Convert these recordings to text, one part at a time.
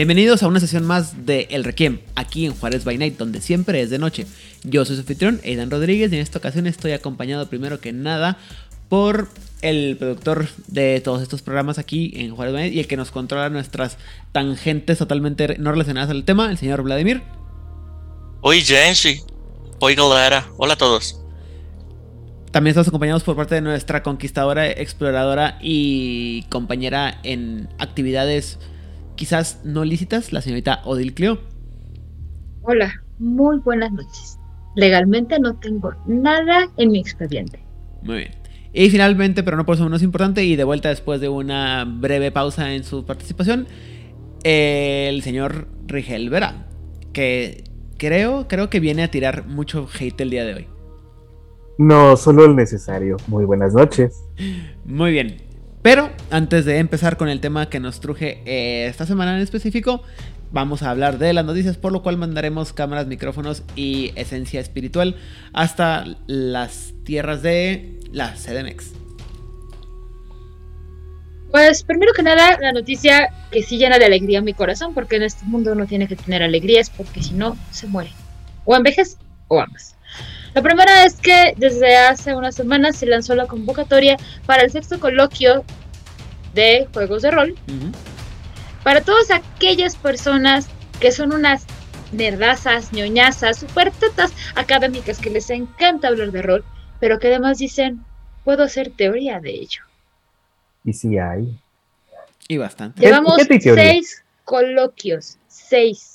Bienvenidos a una sesión más de El Requiem, aquí en Juárez by Night, donde siempre es de noche. Yo soy su anfitrión, Aidan Rodríguez, y en esta ocasión estoy acompañado primero que nada por el productor de todos estos programas aquí en Juárez by Night y el que nos controla nuestras tangentes totalmente no relacionadas al tema, el señor Vladimir. Oi, gente. Oi, galera. Hola a todos. También estamos acompañados por parte de nuestra conquistadora, exploradora y compañera en actividades quizás no lícitas, la señorita Odil Cleo. Hola, muy buenas noches. Legalmente no tengo nada en mi expediente. Muy bien. Y finalmente, pero no por eso menos importante, y de vuelta después de una breve pausa en su participación, el señor Rigel Vera, que creo, creo que viene a tirar mucho hate el día de hoy. No, solo el necesario. Muy buenas noches. Muy bien. Pero antes de empezar con el tema que nos truje eh, esta semana en específico, vamos a hablar de las noticias, por lo cual mandaremos cámaras, micrófonos y esencia espiritual hasta las tierras de la CDMX. Pues primero que nada, la noticia que sí llena de alegría mi corazón, porque en este mundo uno tiene que tener alegrías, porque si no, se muere. O envejes o ambas. La primera es que desde hace unas semanas se lanzó la convocatoria para el sexto coloquio de juegos de rol. Para todas aquellas personas que son unas nerdazas, ñoñazas, super tetas académicas que les encanta hablar de rol, pero que además dicen, puedo hacer teoría de ello. Y sí hay. Y bastante. Llevamos seis coloquios, seis.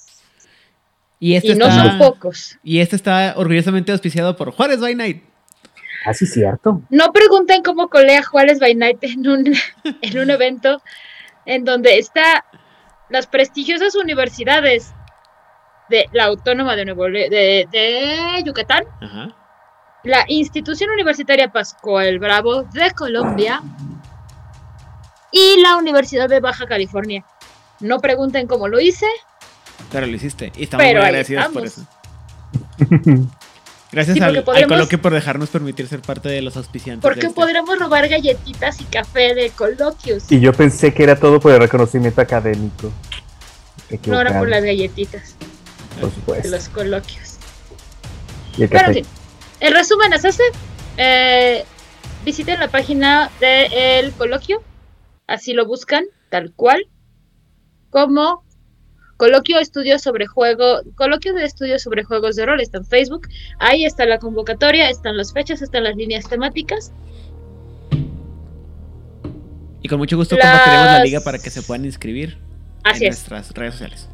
Y, este no son pocos. Y este está orgullosamente auspiciado por Juárez by Night. Así ah, es cierto. No pregunten cómo colea Juárez by Night en un, en un evento en donde está las prestigiosas universidades de la Autónoma de, Nuevo de, de Yucatán, la Institución Universitaria Pascual Bravo de Colombia y la Universidad de Baja California. No pregunten cómo lo hice, pero lo hiciste. Y estamos muy agradecidos por eso. Gracias al, coloquio por dejarnos permitir ser parte de los auspiciantes. Porque este. podremos robar galletitas y café de coloquios. Y yo pensé que era todo por el reconocimiento académico. No era por las galletitas. Por supuesto. De los coloquios. Pero en el resumen es ese. Eh, visiten la página del coloquio. Así lo buscan, tal cual. Como Coloquio estudios sobre juego, coloquio de estudios sobre juegos de rol está en Facebook. Ahí está la convocatoria, están las fechas, están las líneas temáticas. Y con mucho gusto compartiremos la liga para que se puedan inscribir en nuestras redes sociales.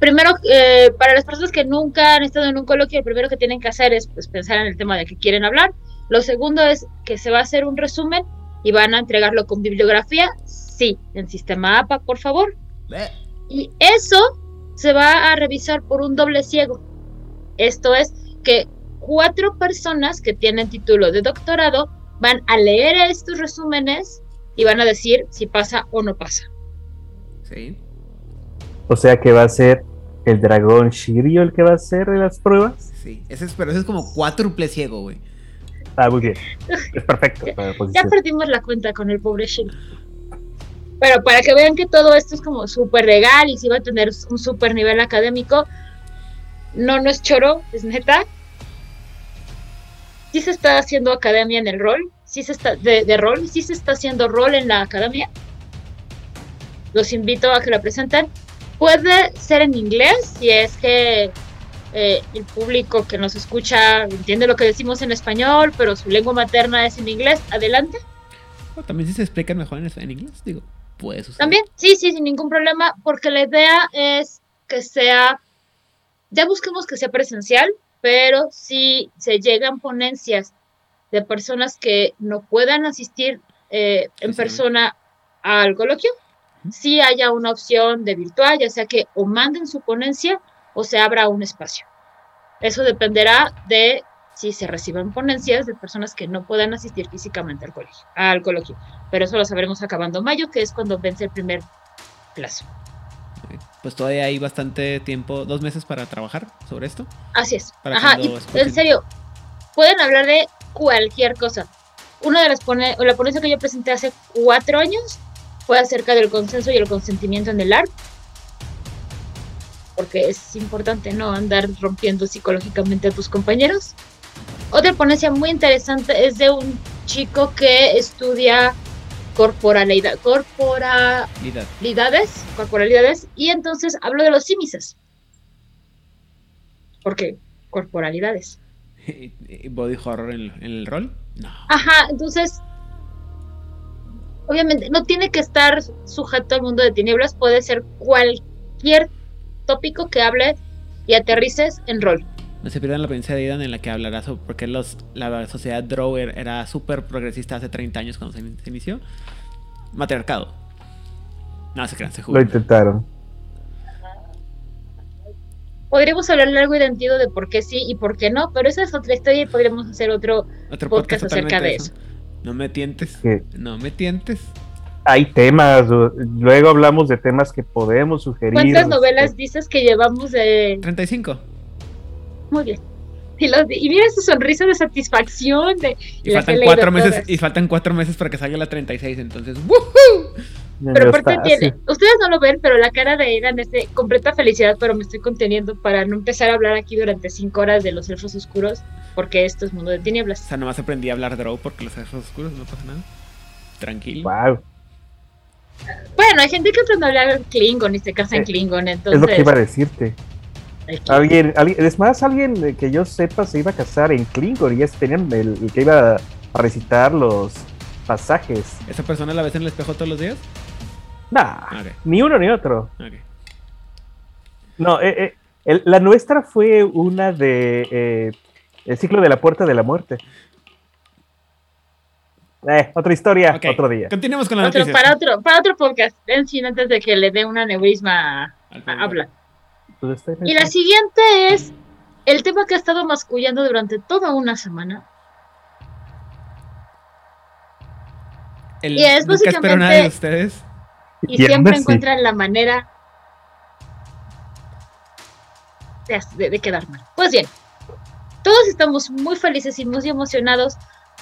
Primero, eh, para las personas que nunca han estado en un coloquio, lo primero que tienen que hacer es pues, pensar en el tema de que quieren hablar. Lo segundo es que se va a hacer un resumen y van a entregarlo con bibliografía. Sí, en sistema APA, por favor. Y eso se va a revisar por un doble ciego. Esto es que cuatro personas que tienen título de doctorado van a leer estos resúmenes y van a decir si pasa o no pasa. Sí. O sea que va a ser el dragón Shiryu el que va a hacer las pruebas. Sí, ese es, pero ese es como cuádruple ciego, güey. Ah, muy bien. Es perfecto. ya perdimos la cuenta con el pobre Shiryu. Pero para que vean que todo esto es como súper legal y si va a tener un súper nivel académico, no, no es choro, es neta. Sí se está haciendo academia en el rol, sí se está, de, rol, sí se está haciendo rol en la academia. Los invito a que lo presenten. Puede ser en inglés, si es que eh, el público que nos escucha entiende lo que decimos en español, pero su lengua materna es en inglés. Adelante. también si se explican mejor en inglés, digo. También, sí, sí, sin ningún problema, porque la idea es que sea, ya busquemos que sea presencial, pero si se llegan ponencias de personas que no puedan asistir eh, en persona al coloquio, si haya una opción de virtual, ya sea que o manden su ponencia o se abra un espacio. Eso dependerá de si se reciben ponencias de personas que no puedan asistir físicamente al colegio, al colegio. Pero eso lo sabremos acabando mayo, que es cuando vence el primer plazo. Pues todavía hay bastante tiempo, dos meses para trabajar sobre esto. Así es. Para Ajá, y en serio, pueden hablar de cualquier cosa. Una de las pone la ponencia que yo presenté hace cuatro años fue acerca del consenso y el consentimiento en el ARP. Porque es importante no andar rompiendo psicológicamente a tus compañeros. Otra ponencia muy interesante es de un chico que estudia corporalidad, corporalidades, Lidad. corporalidades, y entonces hablo de los símices. ¿Por qué? Corporalidades. ¿Y- y ¿Body horror en, en el rol? No. Ajá, entonces, obviamente, no tiene que estar sujeto al mundo de tinieblas, puede ser cualquier tópico que hable y aterrices en rol. No se pierdan la provincia de Idan en la que hablará sobre por qué los, la sociedad Drower era súper progresista hace 30 años cuando se, in- se inició. Matriarcado. No, se crean, se Lo juro. intentaron. Podríamos hablar largo y tendido de por qué sí y por qué no, pero esa es otra historia y podríamos hacer otro. Otro podcast acerca de eso. No me tientes. No me tientes. hay temas, luego hablamos de temas que podemos sugerir. ¿Cuántas este, novelas dices que llevamos de.? 35. Muy bien. Y, los- y mira su sonrisa de satisfacción. De, Y faltan cuatro meses. todas. Y faltan cuatro meses para que salga la 36. Entonces, ¡woohoo! Pero aparte tiene, ustedes no lo ven, pero la cara de Aidan es de completa felicidad, pero me estoy conteniendo para no empezar a hablar aquí durante cinco horas de los elfos oscuros, porque esto es mundo de O tinieblas. sea, nomás aprendí a hablar Drow porque los elfos oscuros no pasa nada. Tranquilo. Wow, Bueno, hay gente que aprende a hablar Klingon y se casa en Eh, Klingon, es entonces. lo que iba a decirte. Alguien, alguien- es más, alguien que yo sepa se iba a casar en Klingon y ya tenían el, el que iba a recitar los pasajes. ¿Esa persona la ves en el espejo todos los días? Nah, ni uno ni otro. ok. No, eh, eh, el- la nuestra fue una de eh, el ciclo de la puerta de la muerte. Eh, otra historia, otro día. Continuemos con la otro- noticia. para otro, para otro podcast, en fin, antes de que le dé un aneurisma a- a- habla. Está Y la siguiente es el tema que ha estado mascullando durante toda una semana. El, y es básicamente- nada de ustedes. y Y siempre encuentran la manera de, de- de quedar mal. Pues bien, todos estamos muy felices y muy emocionados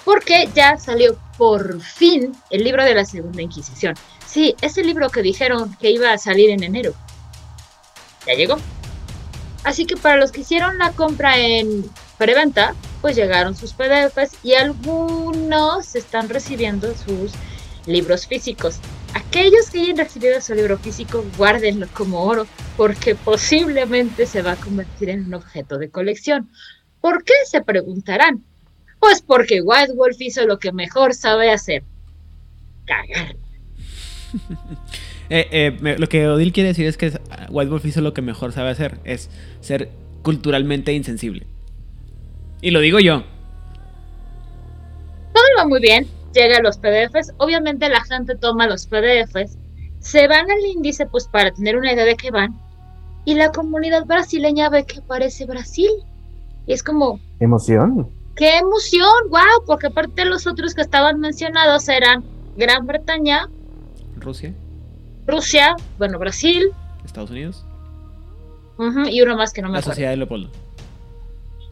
porque ya salió por fin el libro de la Segunda Inquisición. Sí, ese libro que dijeron que iba a salir en enero. Ya llegó. Así que para los que hicieron la compra en preventa, pues llegaron sus PDFs y algunos están recibiendo sus libros físicos. Aquellos que hayan recibido su libro físico, guárdenlo como oro, porque posiblemente se va a convertir en un objeto de colección. ¿Por qué? Se preguntarán. Pues porque White Wolf hizo lo que mejor sabe hacer. Cagar. Eh, eh, lo que Odil quiere decir es que White Wolf hizo lo que mejor sabe hacer, es ser culturalmente insensible. Y lo digo yo. Todo va muy bien, llega a los PDFs, obviamente la gente toma los PDFs, se van al índice pues para tener una idea de qué van, y la comunidad brasileña ve que aparece Brasil. Y es como, Emoción. ¡Qué emoción! ¡Wow! Porque aparte los otros que estaban mencionados eran Gran Bretaña, Rusia, Rusia, bueno, Brasil, Estados Unidos, y uno más que no me la acuerdo. sociedad de Leopoldo.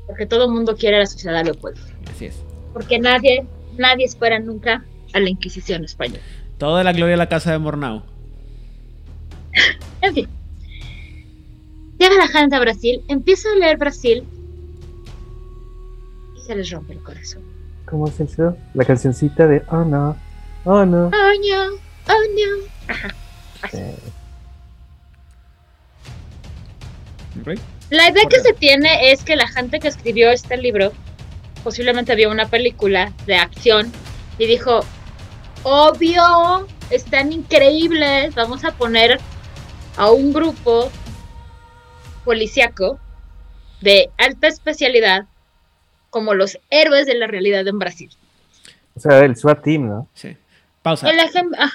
Porque todo el mundo quiere a la sociedad Leopoldo. Así es. Porque nadie, nadie espera nunca a la Inquisición española. Toda la gloria de la casa de Mornau. En fin. Llega la gente a Brasil, empieza a leer Brasil y se les rompe el corazón. ¿Cómo es eso? La cancioncita de Oh no, oh no. ¡Oh, no! ¡Oh, no! Ajá. La idea que se tiene es que la gente que escribió este libro posiblemente vio una película de acción y dijo, obvio, están increíbles, vamos a poner a un grupo policíaco de alta especialidad como los héroes de la realidad en Brasil. o sea, el SWAT team, ¿no? Sí. Pausa. El ejem- ah,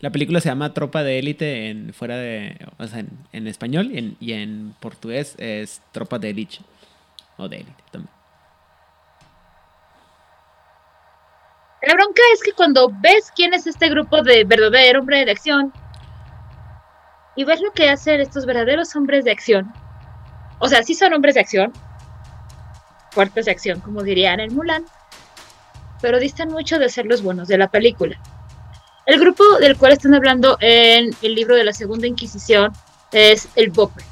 La película se llama Tropa de Élite en fuera de, o sea, en, español y en, y en portugués es Tropa de Élite o de Élite también. La bronca es que cuando ves quién es este grupo de verdadero hombre de acción y ves lo que hacen estos verdaderos hombres de acción, o sea, sí son hombres de acción, fuertes de acción, como dirían en Mulan, pero distan mucho de ser los buenos de la película. El grupo del cual están hablando en el libro de la Segunda Inquisición es el BOPE,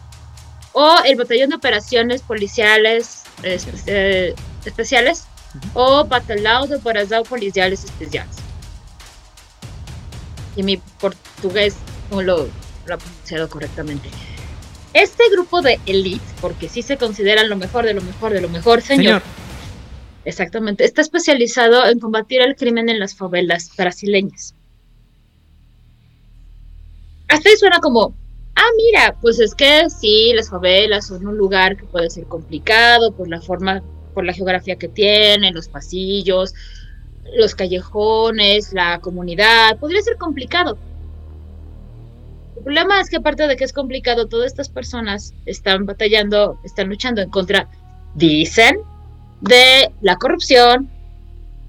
o el Batallón de Operaciones Policiales eh, eh, Especiales, o Batalhão de Operações Policiales Especiales. Y mi portugués no lo, lo ha pronunciado correctamente. Este grupo de elite, porque sí se consideran lo mejor de lo mejor de lo mejor, señor. Señor, Exactamente. Está especializado en combatir el crimen en las favelas brasileñas. Hasta ahí suena como, ah, mira, pues es que sí, las favelas son un lugar que puede ser complicado por la forma, por la geografía que tiene, los pasillos, los callejones, la comunidad. Podría ser complicado. El problema es que aparte de que es complicado, todas estas personas están batallando, están luchando en contra, dicen, de la corrupción,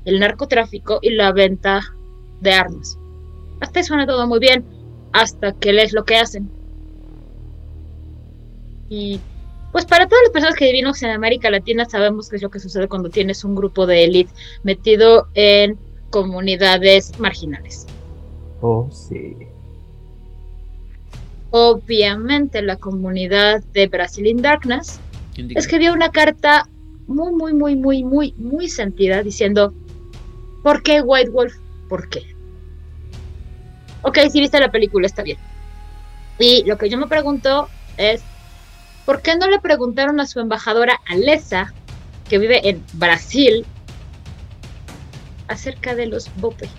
el narcotráfico y la venta de armas. Hasta suena todo muy bien, hasta que lees lo que hacen. Y pues para todas las personas que vivimos en América Latina sabemos qué es lo que sucede cuando tienes un grupo de élite metido en comunidades marginales. Oh, sí. Obviamente la comunidad de Brasil in Darkness escribió una carta muy, muy, muy, muy, muy, muy sentida diciendo, ¿por qué White Wolf? ¿Por qué? Ok, si viste la película, está bien. Y lo que yo me pregunto es, ¿por qué no le preguntaron a su embajadora Alessa, que vive en Brasil, acerca de los BOPE?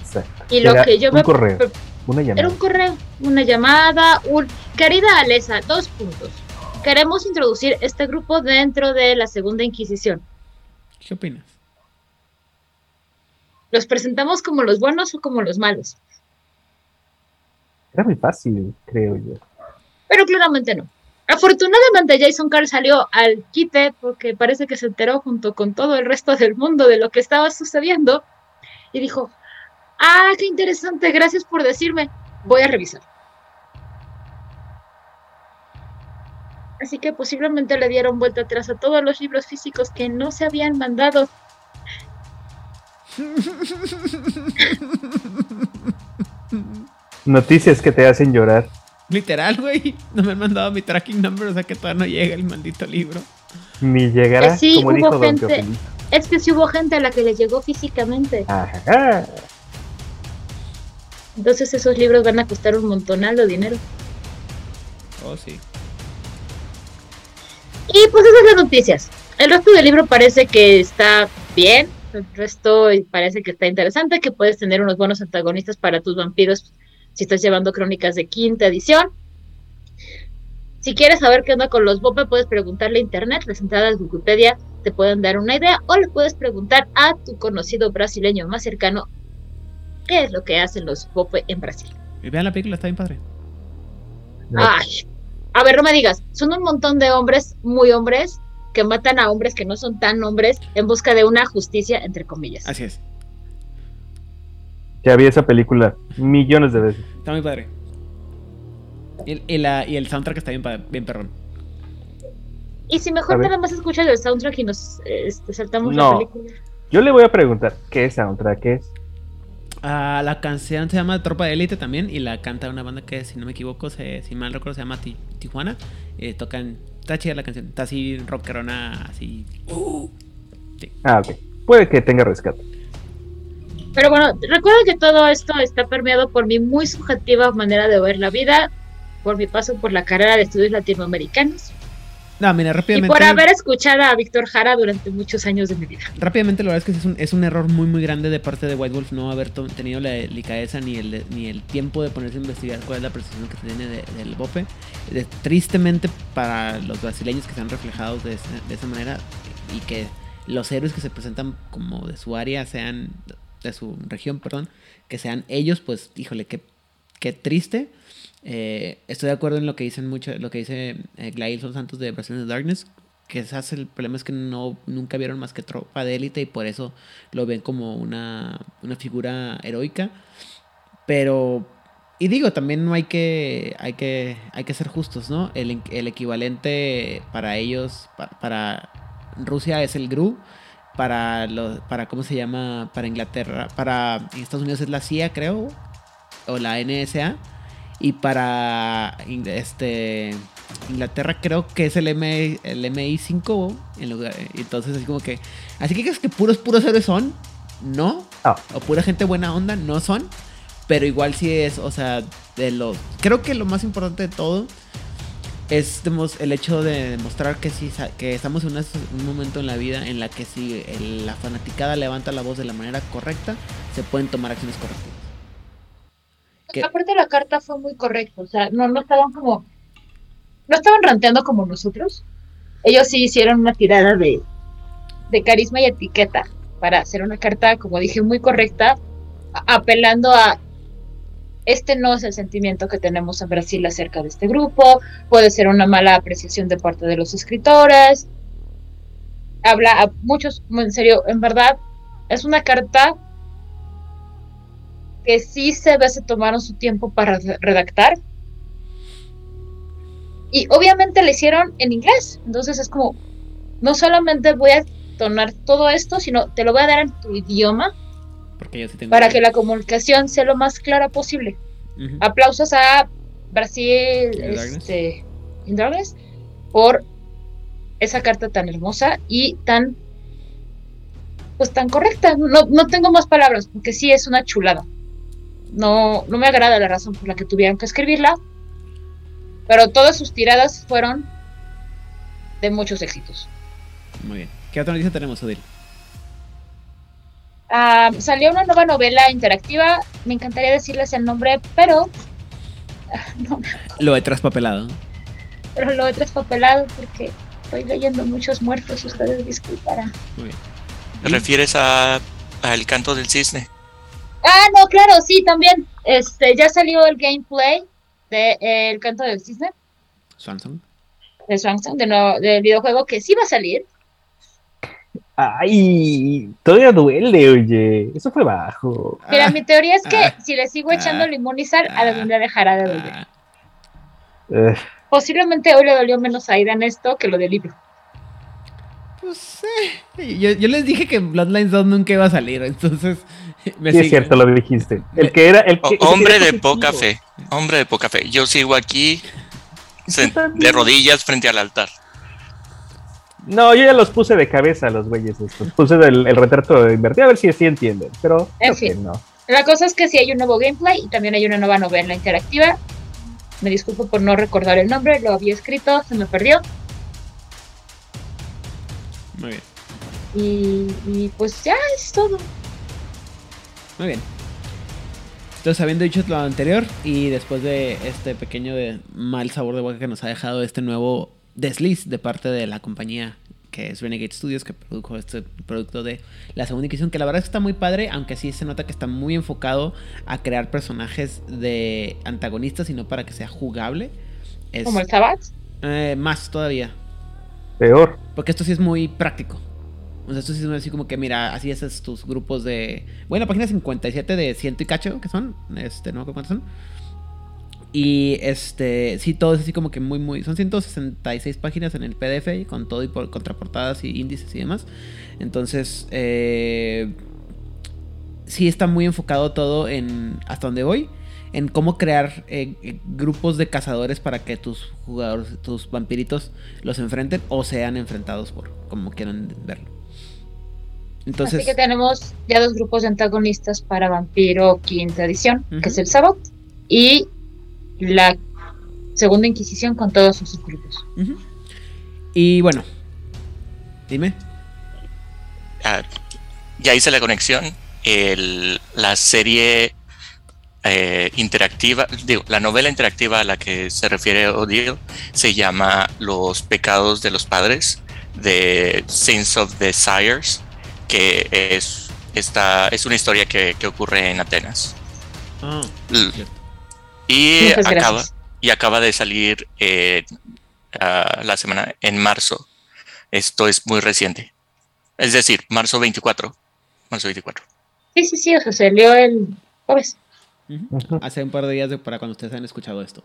Exacto. Y lo Era que yo un me... correo, una Era llamada. un correo, una llamada, un... Querida Alesa, dos puntos. Queremos introducir este grupo dentro de la Segunda Inquisición. ¿Qué opinas? ¿Los presentamos como los buenos o como los malos? Era muy fácil, creo yo. Pero claramente no. Afortunadamente Jason Carl salió al quite porque parece que se enteró junto con todo el resto del mundo de lo que estaba sucediendo y dijo, ah, qué interesante, gracias por decirme, voy a revisar. Así que posiblemente le dieron vuelta atrás a todos los libros físicos que no se habían mandado. Noticias que te hacen llorar. Literal, güey. No me han mandado mi tracking number, o sea que todavía no llega el maldito libro. Ni llegará, Eh, sí, como hubo dijo gente. Es que sí hubo gente a la que le llegó físicamente. Ajá. Entonces esos libros van a costar un montonal de dinero. Oh, sí. Y pues esas son las noticias. El resto del libro parece que está bien. El resto parece que está interesante, que puedes tener unos buenos antagonistas para tus vampiros si estás llevando crónicas de quinta edición. Si quieres saber qué onda con los Bope, puedes preguntarle a internet, las entradas de Wikipedia te pueden dar una idea, o le puedes preguntar a tu conocido brasileño más cercano qué es lo que hacen los Bope en Brasil. Y vean la película, está bien padre. Ay, a ver, no me digas, son un montón de hombres, muy hombres, que matan a hombres que no son tan hombres en busca de una justicia, entre comillas. Así es. Ya vi esa película millones de veces. Está muy padre. Y, y la- y el soundtrack está bien, bien perrón. Y si A mejor nada más escuchas el soundtrack y nos eh, este, saltamos No. la película. Yo le voy a preguntar, ¿qué soundtrack es? Ah, la canción se llama Tropa de Élite también y la canta una banda que, si no me equivoco, se, si mal recuerdo, se llama Ti- Tijuana. Eh, tocan. Está chida la canción. Está así rockerona, así. Ah, ok. Puede que tenga rescate. Pero bueno, recuerda que todo esto está permeado por mi muy subjetiva manera de ver la vida, por mi paso por la carrera de estudios latinoamericanos No, mira, y rápidamente. por haber escuchado a Víctor Jara durante muchos años de mi vida. Rápidamente, la verdad es que es un, es un error muy, muy grande de parte de White Wolf no haber tenido la delicadeza ni el, ni el tiempo de ponerse a investigar cuál es la percepción que se tiene de- del BOPE. De- tristemente, para los brasileños que se han reflejado de, esa- de esa manera y que los héroes que se presentan como de su área sean de su región, perdón, que sean ellos, pues, híjole, qué, qué triste. Eh, estoy de acuerdo en lo que dicen mucho, lo que dice eh, Glail Son Santos de Brasil in the Darkness, quizás el problema es que no, nunca vieron más que tropa de élite y por eso lo ven como una, una figura heroica. Pero, y digo, también no hay que, hay que, hay que ser justos, ¿no? El, el equivalente para ellos, pa- para, Rusia es el GRU, para, los, para, ¿cómo se llama? Para Inglaterra, para Estados Unidos es la CIA, creo, o la NSA, y para este Inglaterra creo que es el, M, el MI5, en lugar, entonces así como que, así que crees que puros, puros héroes son, no, o pura gente buena onda, no son, pero igual sí es, o sea, de los, creo que lo más importante de todo es el hecho de demostrar que sí, que estamos en un momento en la vida en la que si la fanaticada levanta la voz de la manera correcta, se pueden tomar acciones correctas. Aparte la carta fue muy correcta, o sea, no, no estaban como, no estaban ranteando como nosotros. Ellos sí hicieron una tirada de, de carisma y etiqueta para hacer una carta, como dije, muy correcta, apelando a este no es el sentimiento que tenemos en Brasil acerca de este grupo, puede ser una mala apreciación de parte de los escritores. Habla a muchos, en serio, en verdad, es una carta que sí se ve se tomaron su tiempo para re- redactar. Y obviamente le hicieron en inglés. Entonces es como, no solamente voy a tonar todo esto, sino te lo voy a dar en tu idioma Porque yo sí tengo para que la comunicación sea lo más clara posible. Aplausos a Brasil este, Darkness por esa carta tan hermosa y tan pues tan correcta. No, no tengo más palabras, porque sí es una chulada. No, no me agrada la razón por la que tuvieron que escribirla, pero todas sus tiradas fueron de muchos éxitos. Muy bien. ¿Qué otra noticia tenemos, Odil? Ah, salió una nueva novela interactiva, me encantaría decirles el nombre, pero no, Lo he traspapelado. pero lo he traspapelado porque estoy leyendo muchos muertos, ustedes disculparán. Muy bien. ¿Te refieres a, a El canto del cisne? Ah, no, claro, sí, también. Este, ya salió el gameplay de eh, El canto del cisne, Swanson. de Swansong, de no- del videojuego que sí va a salir. Ay, todavía duele, oye. Eso fue bajo. Mira, Ah, mi teoría es que ah, si le sigo echando ah, limón y sal, ah, algún día dejará de doler. ah, Eh, Posiblemente hoy le dolió menos a Aidan esto que lo del libro. pues eh, yo, yo les dije que Bloodlines 2 nunca iba a salir, entonces me sí, es cierto, lo dijiste. El que era. El que, hombre el que de poca fe. Hombre de poca fe. Yo sigo aquí de rodillas frente al altar. No, yo ya los puse de cabeza los güeyes estos. Puse el, el retrato invertido a ver si así entienden. Pero En creo que fin. no. La cosa es que sí hay un nuevo gameplay y también hay una nueva novela interactiva. Me disculpo por no recordar el nombre, lo había escrito, se me perdió. Muy bien, Y, y pues ya es todo. Muy bien. Entonces, habiendo dicho lo anterior y después de este pequeño de mal sabor de boca que nos ha dejado este nuevo desliz de parte de la compañía que es Renegade Studios, que produjo este producto de la segunda edición, que la verdad es que está muy padre, aunque sí se nota que está muy enfocado a crear personajes de antagonistas y no para que sea jugable. Es Como el Sabat. eh, más todavía, Peor. porque esto sí es muy práctico. O sea, esto sí es así como que, mira, así haces tus grupos de... Bueno, la página 57 de ciento y cacho, que son, este, no me acuerdo cuántos son. Y este, sí, todo es así como que muy, muy. Son 166 páginas en el PDF, con todo y por contraportadas y índices y demás. Entonces, eh, sí está muy enfocado todo en. Hasta donde voy. En cómo crear eh, grupos de cazadores para que tus jugadores, tus vampiritos los enfrenten o sean enfrentados por como quieran verlo. Entonces, Así que tenemos ya dos grupos de antagonistas para Vampiro quinta edición, que es el Sabat y la segunda Inquisición con todos sus grupos. y bueno, dime. Ah, ya hice la conexión. El- la serie eh, interactiva, digo, la novela interactiva a la que se refiere Odile se llama Los pecados de los padres de Saints of the Sires, que es Está, es una historia que, que ocurre en Atenas. Ah. Y Muchas acaba, gracias. y acaba de salir eh, la semana en marzo. Esto es muy reciente. Es decir, marzo 24. Marzo 24. Sí, sí, sí, o sea, salió el jueves. Hace un par de días de- para cuando ustedes han escuchado esto.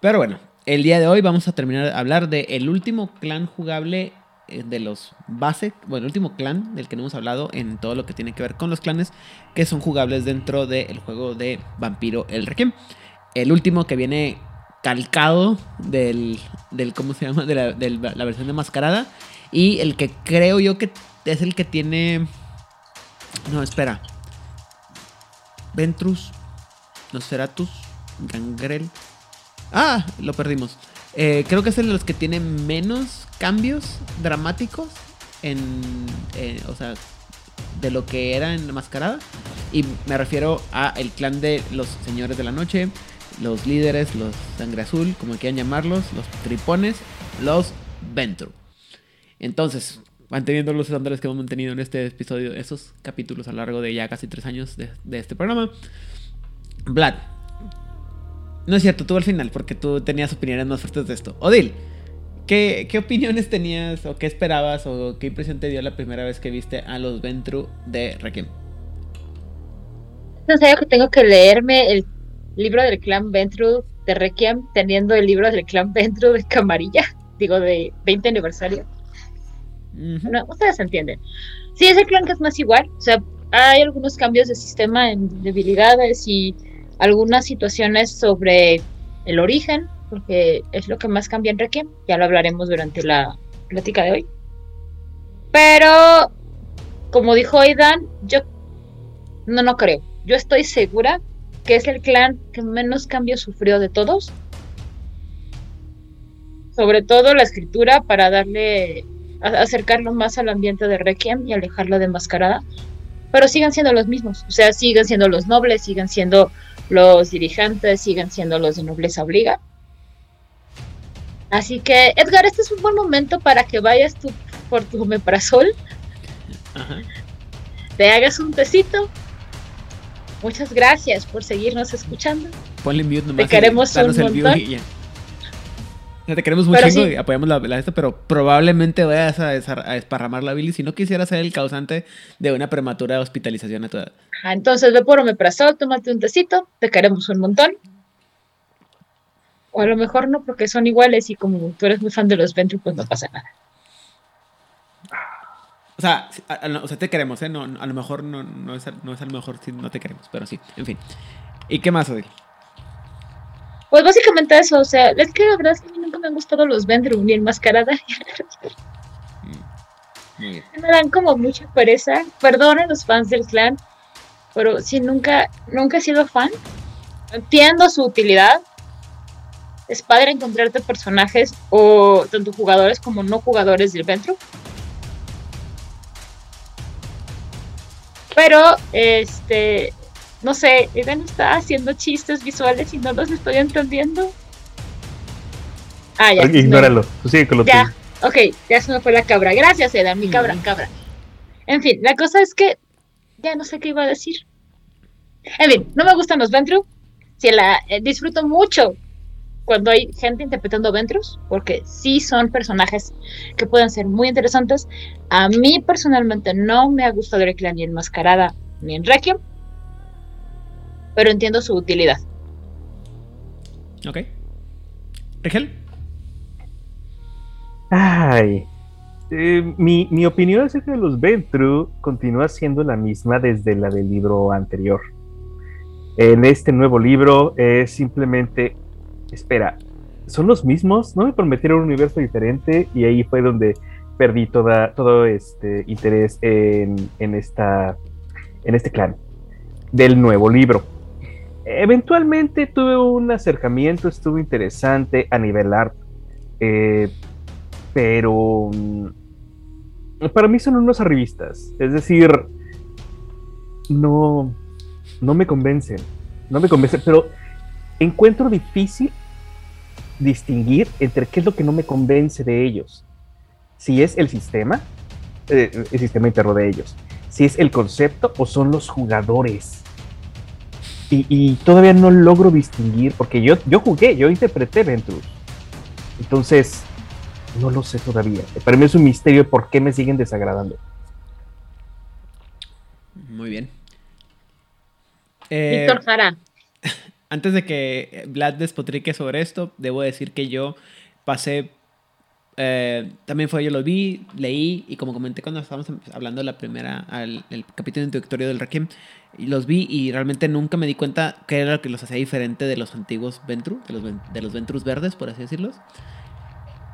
Pero bueno, el día de hoy vamos a terminar de hablar de el último clan jugable de los base, bueno, el último clan del que no hemos hablado en todo lo que tiene que ver con los clanes que son jugables dentro del juego de Vampiro el Requiem. El último que viene calcado del, del ¿cómo se llama? De la, del- la versión de Mascarada. Y el que creo yo que es el que tiene... No, espera. Ventrus, Nosferatus, Gangrel. Ah, lo perdimos. Eh, creo que es el de los que tiene menos cambios dramáticos en, eh, o sea, de lo que era en la mascarada. Y me refiero a el clan de los señores de la noche, los líderes, los sangre azul, como quieran llamarlos, los tripones, los Ventru. Entonces, manteniendo los estándares que hemos mantenido en este episodio, esos capítulos a lo largo de ya casi tres años de, de este programa. Vlad. No es cierto, tú al final, porque tú tenías opiniones más fuertes de esto. Odil, ¿qué, qué opiniones tenías o qué esperabas o qué impresión te dio la primera vez que viste a los Ventru de Requiem? Es necesario que tengo que leerme el libro del clan Ventru de Requiem teniendo el libro del clan Ventru de Camarilla, digo, de 20 aniversario. Ujú. No, ustedes entienden. Sí, es el clan que es más igual. O sea, hay algunos cambios de sistema en debilidades y algunas situaciones sobre el origen, porque es lo que más cambia en Requiem. Ya lo hablaremos durante la plática de hoy. Pero, como dijo Aidan, yo no, no creo. Yo estoy segura que es el clan que menos cambios sufrió de todos. Sobre todo la escritura para darle acercarlo más al ambiente de Requiem y alejarlo de Mascarada. Pero siguen siendo los mismos. O sea, siguen siendo los nobles, siguen siendo los dirigentes, siguen siendo los de nobleza obliga. Así que, Edgar, este es un buen momento para que vayas tú por tu omeprazol, Ajá. te hagas un tecito. Muchas gracias por seguirnos escuchando. Ponle mute nomás. Te queremos un montón. O sea, te queremos sí. y apoyamos la, la esta, pero probablemente vayas a, a esparramar la bilis si no quisieras ser el causante de una prematura hospitalización a tu edad. Ah, entonces ve por omeprazol, tómate un tecito, te queremos un montón. O a lo mejor no, porque son iguales y como tú eres muy fan de los Ventru, pues no pasa nada. O sea, sí, a- a- o sea, te queremos, ¿eh? No, a lo mejor no, no, es, a- no es a lo mejor si no te queremos, pero sí, en fin. ¿Y qué más, Odil? Pues básicamente eso, o sea, es que la verdad es que a mí nunca me han gustado los Ventru ni enmascarada. Mm, Muy bien. me dan como mucha pereza. Perdonen los fans del clan, pero sí nunca, nunca he sido fan. Entiendo su utilidad. Es padre encontrarte personajes o tanto jugadores como no jugadores del Ventru. Pero, este, no sé, Eden está haciendo chistes visuales y no los estoy entendiendo. Ah, ya. Ignóralo. Tú sigue con lo Ya, ok, ya se me fue la cabra. Gracias, Eda, mi cabra, Mm. cabra. En fin, la cosa es que ya no sé qué iba a decir. En fin, no me gustan los Ventru. Sí, la, eh, disfruto mucho cuando hay gente interpretando Ventrus, porque sí son personajes que pueden ser muy interesantes. A mí personalmente no me ha gustado el clan ni en Mascarada ni en Requiem, pero entiendo su utilidad. Ok. Rigel. Ay. Eh, mi, mi opinión acerca de los Ventru continúa siendo la misma desde la del libro anterior. En este nuevo libro es simplemente, espera, ¿son los mismos? ¿No me prometieron un universo diferente? Y ahí fue donde perdí toda, todo este interés en, en, esta, en este clan del nuevo libro. Eventualmente tuve un acercamiento, estuvo interesante a nivel art. Eh, pero mm, para mí son unos arribistas. Es decir, no, no me convencen. No me convencen, pero encuentro difícil distinguir entre qué es lo que no me convence de ellos. Si es el sistema, eh, el sistema interno de ellos. si es el concepto o son los jugadores. Y, todavía no logro distinguir, porque yo, yo jugué, yo interpreté Ventrue. Entonces, no lo sé todavía. Para mí es un misterio por qué me siguen desagradando. Muy bien. Víctor eh, Jara. Antes de que Vlad despotrique sobre esto, debo decir que yo pasé. Eh, también fue, yo lo vi, leí, y como comenté cuando estábamos hablando de la primera, el capítulo introductorio del Requiem, y los vi y realmente nunca me di cuenta qué era lo que los hacía diferente de los antiguos Ventru, de los, de los Ventrus verdes, por así decirlos.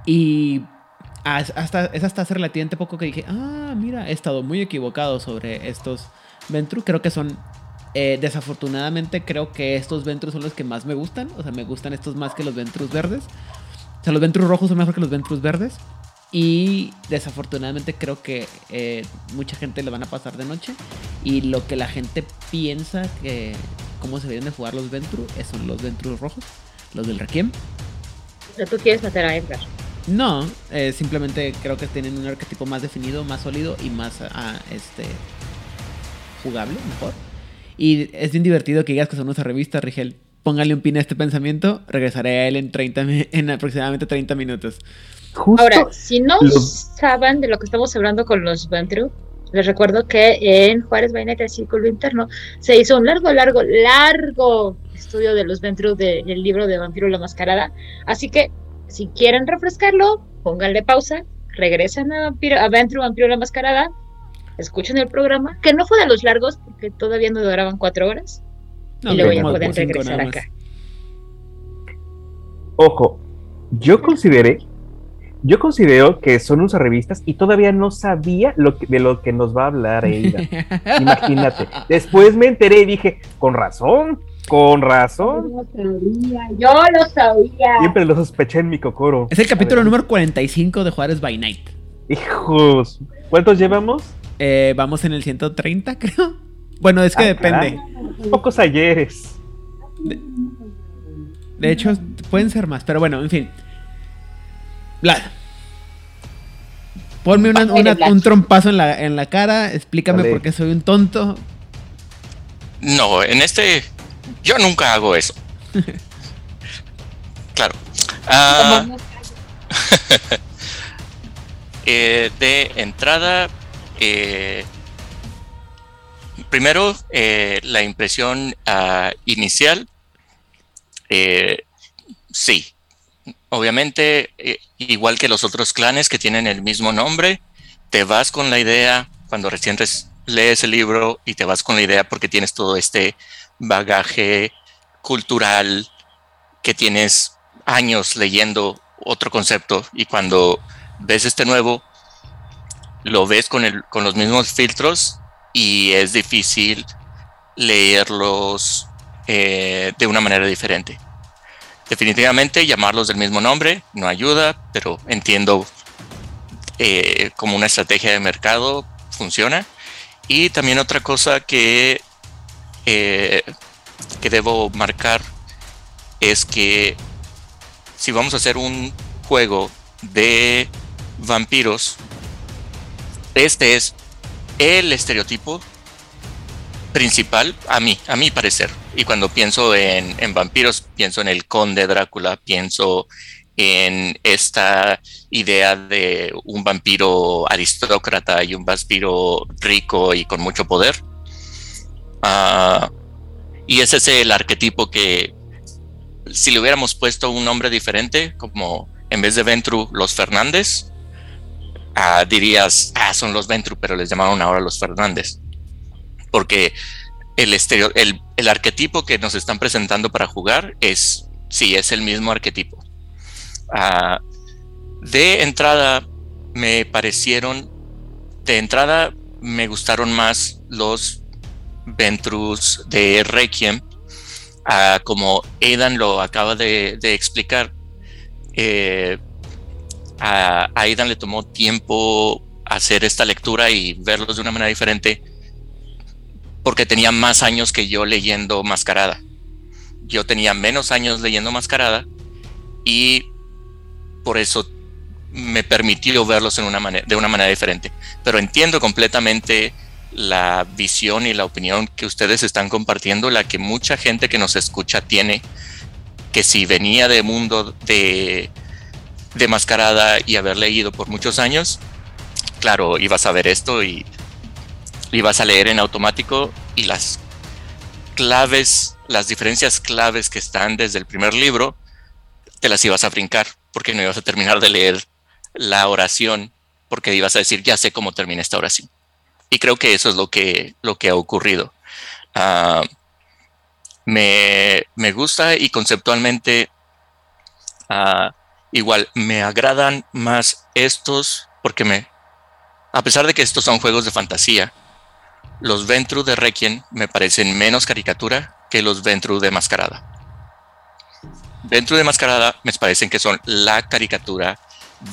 Y hasta, es hasta hace relativamente poco que dije, ah, mira, he estado muy equivocado sobre estos Ventru. Creo que son eh, desafortunadamente creo que estos Ventrus son los que más me gustan. O sea, me gustan estos más que los Ventrus verdes. O sea, los Ventrus rojos son mejor que los Ventrus verdes. Y desafortunadamente creo que eh, mucha gente le van a pasar de noche. Y lo que la gente piensa que cómo se deben de jugar los Ventrus son los Ventrus rojos, los del Requiem. ¿Tú quieres matar a Edgar? No, eh, simplemente creo que tienen un arquetipo más definido, más sólido y más ah, este jugable, mejor. Y es bien divertido que digas que son nuestra revista, Rigel. Póngale un pin a este pensamiento, regresaré a él en, 30, en aproximadamente 30 minutos. Ahora, si no saben de lo que estamos hablando con los Ventru, les recuerdo que en Juárez Bainete, el Círculo Interno, se hizo un largo, largo, largo estudio de los Ventru del libro de Vampiro la Mascarada. Así que, si quieren refrescarlo, pónganle pausa, regresen a, Vampiro, a Ventru, Vampiro la Mascarada, escuchen el programa, que no fue de los largos, porque todavía no duraban cuatro horas. Y luego ya pueden regresar acá. Ojo, yo consideré, yo considero que son unas revistas y todavía no sabía lo de lo que nos va a hablar ella. Imagínate. Después me enteré y dije, con razón, con razón. Yo lo sabía, yo lo sabía. Siempre lo sospeché en mi cocoro. Es el capítulo número 45 de Juárez by Night. Hijos, ¿cuántos llevamos? Eh, vamos en el 130, creo. Bueno, es que ah, depende. Pocos ayeres. De, hecho, pueden ser más, pero bueno, en fin. Vlad. Ponme un trompazo en la, en la cara, explícame por qué soy un tonto. No, en este yo nunca hago eso. claro. Ah, eh, de entrada, eh, primero, eh, la impresión ah, inicial, eh, sí. Obviamente, igual que los otros clanes que tienen el mismo nombre, te vas con la idea cuando recién lees el libro y te vas con la idea porque tienes todo este bagaje cultural que tienes años leyendo otro concepto y cuando ves este nuevo lo ves con, el, con los mismos filtros y es difícil leerlos eh, de una manera diferente. Definitivamente llamarlos del mismo nombre no ayuda, pero entiendo eh, como una estrategia de mercado funciona. Y también otra cosa que, eh, que debo marcar es que si vamos a hacer un juego de vampiros este es el estereotipo principal a mí, a mi parecer. Y cuando pienso en, vampiros, pienso en el conde Drácula, pienso en esta idea de un vampiro aristócrata y un vampiro rico y con mucho poder. Ah, y ese es el arquetipo que si le hubiéramos puesto un nombre diferente, como en vez de Ventru, los Fernández, Ah, dirías, ah, son los Ventru, pero les llamaron ahora los Fernández. Porque el, estereo, el, el, arquetipo que nos están presentando para jugar es, sí, es el mismo arquetipo. Ah, de entrada, me parecieron, de entrada, me gustaron más los Ventrus de Requiem, ah, como Aidan lo acaba de, de explicar. Eh, a Aidan le tomó tiempo hacer esta lectura y verlos de una manera diferente porque tenía más años que yo leyendo Mascarada. Yo tenía menos años leyendo Mascarada y por eso me permitió verlos en de una manera diferente. Pero entiendo completamente la visión y la opinión que ustedes están compartiendo, la que mucha gente que nos escucha tiene, que si venía de mundo de, de mascarada y haber leído por muchos años, claro, ibas a ver esto y ibas a leer en automático y las claves, las diferencias claves que están desde el primer libro, te las ibas a brincar porque no ibas a terminar de leer la oración porque ibas a decir, ya sé cómo termina esta oración. Y creo que eso es lo que, lo que ha ocurrido. Ah, me, gusta y conceptualmente ah, igual me agradan más estos porque me, a pesar de que estos son juegos de fantasía, los Ventru de Requiem me parecen menos caricatura que los Ventru de Mascarada. Ventru de Mascarada me parecen que son la caricatura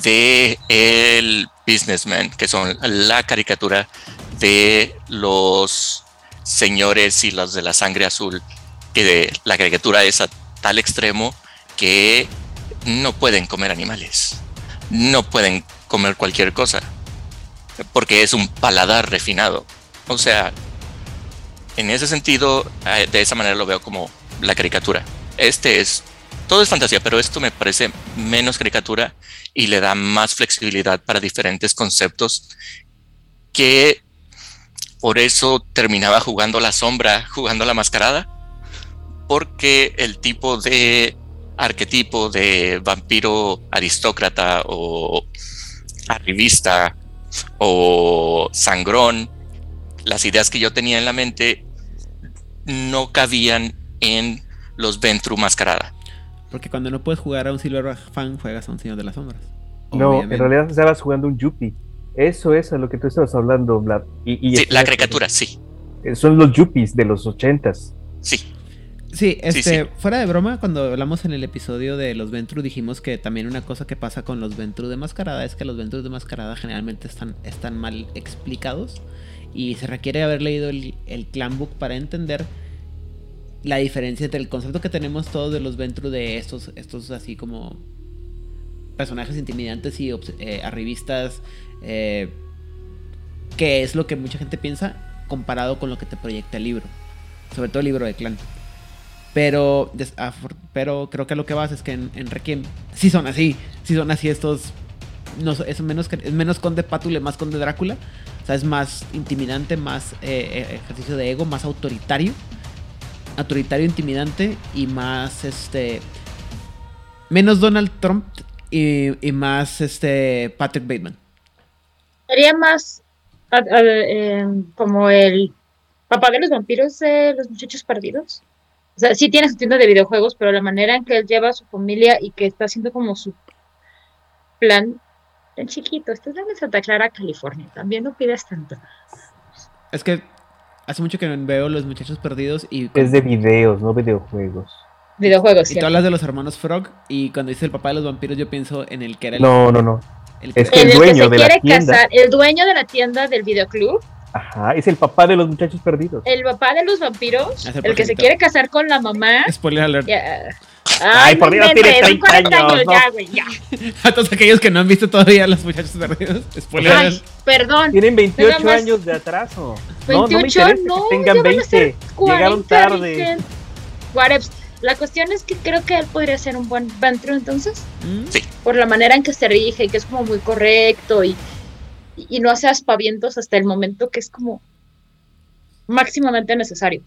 de el businessman, que son la caricatura de los señores y los de la sangre azul, que de, la caricatura es a tal extremo que no pueden comer animales, no pueden comer cualquier cosa, porque es un paladar refinado. O sea, en ese sentido, eh, de esa manera lo veo como la caricatura. Este es, todo es fantasía, pero esto me parece menos caricatura y le da más flexibilidad para diferentes conceptos que por eso terminaba jugando la sombra, jugando la mascarada, porque el tipo de arquetipo de vampiro aristócrata o arribista o sangrón las ideas que yo tenía en la mente no cabían en los Ventru Mascarada. Porque cuando no puedes jugar a un Silver Fan, juegas a un Señor de las Sombras. No, en realidad estabas jugando un Yuppie. Eso es a lo que tú estabas hablando, Vlad. Y, sí, la caricatura, sí. Eh, son los Yuppies de los ochentas. Sí. Sí, este, fuera de broma, cuando hablamos en el episodio de los Ventru, dijimos que también una cosa que pasa con los Ventru de mascarada es que los Ventru de mascarada generalmente están, están mal explicados y se requiere haber leído el, el Clan Book para entender la diferencia entre el concepto que tenemos todos de los Ventru de estos, estos así como personajes intimidantes y eh, arribistas, eh, que es lo que mucha gente piensa comparado con lo que te proyecta el libro, sobre todo el libro de Clan. Pero, pero creo que lo que vas es que en, en Requiem sí son así, sí son así estos no, es menos, es menos conde Pátule, más conde Drácula. O sea, es más intimidante, más eh, eh, ejercicio de ego, más autoritario. Autoritario, intimidante y más este. Menos Donald Trump y, más este Patrick Bateman. Sería más em, como el papá de los vampiros de los muchachos perdidos. O sea, sí tiene su tienda de videojuegos, pero la manera en que él lleva a su familia y que está haciendo como su plan tan chiquito, estás en Santa Clara, California, también no pides tanto. Es que hace mucho que no veo Los Muchachos Perdidos y... Es de videos, no videojuegos. Videojuegos, Y tú hablas de los hermanos Frog y cuando dice el papá de los vampiros yo pienso en el que era el... No, no, no. El es que el, dueño de la tienda. el dueño de la tienda del videoclub. Ajá, es el papá de los muchachos perdidos. El papá de los vampiros, el, que se quiere casar con la mamá. Spoiler alert. Ay, por Dios, tiene 30 años. Ya, güey, ya. A todos aquellos que no han visto todavía los muchachos perdidos. Spoiler Ay, perdón. Tienen 28 años de atraso. 28, no, no tengan 20. Llegaron tarde. La cuestión es que creo que él podría ser un buen Ventru entonces. Mm. Sí. Por la manera en que se rige y que es como muy correcto y, y no hace aspavientos hasta el momento que es como máximamente necesario.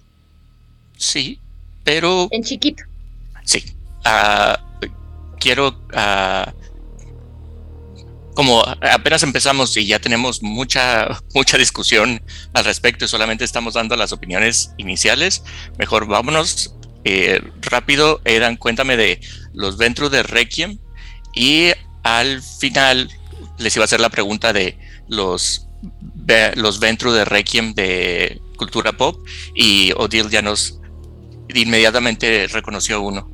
Sí, pero. En chiquito. Sí. Ah, quiero. Uh, como apenas empezamos y ya tenemos mucha, mucha discusión al respecto y solamente estamos dando las opiniones iniciales, mejor vámonos eh, rápido. Eran, cuéntame de los Ventru de Requiem y al final les iba a hacer la pregunta de los, los Ventru de Requiem de cultura pop y Odile ya nos inmediatamente reconoció uno.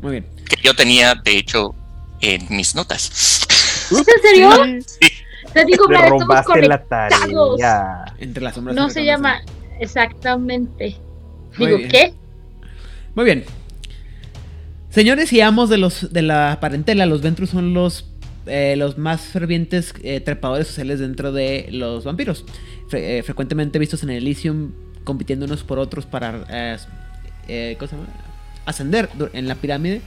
Muy bien. Que yo tenía, de hecho, en mis notas. ¿Es en serio? Sí. Te digo, me robaste la tarea. Entre las sombras. No se llama exactamente. Digo, ¿qué? Muy bien. Señores y amos de los de la parentela, los Ventrus son los eh, los más fervientes eh, trepadores sociales dentro de los vampiros. Eh, frecuentemente vistos en el Elysium compitiendo unos por otros para ascender en la pirámide.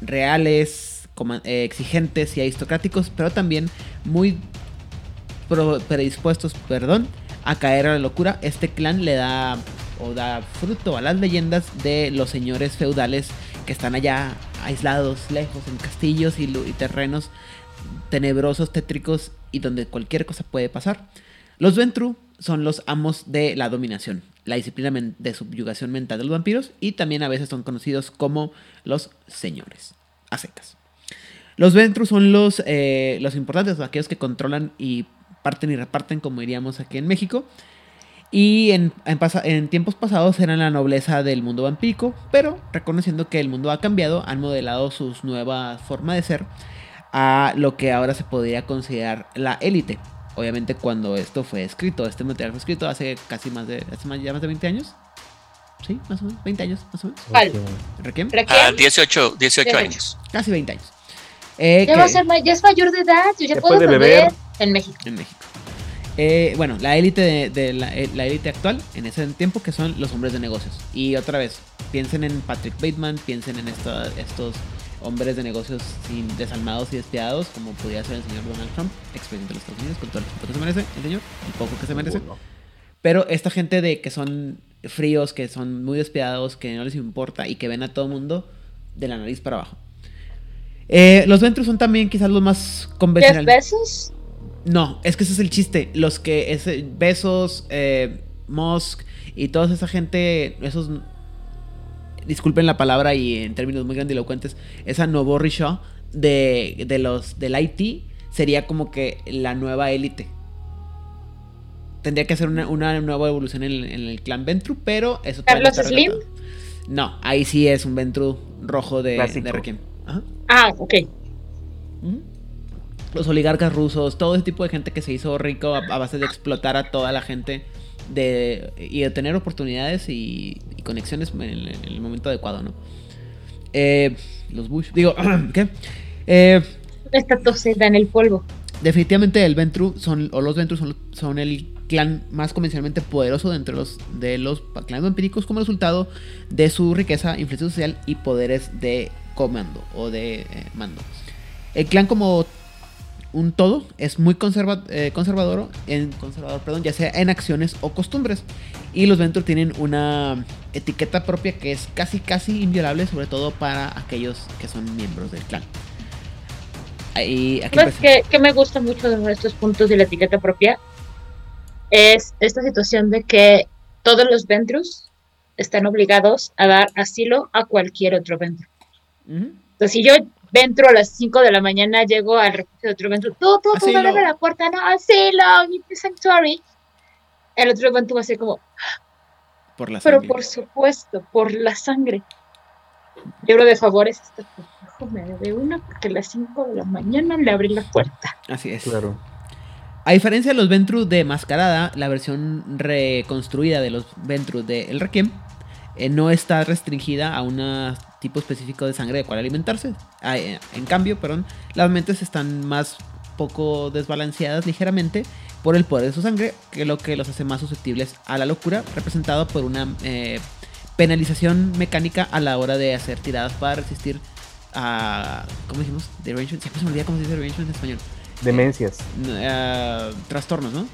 reales, exigentes y aristocráticos, pero también muy predispuestos, perdón, a caer a la locura. Este clan le da o da fruto a las leyendas de los señores feudales que están allá aislados, lejos, en castillos y, terrenos tenebrosos, tétricos y donde cualquier cosa puede pasar. Los Ventru son los amos de la dominación, la disciplina de subyugación mental de los vampiros y también a veces son conocidos como los señores, a. Los Ventru son los, eh, los importantes, aquellos que controlan y parten y reparten, como diríamos aquí en México. Y en, en pasa- en tiempos pasados eran la nobleza del mundo vampírico, pero reconociendo que el mundo ha cambiado, han modelado su nueva forma de ser a lo que ahora se podría considerar la élite. Obviamente cuando esto fue escrito, este material fue escrito hace casi más de, hace más, ya más de 20 años. Sí, más o menos, 20 años, más o menos. ¿Cuál? ¿Requiem? Ah, 18, 18 18. años. Casi 20 años. Eh, Ya que- va a ser ya es mayor de edad, yo ya, Ya puedo puede beber beber. en México. en México. Eh, bueno, la élite de, de la eh, la élite actual en ese tiempo que son los hombres de negocios. Y otra vez, piensen en Patrick Bateman, piensen en esta- estos hombres de negocios sin desalmados y despiadados, como podría ser el señor Donald Trump, expresidente de los Estados Unidos, con todo el respeto que se merece, el señor, el poco que se merece. Pero esta gente de que son fríos, que son muy despiadados, que no les importa y que ven a todo mundo de la nariz para abajo. Eh, los Ventros son también quizás los más ¿Jeff convencionales. Bezos? No, es que ese es el chiste. Los que ese, Besos, eh, Musk y toda esa gente, esos disculpen la palabra y en términos muy grandilocuentes, esa Novo Shaw de, de los del IT sería como que la nueva élite. Tendría que hacer una, una nueva evolución en, el- en el clan Ventru, pero eso no ¿Carlos está Slim? relatado. No, ahí sí es un Ventru rojo de, Clásico. de Requiem. Ajá. Ah, ok. Los oligarcas rusos, todo ese tipo de gente que se hizo rico a, a base de explotar a toda la gente de, y de tener oportunidades y, y conexiones en el, en el momento adecuado, ¿no? Eh, los Bush, digo, ¿qué? Eh, Esta toseda en el polvo. definitivamente el Ventru son, o los Ventru son, son el clan más convencionalmente poderoso dentro de los, de los clanes vampíricos como resultado de su riqueza, influencia social y poderes de comando o de eh, mando. El clan como un todo es muy conserva- eh, conservador, en, conservador perdón, ya sea en acciones o costumbres. Y los Ventru tienen una etiqueta propia que es casi casi inviolable, sobre todo para aquellos que son miembros del clan. Ahí, aquí ¿Sabes empecé. qué, qué me gusta mucho de estos puntos de la etiqueta propia? Es esta situación de que todos los Ventrus están obligados a dar asilo a cualquier otro Ventru. Entonces, si yo Ventru a las 5 de la mañana llego al refugio de otro Ventru, tú, tú, tú, abre la puerta, no, asilo, sanctuary. El otro Ventru va a ser como, Por la pero sangre. por supuesto, por la sangre. Libro de favores, me debe una porque a las 5 de la mañana le abrí la puerta. Así es. Claro. A diferencia de los Ventru de Mascarada, la versión reconstruida de los Ventru de El Requiem eh, no está restringida a un tipo específico de sangre de cual alimentarse. Ah, eh, en cambio, perdón, las mentes están más poco desbalanceadas ligeramente por el poder de su sangre, que lo que los hace más susceptibles a la locura, representado por una eh, penalización mecánica a la hora de hacer tiradas para resistir a. ¿Cómo dijimos? Derangement. Siempre se me olvida cómo se dice derangement en español. Demencias, Eh, trastornos, ¿no?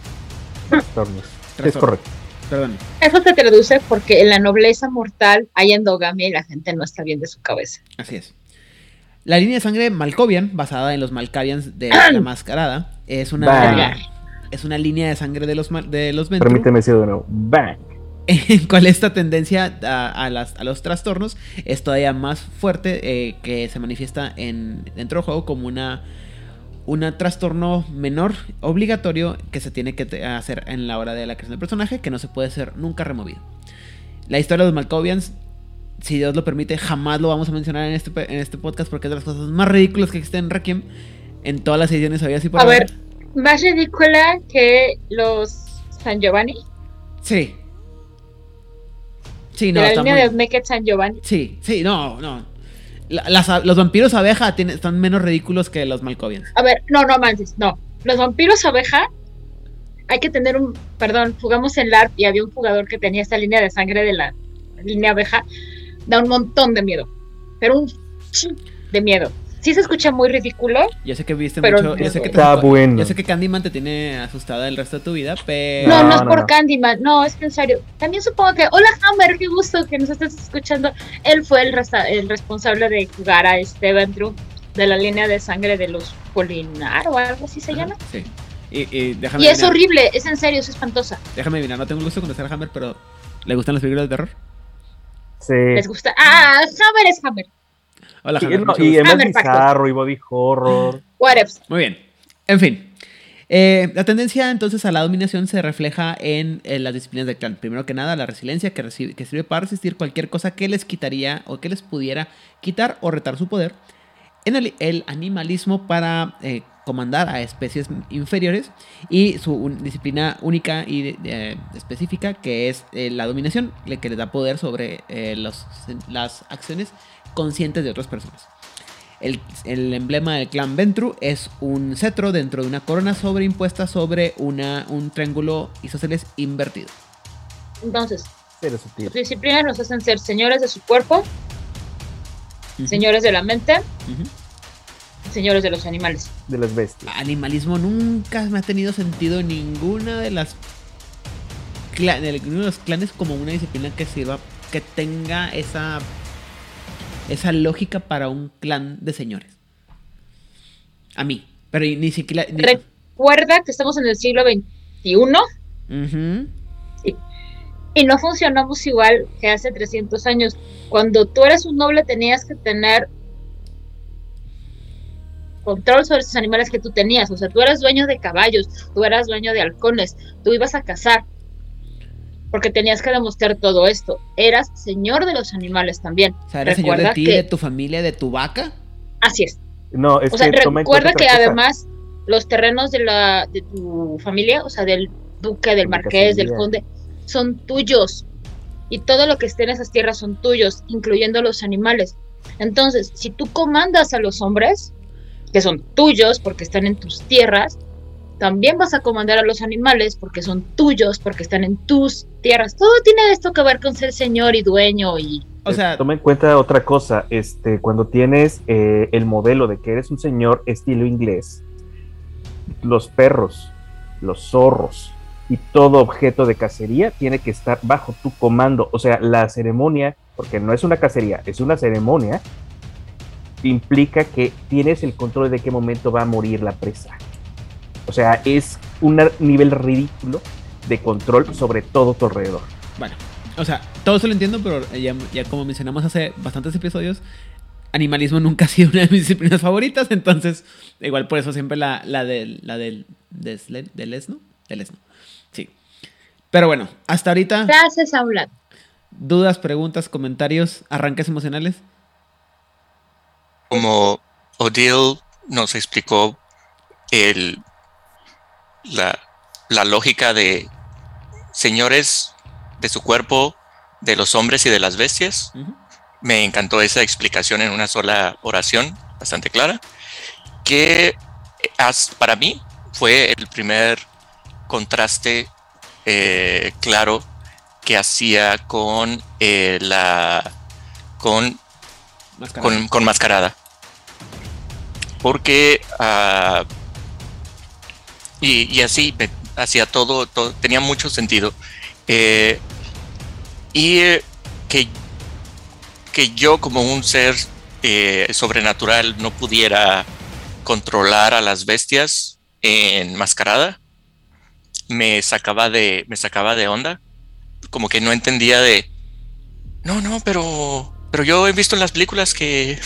trastornos. Es Trastornos. correcto. Perdón. Eso se traduce porque en la nobleza mortal hay endogamia y la gente no está bien de su cabeza. Así es. La línea de sangre Malkovian, basada en los Malkavians de la Mascarada, es una, es una línea de sangre de los, mal- de los Ventru, Permíteme decirlo de nuevo. Bang. en cual esta tendencia a, a las- a los trastornos es todavía más fuerte, eh, que se manifiesta en, dentro del juego como una, una trastorno menor obligatorio que se tiene que hacer en la hora de la creación del personaje, que no se puede ser nunca removido. La historia de los Malkovians, si Dios lo permite, jamás lo vamos a mencionar en este, en este podcast porque es de las cosas más ridículas que existen en Requiem. En todas las ediciones había así por A ver, más ridícula que los San Giovanni. Sí. Sí, no, la está línea muy- de Make It San Giovanni. Sí, sí, no, no. La- las- los vampiros abeja tienen- están menos ridículos que los Malkovians. A ver, no, no manches, no. Los vampiros abeja, hay que tener un. Perdón, jugamos en LARP y había un jugador que tenía esta línea de sangre de la línea abeja. Da un montón de miedo. Pero un de miedo. Sí se escucha muy ridículo. Yo sé que viste Pero mucho. no, Yo sé que, Está bueno. yo sé que Candyman te tiene asustada el resto de tu vida, pero. No, no, es por no. Candyman, no, es que en serio. También supongo que, hola Hammer, qué gusto que nos estés escuchando. Él fue el, resta- el responsable de jugar a este Ventru de la línea de sangre de los Polinar o algo así se llama. Sí. Y, y déjame Y es horrible, es en serio, es espantosa. Déjame adivinar, no tengo el gusto de conocer a Hammer, pero ¿le gustan las películas de terror? Sí. Les gusta. Ah, Hammer es Hammer. Hola, Y, Hammer. no, mucho y gusto. además Hammer Factor. bizarro y body horror. Whatevs. Muy bien. En fin. Eh, la tendencia entonces a la dominación se refleja en, las disciplinas del clan. Primero que nada, la resiliencia que, sirve para resistir cualquier cosa que les quitaría o que les pudiera quitar o retar su poder. En el, el animalismo para eh, comandar a especies inferiores. Y su un- disciplina única y específica que es eh, la dominación, le- que les da poder sobre eh, los- las acciones conscientes de otras personas. El, el emblema del clan Ventru es un cetro dentro de una corona sobreimpuesta sobre una, un triángulo isósceles invertido. Entonces, sus disciplinas nos hacen ser señores de su cuerpo, señores de la mente. Señores de los animales. De las bestias. Animalismo nunca me ha tenido sentido en ninguna de las de ninguno de los clanes como una disciplina que sirva, que tenga esa esa lógica para un clan de señores. A mí, pero ni siquiera ni- Recuerda que estamos en el siglo XXI y no funcionamos igual que hace 300 años. Cuando tú eres un noble tenías que tener control sobre esos animales que tú tenías. O sea, tú eras dueño de caballos, tú eras dueño de halcones, tú ibas a cazar. Porque tenías que demostrar todo esto. Eras señor de los animales también. O sea, eres señor de Recuerda ti, que- de tu familia, de tu vaca. Así es. No, es O sea, que recuerda que cosa. además los terrenos de la de tu familia, o sea, del duque, del De marqués, del conde, son tuyos. Y todo lo que esté en esas tierras son tuyos, incluyendo los animales. Entonces, si tú comandas a los hombres, que son tuyos porque están en tus tierras, también vas a comandar a los animales porque son tuyos, porque están en tus tierras. Todo tiene esto que ver con ser señor y dueño y O sea, Toma en cuenta otra cosa, este, cuando tienes eh, el modelo de que eres un señor estilo inglés, los perros, los zorros y todo objeto de cacería tiene que estar bajo tu comando. O sea, la ceremonia, porque no es una cacería, es una ceremonia, implica que tienes el control de qué momento va a morir la presa. O sea, es un nivel ridículo de control sobre todo tu alrededor. Bueno, o sea, todo eso lo entiendo, pero ya, ya como mencionamos hace bastantes episodios, animalismo nunca ha sido una de mis disciplinas favoritas, entonces igual por eso siempre la, la del, la del, del esno, del esno, sí. Pero bueno, hasta ahorita, te haces a un lado. dudas, preguntas, comentarios, arranques emocionales. Como Odile nos explicó el, la, la lógica de señores de su cuerpo, de los hombres y de las bestias. Me encantó esa explicación en una sola oración, bastante clara, que as- para mí fue el primer contraste eh, claro que hacía con eh, la con Con, con mascarada. Porque ah, y, y así me- hacía todo, todo- tenía mucho sentido. Eh, y eh, que, que yo como un ser eh, sobrenatural no pudiera controlar a las bestias en mascarada, me sacaba de, me sacaba de onda. Como que no entendía de, no, no, pero, pero yo he visto en las películas que,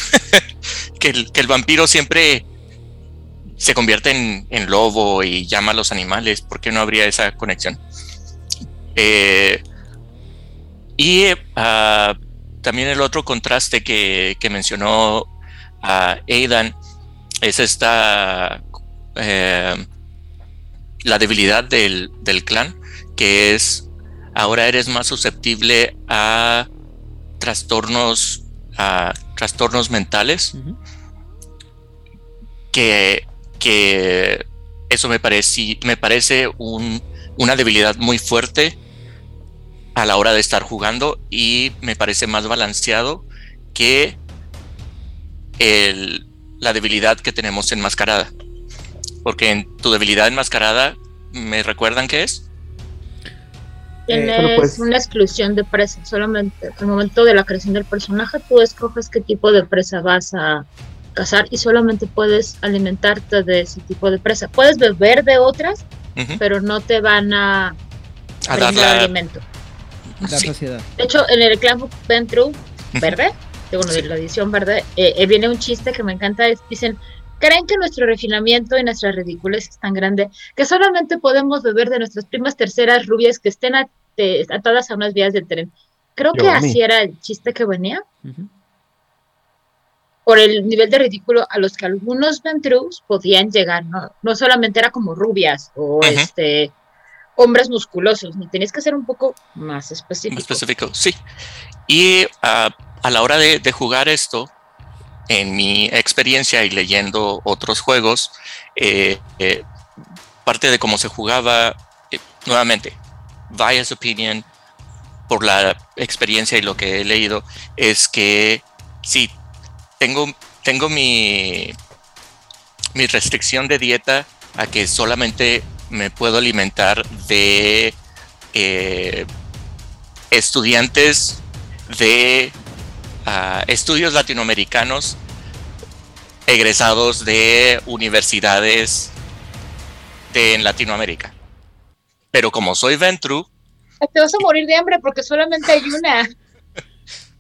que, el, vampiro siempre se convierte en, en lobo y llama a los animales. ¿Por qué no habría esa conexión? Eh, y ah, también el otro contraste que, que mencionó a Aidan es esta eh, la debilidad del, del clan, que es ahora eres más susceptible a trastornos ah, trastornos mentales, que, que eso me parece, me parece una debilidad muy fuerte a la hora de estar jugando y me parece más balanceado que el, la debilidad que tenemos enmascarada. Porque en tu debilidad enmascarada, ¿me recuerdan qué es? Tienes eh, pues una exclusión de presa. Solamente al momento de la creación del personaje, tú escoges qué tipo de presa vas a cazar y solamente puedes alimentarte de ese tipo de presa. Puedes beber de otras, pero no te van a, a dar alimento. La sociedad. De hecho, en el clan Ventru verde, de, la edición verde, eh, eh, viene un chiste que me encanta. dicen, creen que nuestro refinamiento y nuestra ridiculez es tan grande que solamente podemos beber de nuestras primas terceras rubias que estén atadas a unas vías de tren. Creo que así era el chiste que venía. Por el nivel de ridículo a los que algunos Ventrus podían llegar, ¿no? No solamente era como rubias o este hombres musculosos, ni tenías que ser un poco más específico. Más específico, sí. Y ah, a la hora de, jugar esto, en mi experiencia y leyendo otros juegos, eh, eh, parte de cómo se jugaba, eh, nuevamente, bias opinion, por la experiencia y lo que he leído, es que sí, tengo, tengo mi, mi restricción de dieta a que solamente me puedo alimentar de estudiantes de estudios latinoamericanos egresados de universidades de, en Latinoamérica. Pero como soy Ventru... Te vas a morir de hambre porque solamente hay una.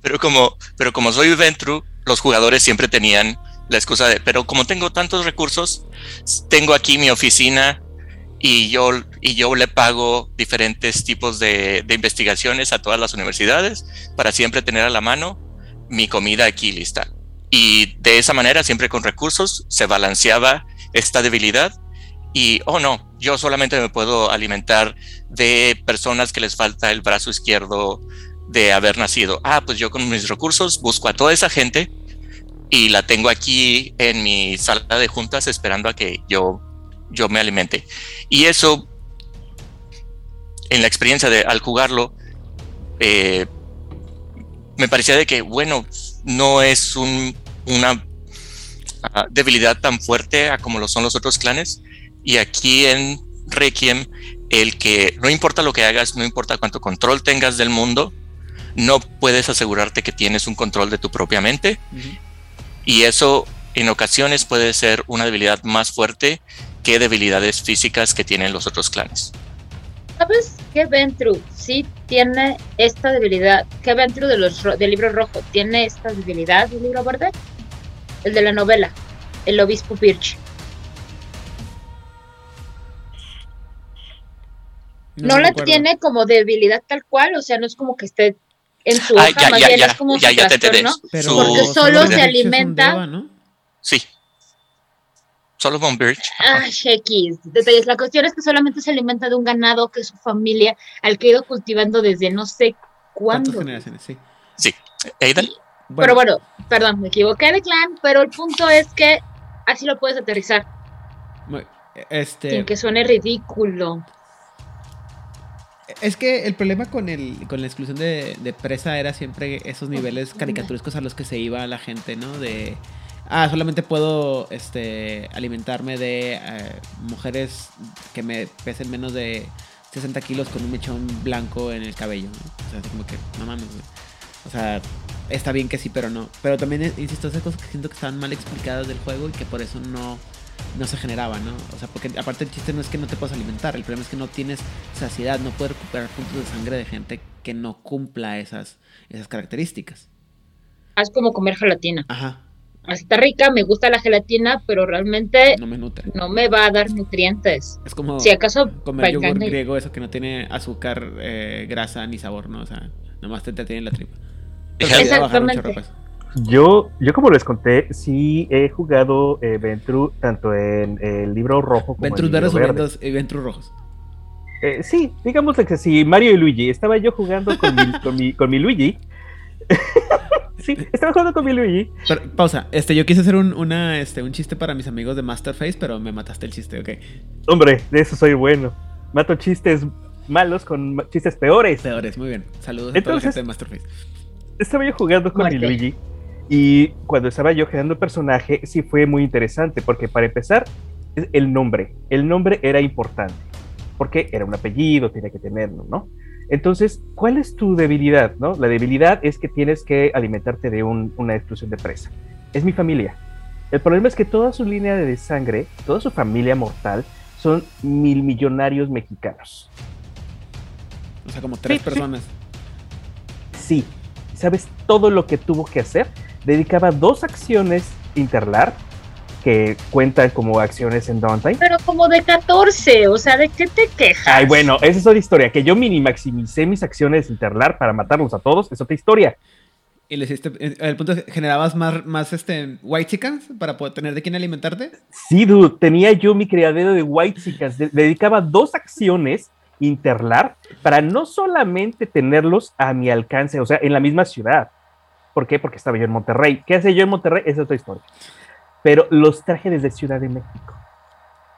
pero, como, pero como soy Ventru, los jugadores siempre tenían la excusa de, pero como tengo tantos recursos, tengo aquí mi oficina y yo, y yo le pago diferentes tipos de, de investigaciones a todas las universidades para siempre tener a la mano mi comida aquí lista. Y de esa manera, siempre con recursos, se balanceaba esta debilidad. Y, oh no, yo solamente me puedo alimentar de personas que les falta el brazo izquierdo de haber nacido. Ah, pues yo con mis recursos busco a toda esa gente y la tengo aquí en mi sala de juntas esperando a que yo, yo me alimente. Y eso, en la experiencia de al jugarlo, eh, me parecía de que, bueno, no es una ah, debilidad tan fuerte como lo son los otros clanes. Y aquí en Requiem, el que no importa lo que hagas, no importa cuánto control tengas del mundo, no puedes asegurarte que tienes un control de tu propia mente. Y eso en ocasiones puede ser una debilidad más fuerte que debilidades físicas que tienen los otros clanes. ¿Sabes qué Ventru sí tiene esta debilidad? ¿Qué Ventru de los, del libro rojo tiene esta debilidad del libro verde? El de la novela, el obispo Birch. No, la tiene como debilidad tal cual, o sea, no es como que esté en su ah, hoja, más bien es como su trastorno, porque solo se alimenta. Sí, Solomon Birch. Ah, X. Detalles. La cuestión es que solamente se alimenta de un ganado que su familia, al que ha ido cultivando desde no sé cuándo. generaciones? Sí. Sí. Aidan. Pero bueno, perdón, me equivoqué de clan, pero el punto es que así lo puedes aterrizar. Este... Sin que suene ridículo. Es que el problema con, el, con la exclusión de, de presa era siempre esos niveles caricaturescos a los que se iba la gente, ¿no? De ah, solamente puedo este, alimentarme de eh, mujeres que me pesen menos de 60 kilos con un mechón blanco en el cabello. O sea, como que, no mames, O sea, está bien que sí, pero no. Pero también, insisto, esas cosas que siento que estaban mal explicadas del juego y que por eso no, no se generaba, ¿no? O sea, porque aparte el chiste no es que no te puedas alimentar, el problema es que no tienes saciedad, no puedes recuperar puntos de sangre de gente que no cumpla esas, esas características. Es como comer gelatina. Ajá está rica, me gusta la gelatina, pero realmente no me nutre. No me va a dar nutrientes. Es como si acaso comer yogur griego, eso que no tiene azúcar, eh, grasa ni sabor, ¿no? O sea, nomás te, tiene la tripa. Exactamente. Yo, yo como les conté, sí he jugado eh, Ventru tanto en el libro rojo como en el libro verde. y Ventru rojos. Eh, sí, digamos que sí, Mario y Luigi. Estaba yo jugando con mi, con mi, con mi Luigi Sí, estaba jugando con mi Luigi. Pero, pausa, este, yo quise hacer un, una, este, un chiste para mis amigos de Masterface, pero me mataste el chiste, ok. Hombre, de eso soy bueno. Mato chistes malos con chistes peores. Peores, muy bien. Saludos a toda la Entonces- gente de Masterface. Estaba yo jugando con mi. Luigi y cuando estaba yo creando el personaje sí fue muy interesante porque para empezar el nombre, el nombre era importante porque era un apellido, tenía que tenerlo, ¿no? Entonces, ¿cuál es tu debilidad, no? La debilidad es que tienes que alimentarte de un- una exclusión de presa. Es mi familia. El problema es que toda su línea de sangre, toda su familia mortal son mil millonarios mexicanos. O sea, como tres Sí, sí. personas. Sí, ¿sabes todo lo que tuvo que hacer? Dedicaba dos acciones Interlar, que cuentan como acciones en downtime. Pero como de 14, o sea, ¿de qué te quejas? Ay, bueno, esa es otra historia. Que yo mini maximicé mis acciones Interlar para matarlos a todos, es otra historia. Y le hiciste. eh, El punto es que generabas más, más este, white chickens para poder tener de quién alimentarte. Sí, dude, tenía yo mi criadero de White Chicas. de- dedicaba dos acciones Interlar para no solamente tenerlos a mi alcance, o sea, en la misma ciudad. ¿Por qué? Porque estaba yo en Monterrey. ¿Qué hacía yo en Monterrey? Esa es otra historia. Pero los traje desde Ciudad de México.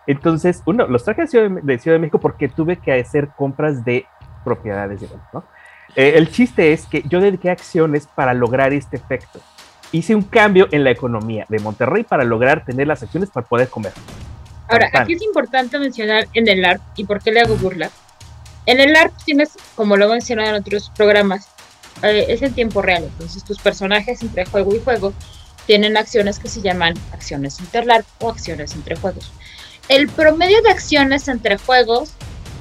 Entonces, uno, los traje de Ciudad de, de Ciudad de México porque tuve que hacer compras de propiedades, digamos, ¿no? Eh, el chiste es que yo dediqué acciones para lograr este efecto. Hice un cambio en la economía de Monterrey para lograr tener las acciones para poder comer. Ahora, aquí es importante mencionar en el ARP, y por qué le hago burla. En el ARP tienes, como lo he mencionado en otros programas, eh, es en tiempo real. Entonces, tus personajes entre juego y juego tienen acciones que se llaman acciones interlarp o acciones entre juegos. El promedio de acciones entre juegos,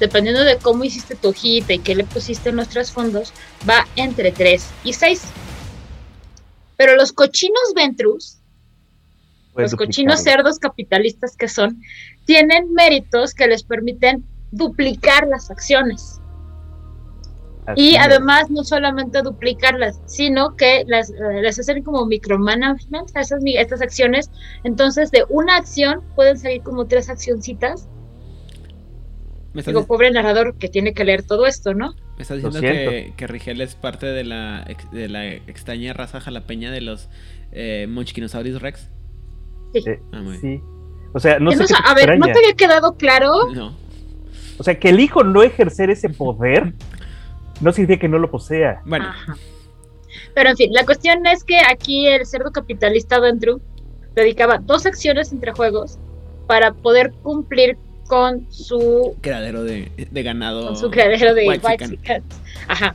dependiendo de cómo hiciste tu hojita y qué le pusiste en los trasfondos, va entre 3 y 6. Pero los cochinos Ventrus los cochinos cerdos capitalistas que son, tienen méritos que les permiten duplicar las acciones. Así Y es. además no solamente duplicarlas, sino que las, eh, las hacen como micromanagement esas, estas acciones. Entonces de una acción pueden salir como tres accioncitas. Me estás, Digo, pobre narrador que tiene que leer todo esto, ¿no? me estás diciendo que, Rigel es parte de la, de la extraña raza jalapeña de los eh, Munchkinosaurus Rex. Eh, Ah, muy bien. sí. O sea, no Que sé qué te a ver, ¿no te había quedado claro? No. O sea, que elijo no ejercer ese poder no significa que no lo posea. Bueno, Ajá. Pero en fin, la cuestión es que aquí el cerdo capitalista Ventru dedicaba dos acciones entre juegos para poder cumplir con su, criadero de, de ganado. con su criadero de White. Ajá.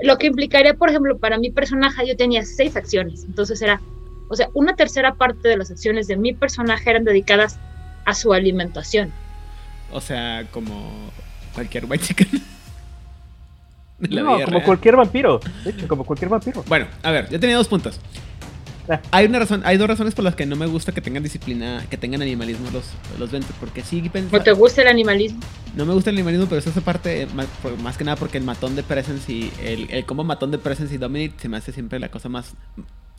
Lo que implicaría, por ejemplo, para mi personaje yo tenía seis acciones. Entonces era, o sea, una tercera parte de las acciones de mi personaje eran dedicadas a su alimentación. O sea, como cualquier white chicken. de la No, vida como real. cualquier vampiro. De hecho, como cualquier vampiro. Bueno, a ver, yo tenía dos puntos. Ah. Hay una razón, hay dos razones por las que no me gusta que tengan disciplina, que tengan animalismo los, los ventos, porque sí pensa- ¿No te gusta el animalismo? no me gusta el animalismo, pero es esa parte, eh, más, más que nada porque el matón de Presence y el, el combo matón de Presence y Dominic se me hace siempre la cosa más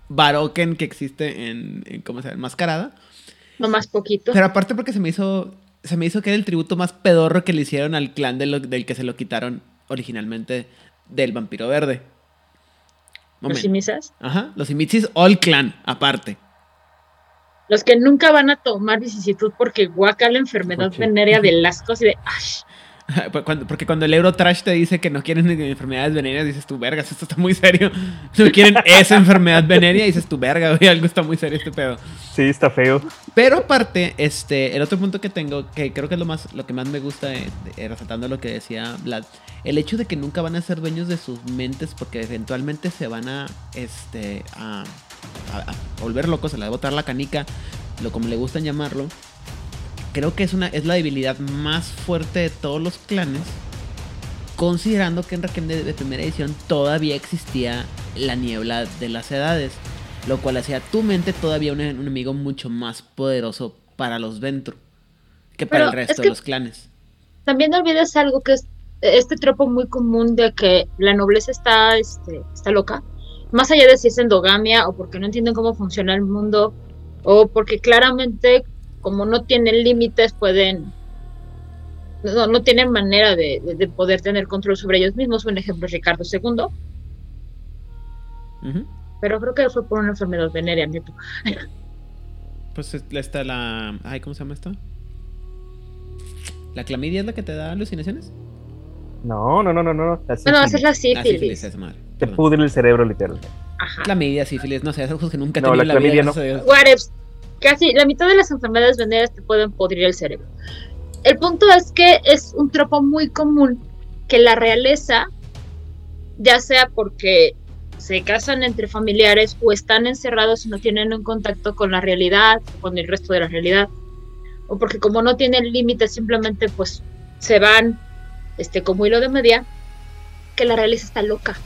baroquen que existe en, en ¿cómo se llama? Mascarada. No más poquito. Pero aparte porque se me hizo se me hizo que era el tributo más pedorro que le hicieron al clan de lo- del que se lo quitaron originalmente del vampiro verde. Los Momento. simisas. Ajá, los Imitsis all clan, aparte. Los que nunca van a tomar vicisitud porque guaca la enfermedad venérea del asco y de ¡ash! Cuando- porque cuando el Eurotrash te dice que no quieren enfermedades venéreas, dices tú, vergas, esto está muy serio. No quieren esa enfermedad venérea, dices tú, verga, güey, algo está muy serio este pedo. Sí, está feo. Pero aparte, este, el otro punto que tengo, que creo que es lo más, lo que más me gusta, eh, eh, resaltando lo que decía Vlad, el hecho de que nunca van a ser dueños de sus mentes, porque eventualmente se van a, este, a, a- a volver locos, se les va a botar la canica, lo como le gustan llamarlo. Creo que es una, es la debilidad más fuerte de todos los clanes, considerando que en Requiem de, de primera edición todavía existía la niebla de las edades, lo cual hacía tu mente todavía un, un enemigo mucho más poderoso para los Ventru que para Pero el resto es de los clanes. También no olvides algo que es este tropo muy común de que la nobleza está, este, está loca. Más allá de si es endogamia o porque no entienden cómo funciona el mundo o porque claramente como no tienen límites pueden no, no tienen manera de, de- de poder tener control sobre ellos mismos. Un ejemplo es Ricardo II. Pero creo que fue por una enfermedad venérea, neto. Pues está la. Ay, ¿cómo se llama esto? ¿La clamidia es la que te da alucinaciones? No, no, no, no, no. La no, esa es la La sífilis, sífilis. esa madre. Te pudre el cerebro, literal. Ajá. Clamidia, sífilis, no sé, es algo que nunca he No, la la vida. no. Whatevs. Casi la mitad de las enfermedades venéreas te pueden podrir el cerebro. El punto es que es un tropo muy común que la realeza, ya sea porque se casan entre familiares o están encerrados y no tienen un contacto con la realidad, con el resto de la realidad, o porque como no tienen límites simplemente pues se van este como hilo de media, que la realeza está loca.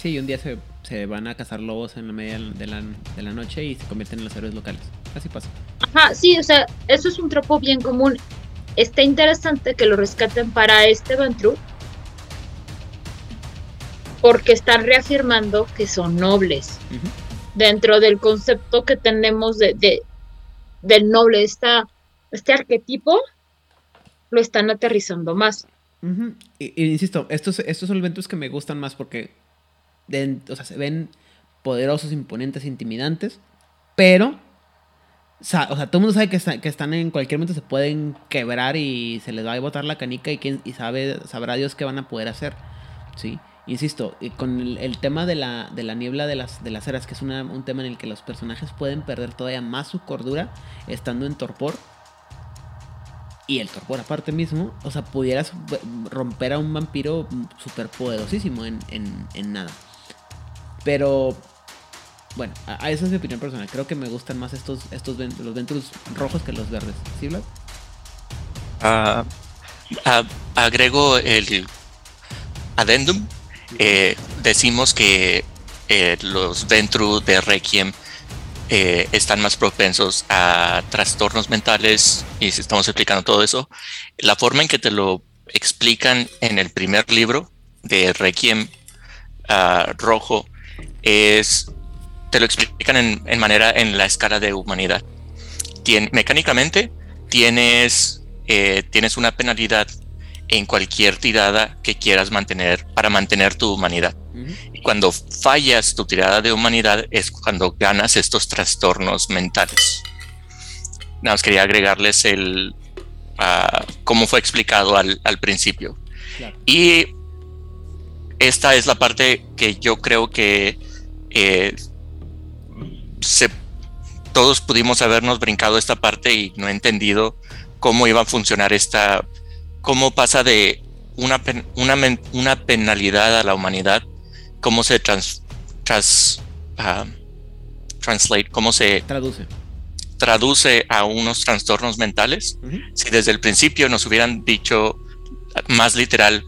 Sí, un día se, se van a cazar lobos en la media de la, de la noche y se convierten en los héroes locales. Así pasa. Ajá, sí, o sea, eso es un tropo bien común. Está interesante que lo rescaten para este Ventru. Porque están reafirmando que son nobles. Dentro del concepto que tenemos de, de- del noble, esta, este arquetipo lo están aterrizando más. Y, insisto, estos, estos son eventos que me gustan más porque o sea, se ven poderosos, imponentes, intimidantes, pero o sea, todo el mundo sabe que, está- que están en cualquier momento se pueden quebrar y se les va a botar la canica y, quién, y sabe, sabrá Dios qué van a poder hacer. Sí, insisto, y con el, tema de la, de la niebla de las, de las eras, que es un tema en el que los personajes pueden perder todavía más su cordura estando en torpor. Y el torpor aparte mismo, o sea, pudieras romper a un vampiro súper poderosísimo en, en- en nada. Pero, bueno, a, a esa es mi opinión personal. Creo que me gustan más estos, estos los Ventrus rojos que los verdes. ¿Sí, Vlad? Ah, ah, agrego el adendum. Eh, decimos que eh, los Ventru de Requiem eh, están más propensos a trastornos mentales y si estamos explicando todo eso, la forma en que te lo explican en el primer libro de Requiem ah, rojo es te lo explican en, manera en la escala de humanidad. Mecánicamente tienes eh, tienes una penalidad en cualquier tirada que quieras mantener para mantener tu humanidad. Y cuando fallas tu tirada de humanidad es cuando ganas estos trastornos mentales. Nada más quería agregarles el ah, cómo fue explicado al, al principio. Claro. Y esta es la parte que yo creo que eh, se- todos pudimos habernos brincado esta parte y no entendido cómo iba a funcionar esta, cómo pasa de una, pen- una, una penalidad a la humanidad, cómo se trans, ah, translate, cómo se Traduce. traduce a unos trastornos mentales. Si desde el principio nos hubieran dicho más literal,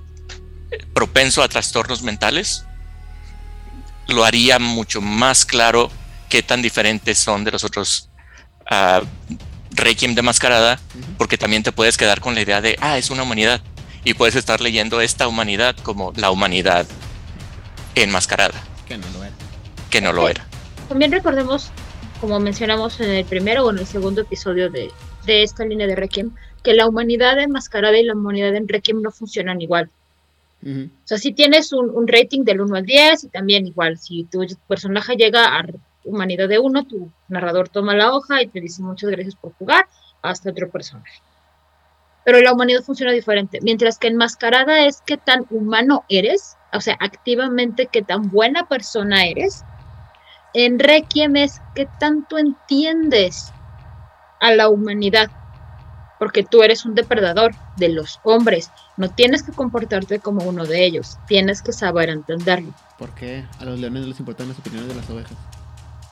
propenso a trastornos mentales, lo haría mucho más claro qué tan diferentes son de los otros ah, Requiem de Mascarada, porque también te puedes quedar con la idea de, ah, es una humanidad, y puedes estar leyendo esta humanidad como la humanidad enmascarada, Que no lo era. que no lo era. También recordemos, como mencionamos en el primero o en el segundo episodio de, de esta línea de Requiem, que la humanidad enmascarada y la humanidad en Requiem no funcionan igual. O sea, si tienes un, un rating del 1 al 10 y también igual, si tu personaje llega a humanidad de 1, tu narrador toma la hoja y te dice muchas gracias por jugar hasta otro personaje. Pero la humanidad funciona diferente, mientras que enmascarada es qué tan humano eres, o sea, activamente qué tan buena persona eres. En Requiem es qué tanto entiendes a la humanidad, porque tú eres un depredador de los hombres, no tienes que comportarte como uno de ellos, tienes que saber entenderlo. ¿Por qué a los leones les importan las opiniones de las ovejas?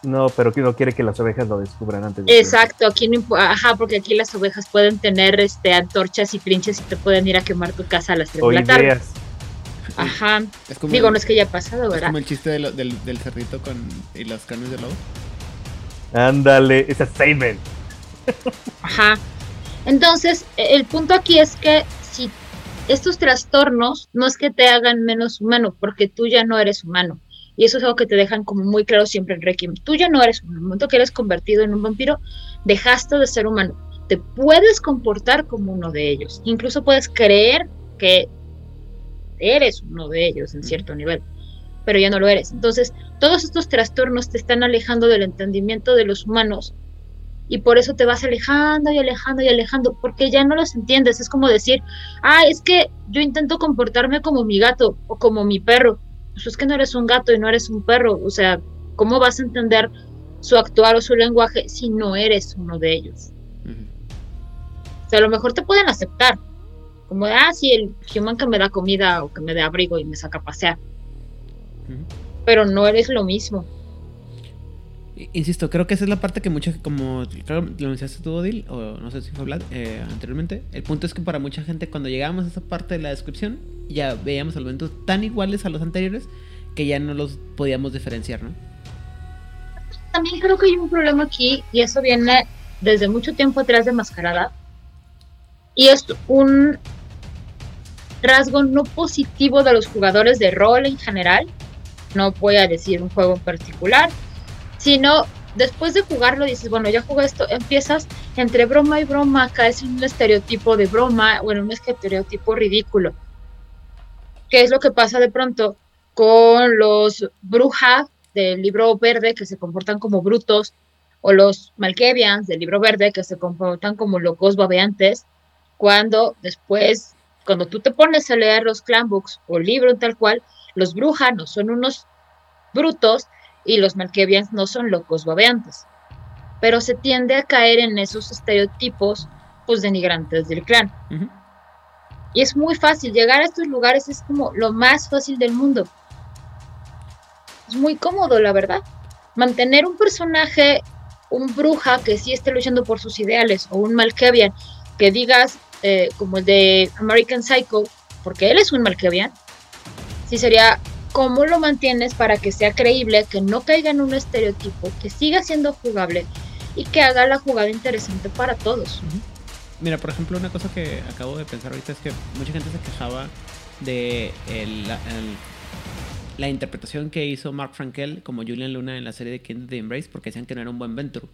No, pero que no quiere que las ovejas lo descubran antes. de Exacto, aquí no ajá, porque aquí las ovejas pueden tener este antorchas y trinches y te pueden ir a quemar tu casa a las 3 O de la tarde. ideas. Ajá. Es como, Digo, el, no es que ya ha pasado, es ¿verdad? como el chiste de lo- del, del cerdito con, y las carnes de lobo. Ándale, ese statement. Ajá. Entonces, e- el punto aquí es que si estos trastornos no es que te hagan menos humano, porque tú ya no eres humano. Y eso es algo que te dejan como muy claro siempre en Requiem. Tú ya no eres humano. En el momento que eres convertido en un vampiro, dejaste de ser humano. Te puedes comportar como uno de ellos. Incluso puedes creer que eres uno de ellos en cierto nivel. pero ya no lo eres. Entonces, todos estos trastornos te están alejando del entendimiento de los humanos y por eso te vas alejando y alejando y alejando, porque ya no los entiendes. Es como decir, ah, es que yo intento comportarme como mi gato o como mi perro. Pues es que no eres un gato y no eres un perro. O sea, ¿cómo vas a entender su actuar o su lenguaje si no eres uno de ellos? O sea, a lo mejor te pueden aceptar, como de, ah, sí, el human que me da comida o que me da abrigo y me saca a pasear. Pero no eres lo mismo. Insisto, creo que esa es la parte que mucha, como claro, lo mencionaste tú, Odil, o no sé si fue Vlad, eh, anteriormente. El punto es que para mucha gente, cuando llegábamos a esa parte de la descripción, ya veíamos elementos tan iguales a los anteriores que ya no los podíamos diferenciar, ¿no? También creo que hay un problema aquí, y eso viene desde mucho tiempo atrás de Mascarada, y es un rasgo no positivo de los jugadores de rol en general, no voy a decir un juego en particular, sino después de jugarlo dices, bueno, ya jugué esto, empiezas entre broma y broma, caes en un estereotipo de broma o en un estereotipo ridículo. ¿Qué es lo que pasa de pronto con los brujas del libro verde que se comportan como brutos o los Malkevians del libro verde que se comportan como locos babeantes cuando después, cuando tú te pones a leer los clanbooks o libros tal cual, los brujas no son unos brutos, y los Malkevians no son locos babeantes. Pero se tiende a caer en esos estereotipos pues denigrantes del clan. Y es muy fácil, llegar a estos lugares es como lo más fácil del mundo. Es muy cómodo, la verdad. Mantener un personaje, un bruja que sí esté luchando por sus ideales, o un Malkevian que digas, eh, como el de American Psycho, porque él es un Malkevian, sí sería ¿Cómo lo mantienes para que sea creíble, que no caiga en un estereotipo, que siga siendo jugable y que haga la jugada interesante para todos? Mira, por ejemplo, una cosa que acabo de pensar ahorita es que mucha gente se quejaba de la interpretación que hizo Mark Frankel como Julian Luna en la serie de King the Embrace porque decían que no era un buen Ventru.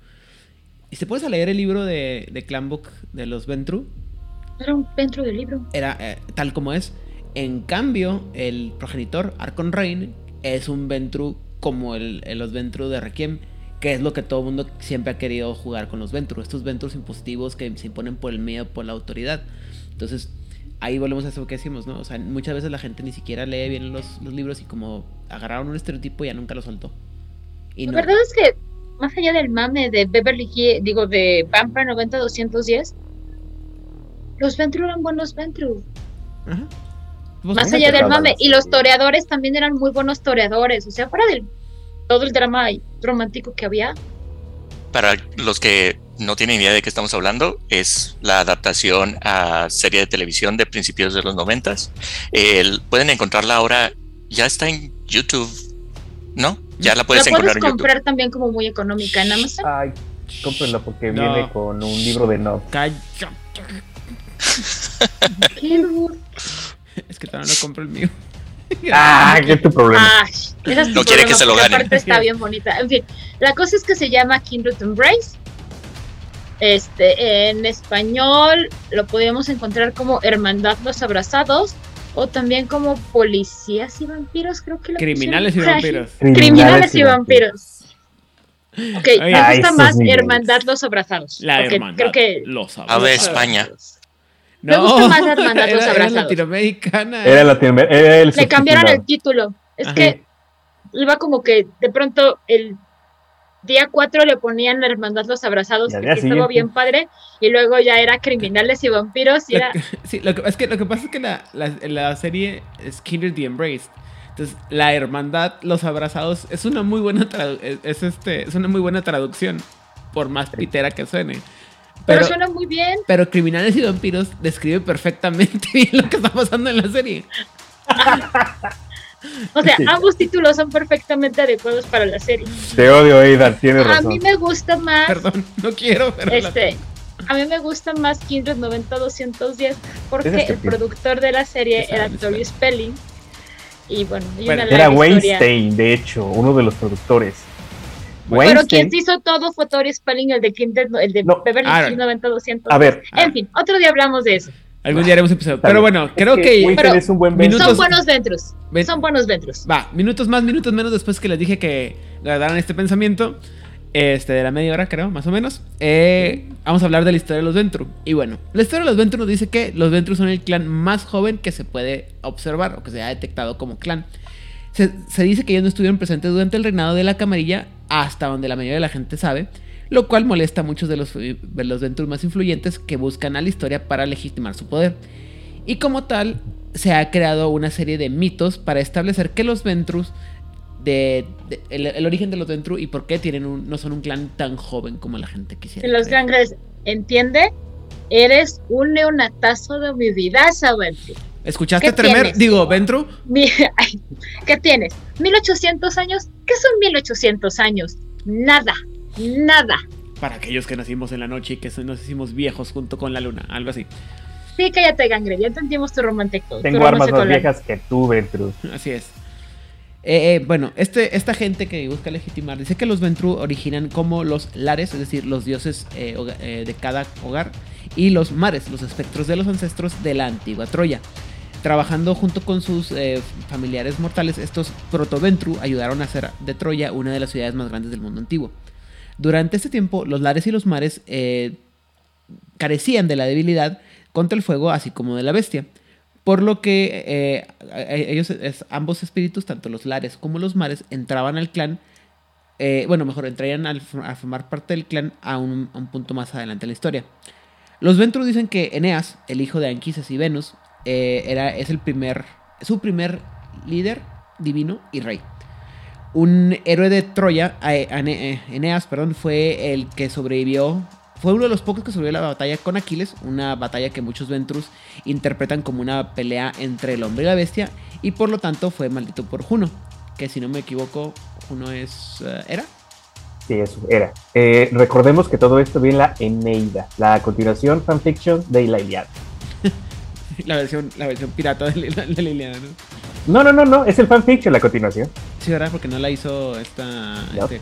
Y se puedes leer el libro de, de Clanbook de los Ventru. Era un Ventru del libro. Era eh, tal como es. En cambio, el progenitor, Arcon Rain, es un Ventru como el, los Ventru de Requiem, que es lo que todo el mundo siempre ha querido jugar con los Ventru. Estos Ventrus impositivos que se imponen por el miedo, por la autoridad. Entonces, ahí volvemos a eso que decimos, ¿no? O sea, muchas veces la gente ni siquiera lee bien los, libros y como agarraron un estereotipo ya nunca lo soltó. Y la verdad es que, más allá del mame de Beverly Hills, digo, de Vampire 90210, los Ventru eran buenos Ventru. Ajá. Pues Más allá del mame. Y los toreadores también eran muy buenos toreadores. O sea, fuera del todo el drama romántico que había. Para los que no tienen idea de qué estamos hablando, es la adaptación a serie de televisión de principios de los noventas. pueden encontrarla ahora, ya está en YouTube, ¿no? Ya la puedes, la puedes comprar también como muy económica en Amazon. Ay, cómprenla porque viene con un libro de no. ¿Qué? Es que todavía no compro el mío. ah, ¿qué es tu problema? no quiere que se lo gane. Aparte está bien bonita. En fin, la cosa es que se llama Kindred Embrace. Este, en español lo podemos encontrar como Hermandad los Abrazados o también como Policías y Vampiros, creo que lo Criminales y Vampiros. Criminales, y, vampiros. Ok, me gusta más Hermandad los Abrazados. La hermandad creo que los abrazados. A ver, España. Me gusta más Hermandad los Abrazados. Era latinoamericana. Era latinoamericana. Le cambiaron el título. Es que iba como que de pronto el día 4 le ponían la Hermandad los Abrazados, que estaba bien padre, y luego ya era Criminales y Vampiros. Y era... sí, lo que, es que lo que pasa es que la, la, serie es Kinder the Embraced. Entonces, la hermandad, los abrazados, es una muy buena es, este, es una muy buena traducción, por más pitera que suene. Pero, suena muy bien. Pero Criminales y Vampiros describe perfectamente bien lo que está pasando en la serie. o sea, ambos títulos son perfectamente adecuados para la serie. Te odio, Aidan, tienes razón. A mí me gusta más. Perdón, no quiero, pero. Este, A mí me gusta más Kindred 90-210 porque el productor de la serie era Tori Spelling. Y bueno, era Weinstein, de hecho, uno de los productores. Pero quien hizo todo fue Tori Spelling, el de Kindred, el de Beverly Hills 90 200. A ver. En fin, otro día hablamos de eso. Algún día haremos episodio. Pero bueno, Es creo que que. Pero es un buen minutos-. Son buenos Ventrus. Ven- Son buenos Ventrus. Va, minutos más, minutos menos después que les dije que guardaran este pensamiento. Este, de la media hora, creo, más o menos. eh, vamos a hablar de la historia de los Ventru. Y bueno, la historia de los Ventru nos dice que los Ventru son el clan más joven que se puede observar o que se ha detectado como clan. Se, se dice que ellos no estuvieron presentes durante el reinado de la camarilla, hasta donde la mayoría de la gente sabe, lo cual molesta a muchos de los, de los más influyentes que buscan a la historia para legitimar su poder. Y como tal, se ha creado una serie de mitos para establecer que los Ventrus, de, de- el, el origen de los Ventru y por qué tienen un- no son un clan tan joven como la gente quisiera. En los creer. grandes, ¿entiende? Eres un neonatazo de mi vida, Saventry. ¿Escuchaste ¿Qué tremer? tienes? Digo, Ventru. ¿Qué tienes? ¿1800 años? ¿Qué son 1800 años? Nada, nada. Para aquellos que nacimos en la noche y que se- nos hicimos viejos junto con la luna, algo así. Sí, cállate, Gangre, ya entendimos tu romántico. Tengo armas más viejas que tú, Ventru. Así es. Eh, eh, bueno, este, esta gente que busca legitimar dice que los Ventru originan como los lares, es decir, los dioses eh, eh, de cada hogar, y los mares, los espectros de los ancestros de la antigua Troya. Trabajando junto con sus eh, familiares mortales, estos proto-Ventru ayudaron a hacer de Troya una de las ciudades más grandes del mundo antiguo. Durante este tiempo, los lares y los mares eh, carecían de la debilidad contra el fuego, así como de la bestia. Por lo que eh, ellos, ambos espíritus, tanto los lares como los mares, entraban al clan. bueno, mejor, entrarían a formar parte del clan a un, a un punto más adelante en la historia. Los Ventru dicen que Eneas, el hijo de Anquises y Venus, eh, era, es el primer, su primer líder divino y rey. Un héroe de Troya, eh, eh, Eneas, perdón, fue el que sobrevivió. Fue uno de los pocos que sobrevivió a la batalla con Aquiles, una batalla que muchos Ventrus interpretan como una pelea entre el hombre y la bestia, y por lo tanto fue maldito por Juno, que si no me equivoco, Juno es... ¿Era? Sí, eso era. Recordemos que todo esto viene en la Eneida, la continuación fanfiction de la Iliada. La versión, la versión pirata de, Lil- de Liliana, ¿no? No, no, no, no, es el fanfiction, la continuación. Sí, ¿verdad? Porque no la hizo esta... No. Este.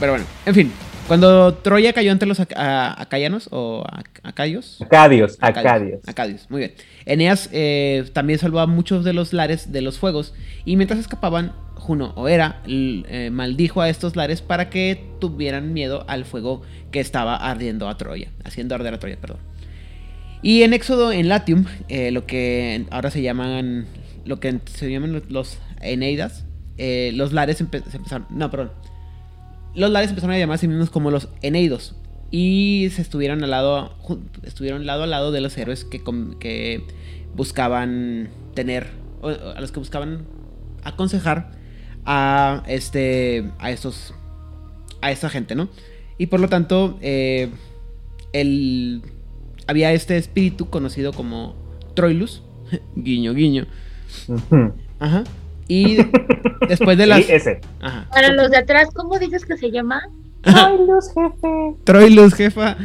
Pero bueno, en fin. Cuando Troya cayó ante los ac- a- acayanos o ac- acayos... Acadios, Acadios. Acadios, muy bien. Eneas eh, también salvó a muchos de los lares de los fuegos y mientras escapaban, Juno o Hera eh, maldijo a estos lares para que tuvieran miedo al fuego que estaba ardiendo a Troya, haciendo arder a Troya, perdón. Y en Éxodo, en Latium, eh, lo que ahora se llaman, lo que se llaman los- Eneidas, eh, los lares se empezaron, no, perdón, los lares empezaron a llamar a sí mismos como los Eneidos. Y se estuvieron al lado, estuvieron lado a lado de los héroes que, que buscaban tener, a los que buscaban aconsejar a este, a estos, a esta gente, ¿no? Y por lo tanto, eh, el, había este espíritu conocido como Troilus, guiño, guiño, ajá. Y después de las, Sí, ese. ajá. Para los de atrás, ¿cómo dices que se llama? Ajá. jefe. Troilus, jefa.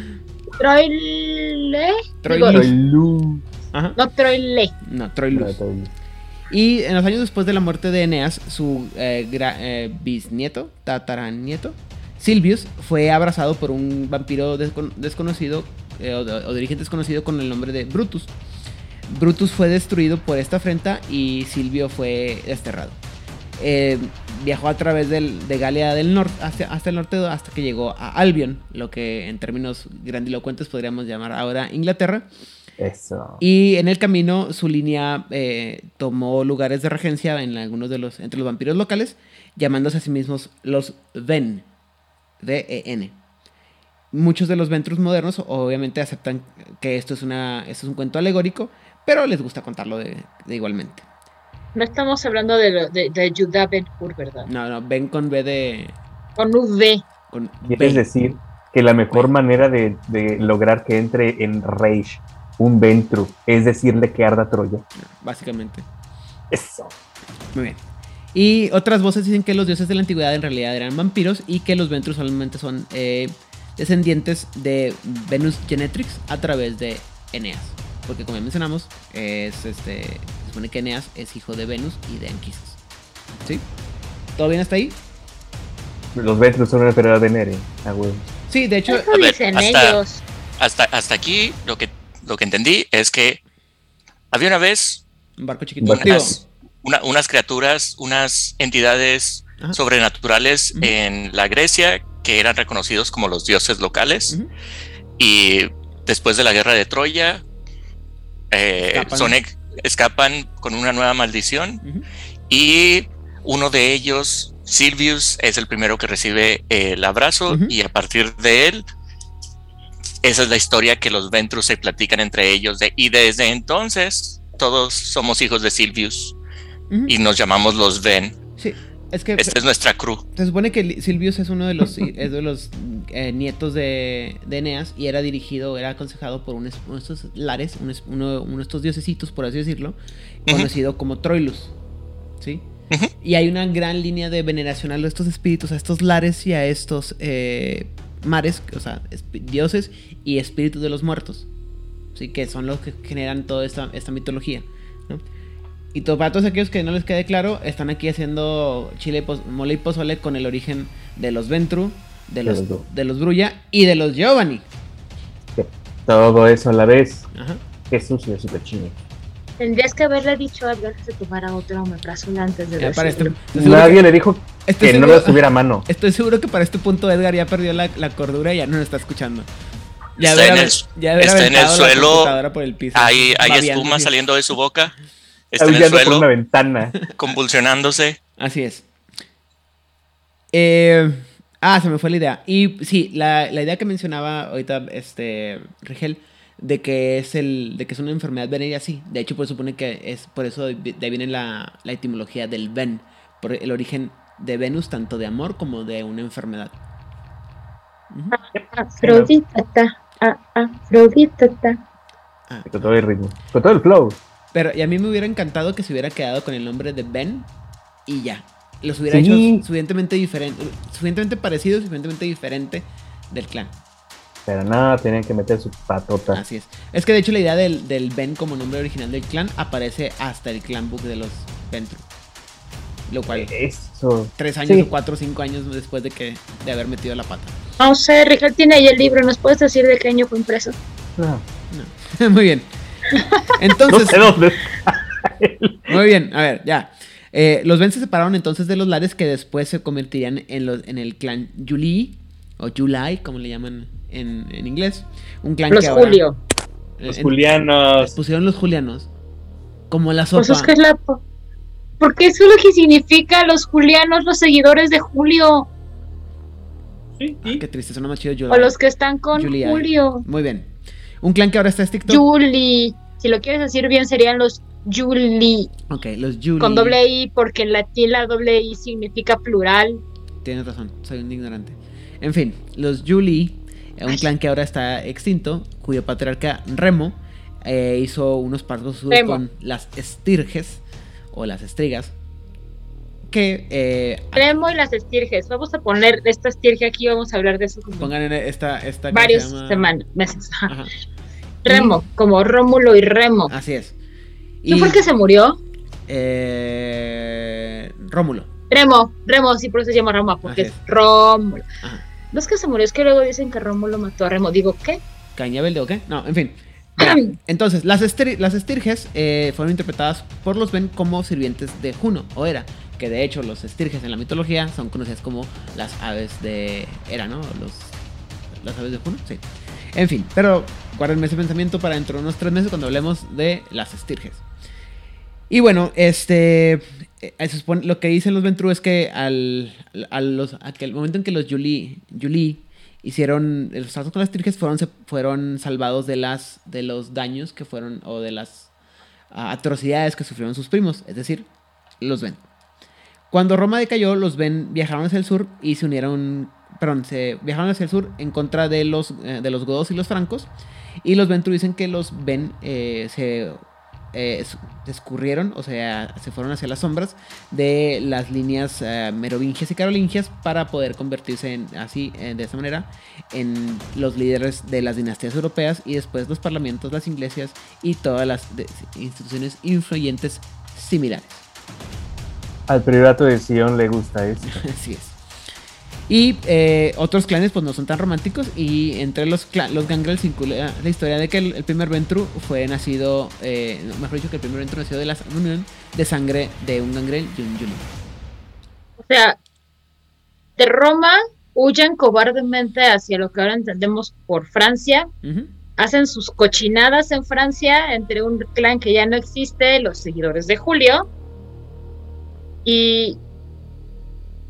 Troile. Troilus. Troilus. Ajá. no, Troile. No, Troilus. Y en los años después de la muerte de Eneas, su eh, gra- eh, bisnieto, tataranieto, Silvius, fue abrazado por un vampiro descon- desconocido eh, o, de, o de origen desconocido con el nombre de Brutus. Brutus fue destruido por esta afrenta y Silvio fue desterrado. Eh, viajó a través del- de Galia del norte hasta, hasta el norte hasta que llegó a Albion, lo que en términos grandilocuentes podríamos llamar ahora Inglaterra. Eso. Y en el camino su línea eh, tomó lugares de regencia en algunos de los entre los vampiros locales, llamándose a sí mismos los Ven, V-E-N. Muchos de los Ventrus modernos obviamente aceptan que esto es una esto es un cuento alegórico, pero les gusta contarlo de, de igualmente. No estamos hablando de, lo- de, de Judá Ben Hur, ¿verdad? No, no, Ven con B de Con V. con ¿Quieres B. decir que la mejor manera de, de lograr que entre en Rage un Ventru es decirle que arda Troya? básicamente. Eso. Muy bien. Y otras voces dicen que los dioses de la antigüedad en realidad eran vampiros y que los Ventrus solamente son eh, descendientes de Venus Genetrix a través de Eneas. Porque como ya mencionamos, es este, se supone que Eneas es hijo de Venus y de Anquises. ¿Sí? ¿Todo bien hasta ahí? Los Ventrus son una enfermedad de Nere. Güey. Sí, de hecho, Eso a ver, dicen hasta- ellos. Hasta, hasta aquí lo que lo que entendí es que había una vez Un barco chiquito. Unas, una- unas criaturas, unas entidades Ajá. sobrenaturales en la Grecia que eran reconocidos como los dioses locales. Y después de la guerra de Troya, eh, Escapan. son ex- escapan con una nueva maldición. Y uno de ellos, Silvius, es el primero que recibe el abrazo. Y a partir de él, esa es la historia que los Ventrus se platican entre ellos. de- y desde entonces, todos somos hijos de Silvius y nos llamamos los Ven. Es que Esta es nuestra crew. se supone que Silvius es uno de los, es de los eh, nietos de, de Eneas y era dirigido, era aconsejado por un uno de estos lares, un es- uno, uno de estos diosesitos, por así decirlo, conocido como Troilus. ¿Sí? Y hay una gran línea de veneración a estos espíritus, a estos lares y a estos eh, mares, o sea, dioses y espíritus de los muertos. ¿Sí? Que son los que generan toda esta, esta mitología. Y to- para todos aquellos que no les quede claro, están aquí haciendo chile y pos- mole y pozole con el origen de los Ventru, de los, de Brulla y de los Giovanni. Todo eso a la vez. Ajá. Qué sucio, súper chino. Tendrías que haberle dicho a Edgar que se tomara otro omeprazol antes de este- Nadie que- le dijo que no lo tuviera a mano. Estoy seguro que para este punto Edgar ya perdió la, la cordura y ya no nos está escuchando. Ya Está haber en el- ya está en el suelo, computadora por el piso, Hay, espuma saliendo de su boca. Está en el por una ventana. convulsionándose. Así es. Eh, ah, se me fue la idea. Y sí, la, la idea que mencionaba ahorita este Rigel de que es el de que es una enfermedad venérea, sí. De hecho, pues supone que es por eso de de ahí viene la, la etimología del ven, por el origen de Venus tanto de amor como de una enfermedad. Ujú. Afrodita, ta, ah, Afrodita, ta. Ah, Con todo el ritmo. Con todo el flow. Pero y a mí me hubiera encantado que se hubiera quedado con el nombre de Ben y ya. Los hubiera Sí. hecho suficientemente diferente, suficientemente parecido, suficientemente diferente del clan. Pero nada, tenían que meter su patota. Así es. Es que de hecho la idea del, del Ben como nombre original del clan aparece hasta el clan book de los Ventru. Lo cual, Eso. tres años sí. o cuatro o cinco años después de que de haber metido la pata. No sé, Rigel tiene ahí el libro, ¿nos puedes decir de qué año fue impreso? No, No. Muy bien. No Entonces, sé dónde. muy bien, a ver, ya. Eh, los Ben se separaron entonces de los Lares que después se convertirían en, los, en el clan Yuli, o Julai, como le llaman en, en inglés. Un clan Los que ahora- Julio. Los en- Julianos. pusieron los Julianos. Como la sopa. Pues es que es la... Porque eso es lo que significa los julianos, los seguidores de Julio, Sí, Ah, qué triste, suena más chido o Julai. los que están con Julia. Julio. Muy bien. Un clan que ahora está estricto. Julie. Si lo quieres decir bien, serían los Julie. ok, los Juli. Con doble I, porque en latín la doble I significa plural. Tienes razón, soy un ignorante. En fin, los Juli, eh, un Ay. clan que ahora está extinto, cuyo patriarca Remo eh, hizo unos partos con las estirges o las estrigas. Que eh, Remo y las estirges. Vamos a poner esta estirge aquí, vamos a hablar de eso pongan en esta. esta varios se llama- semanas, meses. Ajá. Remo, como Rómulo y Remo. así es. ¿No fue el que se murió? eh, Rómulo. Remo, Remo, sí, por eso se llama Roma, porque es Rómulo. Ajá. No es que se murió, es que luego dicen que Rómulo mató a Remo. Digo, ¿qué? ¿Cañabel o qué? No, en fin. Entonces, las, estir- las estirges eh, fueron interpretadas por los Ben como sirvientes de Juno o Hera. Que de hecho, los estirges en la mitología son conocidas como las aves de Hera, ¿no? Los, las aves de Juno, sí. En fin, pero guárdenme ese pensamiento para dentro de unos tres meses cuando hablemos de las estirges. Y bueno, este. eh, lo que dicen los Ventru es que al, al los, a el momento en que los Yuli, Yuli hicieron los tratos con las Estirges fueron, fueron salvados de las de los daños que fueron o de las ah, atrocidades que sufrieron sus primos, es decir, los Ven. Cuando Roma decayó, los Ven viajaron hacia el sur y se unieron, perdón, se viajaron hacia el sur en contra de los eh, de los godos y los francos y los Ventru dicen que los Ven eh, se eh, es- escurrieron, o sea, se fueron hacia las sombras de las líneas eh, merovingias y carolingias para poder convertirse en, así, eh, de esa manera, en los líderes de las dinastías europeas y después los parlamentos, las iglesias y todas las instituciones influyentes similares. Al priorato de Sion le gusta esto. Así es. Y eh, otros clanes pues no son tan románticos y entre los, los gangrels circula la historia de que el, el primer Ventru fue nacido, eh, no, mejor dicho que el primer Ventru nació de la unión de sangre de un gangrel y un Yulin. O sea, de Roma huyen cobardemente hacia lo que ahora entendemos por Francia, hacen sus cochinadas en Francia entre un clan que ya no existe, los seguidores de Julio, y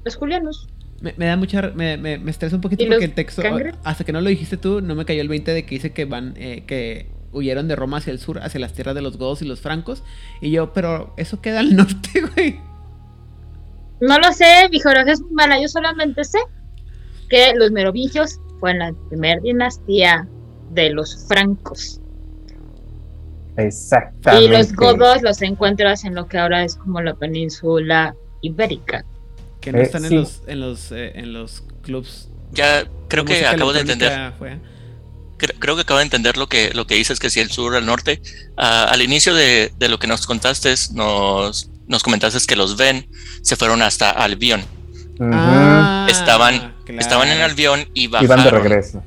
los julianos. Me, me da mucha. Me, me, me estresa un poquito ¿Y porque el texto. cangres? Hasta que no lo dijiste tú, no me cayó el 20 de que dice que van. eh, que huyeron de Roma hacia el sur, hacia las tierras de los godos y los francos. Y yo, pero eso queda al norte, güey. No lo sé, mi geografía es muy mala, yo solamente sé que los merovingios fueron la primera dinastía de los francos. Exactamente. Y los godos los encuentras en lo que ahora es como la península ibérica. Que no Eh, están sí. en los, en los, eh, en los clubs. Ya creo que acabo de entender. fue. Creo que acabo de entender lo que, lo que dices, que si el sur, el norte. Ah, al inicio de, de lo que nos contaste, nos, nos comentaste que los Ven se fueron hasta Albión. Ujú. Ah, Estaban- claro. Estaban en Albión y Y van de bajaron, regreso.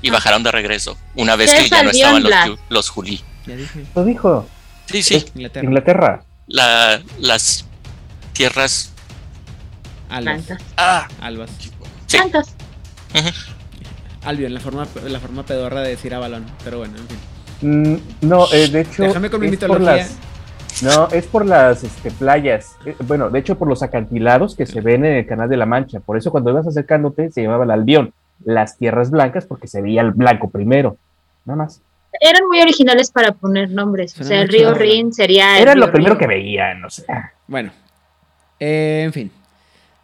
y bajaron de regreso. Una vez ¿Qué que ya no estaban los, los Julí. Ya dije. Lo dijo. Sí, sí. Es Inglaterra. Inglaterra. La, las tierras. Albas. Ah, Albas. sí. Plantas. Albion, la forma, la forma pedorra de decir Avalon. Pero bueno, en fin. Mm, no, eh, de hecho. Déjame con mi es por mitología. las- no, es por las este, playas. Eh, bueno, de hecho, por los acantilados que se ven en el Canal de la Mancha. Por eso, cuando ibas acercándote, se llamaba el Albión. Las tierras blancas, porque se veía el blanco primero. Nada más. Eran muy originales para poner nombres. O sea, el río Rin sería. el Era lo primero Rin. que veían, no sé. Bueno, eh, en fin.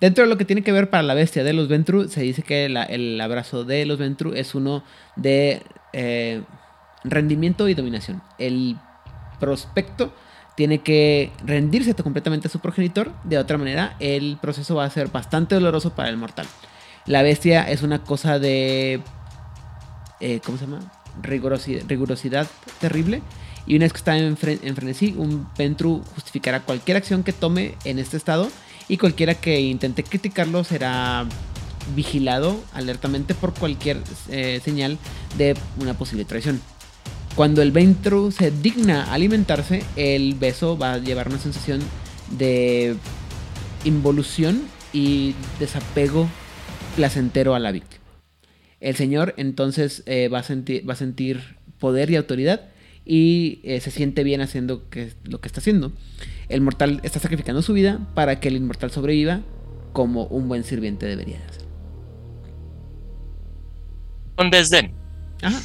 Dentro de lo que tiene que ver para la bestia de los Ventru, se dice que la- el abrazo de los Ventru es uno de eh, rendimiento y dominación. El prospecto tiene que rendirse completamente a su progenitor, de otra manera el proceso va a ser bastante doloroso para el mortal. La bestia es una cosa de... eh, ¿Cómo se llama? Rigurosidad terrible. Y una vez que está en frenesí, un Ventru justificará cualquier acción que tome en este estado y cualquiera que intente criticarlo será vigilado alertamente por cualquier eh, señal de una posible traición. Cuando el Ventru se digna alimentarse, el beso va a llevar una sensación de involución y desapego placentero a la víctima. El señor entonces eh, va, a sentir, va a sentir poder y autoridad y eh, se siente bien haciendo que- lo que está haciendo. El mortal está sacrificando su vida para que el inmortal sobreviva como un buen sirviente debería de hacer. Con desdén. Ajá.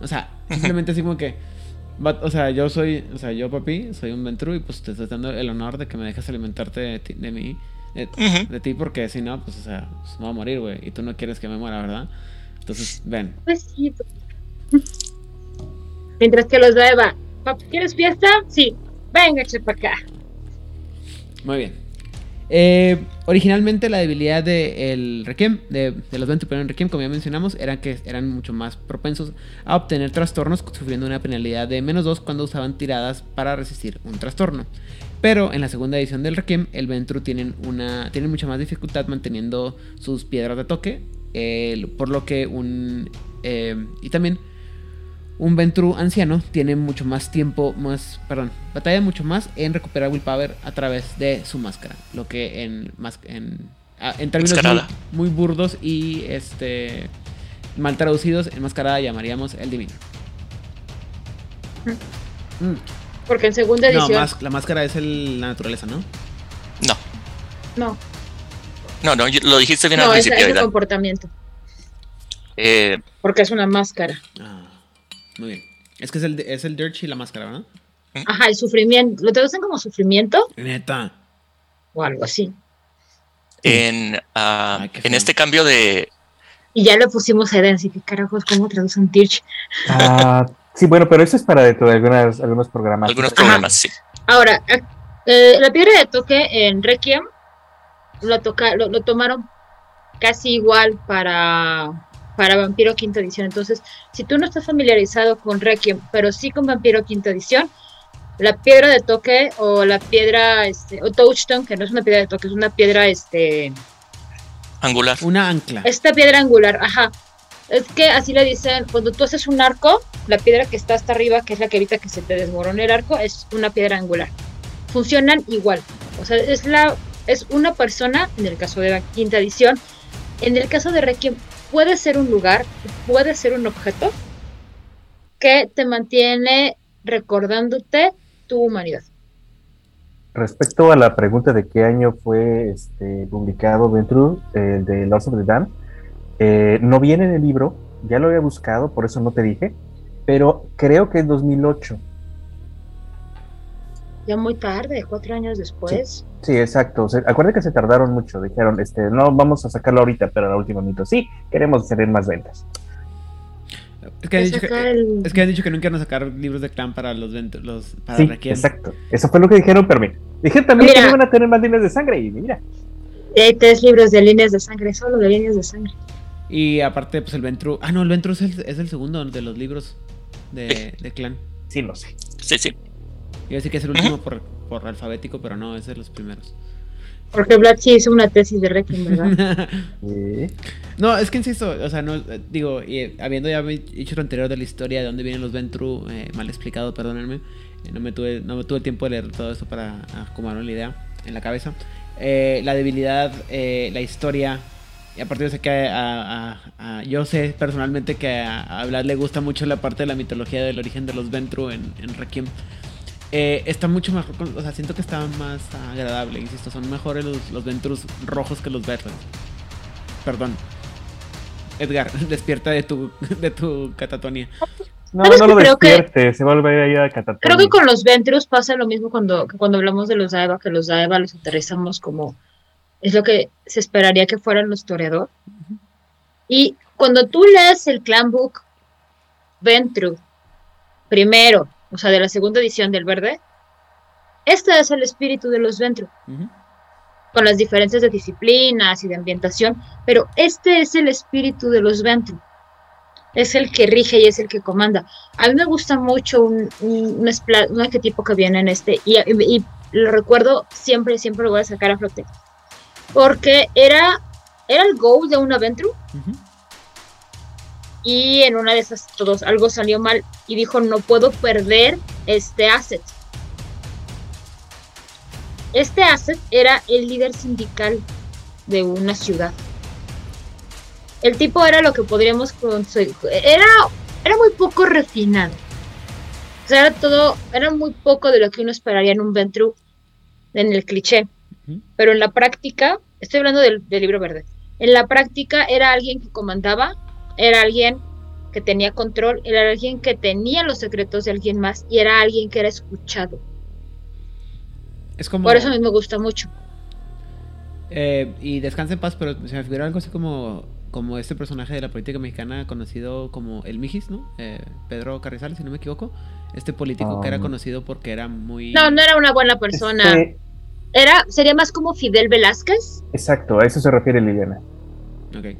O sea, simplemente así como que. va- O sea, yo soy. O sea, yo, papi, soy un Ventru y pues te estoy dando el honor de que me dejes alimentarte de, ti- de mí. De, de ti, porque si no, pues, o sea, pues, me voy a morir, güey. Y tú no quieres que me muera, ¿verdad? Entonces, ven. Pues sí. Mientras que los de "Pap, ¿quieres fiesta? Sí. Venga, para acá. Muy bien. Eh, originalmente la debilidad del Requiem, de, de los Ventru pero en Requiem, como ya mencionamos, era que eran mucho más propensos a obtener trastornos, sufriendo una penalidad de menos 2 cuando usaban tiradas para resistir un trastorno. Pero en la segunda edición del Requiem, el Ventru tienen, una, tienen mucha más dificultad manteniendo sus piedras de toque, eh, por lo que un... eh, y también un Ventru anciano tiene mucho más tiempo, más, perdón, batalla mucho más en recuperar willpower a través de su máscara, lo que en, en, en términos muy, burdos y este mal traducidos, en mascarada llamaríamos el divino. Mm. Porque en segunda No, edición. la máscara es el- la naturaleza, ¿no? No, No, no, no, yo- lo dijiste bien no, al es, principio. es el Aidan. comportamiento. Eh, Porque es una máscara. Ah, muy bien. Es que es el, es el Dirge y la máscara, ¿verdad? Ajá, el sufrimiento. ¿Lo traducen como sufrimiento? Neta. O algo así. en Ay, qué en este cambio de. Y ya le pusimos a ¿Qué carajos? ¿Cómo traducen Dirch? Ah, sí, bueno, pero eso es para dentro de algunas, algunos programas. Algunos Ajá. problemas, sí. Ahora, eh, la piedra de toque en Requiem lo, toca, lo, lo tomaron casi igual para, para Vampiro Quinta Edición. Entonces, si tú no estás familiarizado con Requiem, pero sí con Vampiro Quinta Edición, la piedra de toque o la piedra, este, o Touchstone, que no es una piedra de toque, es una piedra este, Angular. Una ancla. Esta piedra angular, ajá. Es que así le dicen, cuando tú haces un arco, la piedra que está hasta arriba, que es la que evita que se te desmorone el arco, es una piedra angular. Funcionan igual. O sea, es la es una persona, en el caso de la quinta edición, en el caso de Requiem puede ser un lugar, puede ser un objeto que te mantiene recordándote tu humanidad. Respecto a la pregunta de qué año fue este, publicado Ventrue, el de Lost of the Dam, eh, no viene en el libro, ya lo había buscado, por eso no te dije, pero creo que es 2008. Ya muy tarde, cuatro años después. Sí, exacto. O sea, acuérdate que se tardaron mucho. Dijeron, este, no vamos a sacarlo ahorita, pero a la última minuto sí, queremos tener más ventas. Es que, han dicho que, sacar el- es que han dicho que nunca van a sacar libros de clan para los, los para Sí, exacto. Eso fue lo que dijeron, pero mira. Dijeron también Mira. que iban a tener más líneas de sangre y mira. Y hay tres libros de líneas de sangre, solo de líneas de sangre. Y aparte, pues el Ventru. Ah, no, el Ventru es el, es el segundo de los libros de, de clan. Sí, lo sé. Sí, sí. Iba a decir que es el último por, por alfabético, pero no, es de los primeros. Porque Vlad sí hizo una tesis de Requiem, ¿verdad? Sí. no, es que insisto, o sea, no, eh, digo, y, eh, habiendo ya dicho lo anterior de la historia de dónde vienen los Ventru, eh, mal explicado, perdónenme, eh, no, me tuve, no me tuve tiempo de leer todo esto para acomodarme la idea en la cabeza. Eh, la debilidad, eh, la historia, y aparte yo sé que a, a- a- yo sé personalmente que a, a Vlad le gusta mucho la parte de la mitología del origen de los Ventru en, en Requiem. Eh, está mucho mejor, con- o sea, siento que está más agradable, insisto, son mejores los, los Ventrus rojos que los verdes. Perdón. Edgar, despierta de tu, de tu catatonia. No, ¿Sabes no lo que- despierte, se vuelve ahí a catatonia. Creo que con los Ventrus pasa lo mismo cuando, que cuando hablamos de los Daeva, que los Daeva los aterrizamos como es lo que se esperaría que fueran los Toreador. Y cuando tú lees el Clan Book Ventru, primero, o sea, de la segunda edición del verde, este es el espíritu de los Ventru, con las diferencias de disciplinas y de ambientación, pero este es el espíritu de los Ventru. Es el que rige y es el que comanda. A mí me gusta mucho un, un, un, arquetipo que viene en este, y, y- y lo recuerdo siempre, siempre lo voy a sacar a flote. Porque era, era el goal de un Ventru, Ujú. Y en una de esas todos algo salió mal y dijo no puedo perder este asset. Este asset era el líder sindical de una ciudad. El tipo era lo que podríamos conseguir. Era, era muy poco refinado. O sea, era todo, era muy poco de lo que uno esperaría en un Ventru en el cliché. Pero en la práctica, estoy hablando del, del libro verde. En la práctica era alguien que comandaba, era alguien que tenía control, era alguien que tenía los secretos de alguien más y era alguien que era escuchado. Es como. Por eso a mí me gusta mucho. Eh, y descansa en paz, pero se me figura algo así como, como este personaje de la política mexicana conocido como el Mijis, ¿no? Eh, Pedro Carrizales, si no me equivoco. Este político que era Um. conocido porque era muy. No, no era una buena persona. Este, Era, sería más como Fidel Velázquez exacto, a eso se refiere Liliana. Ok.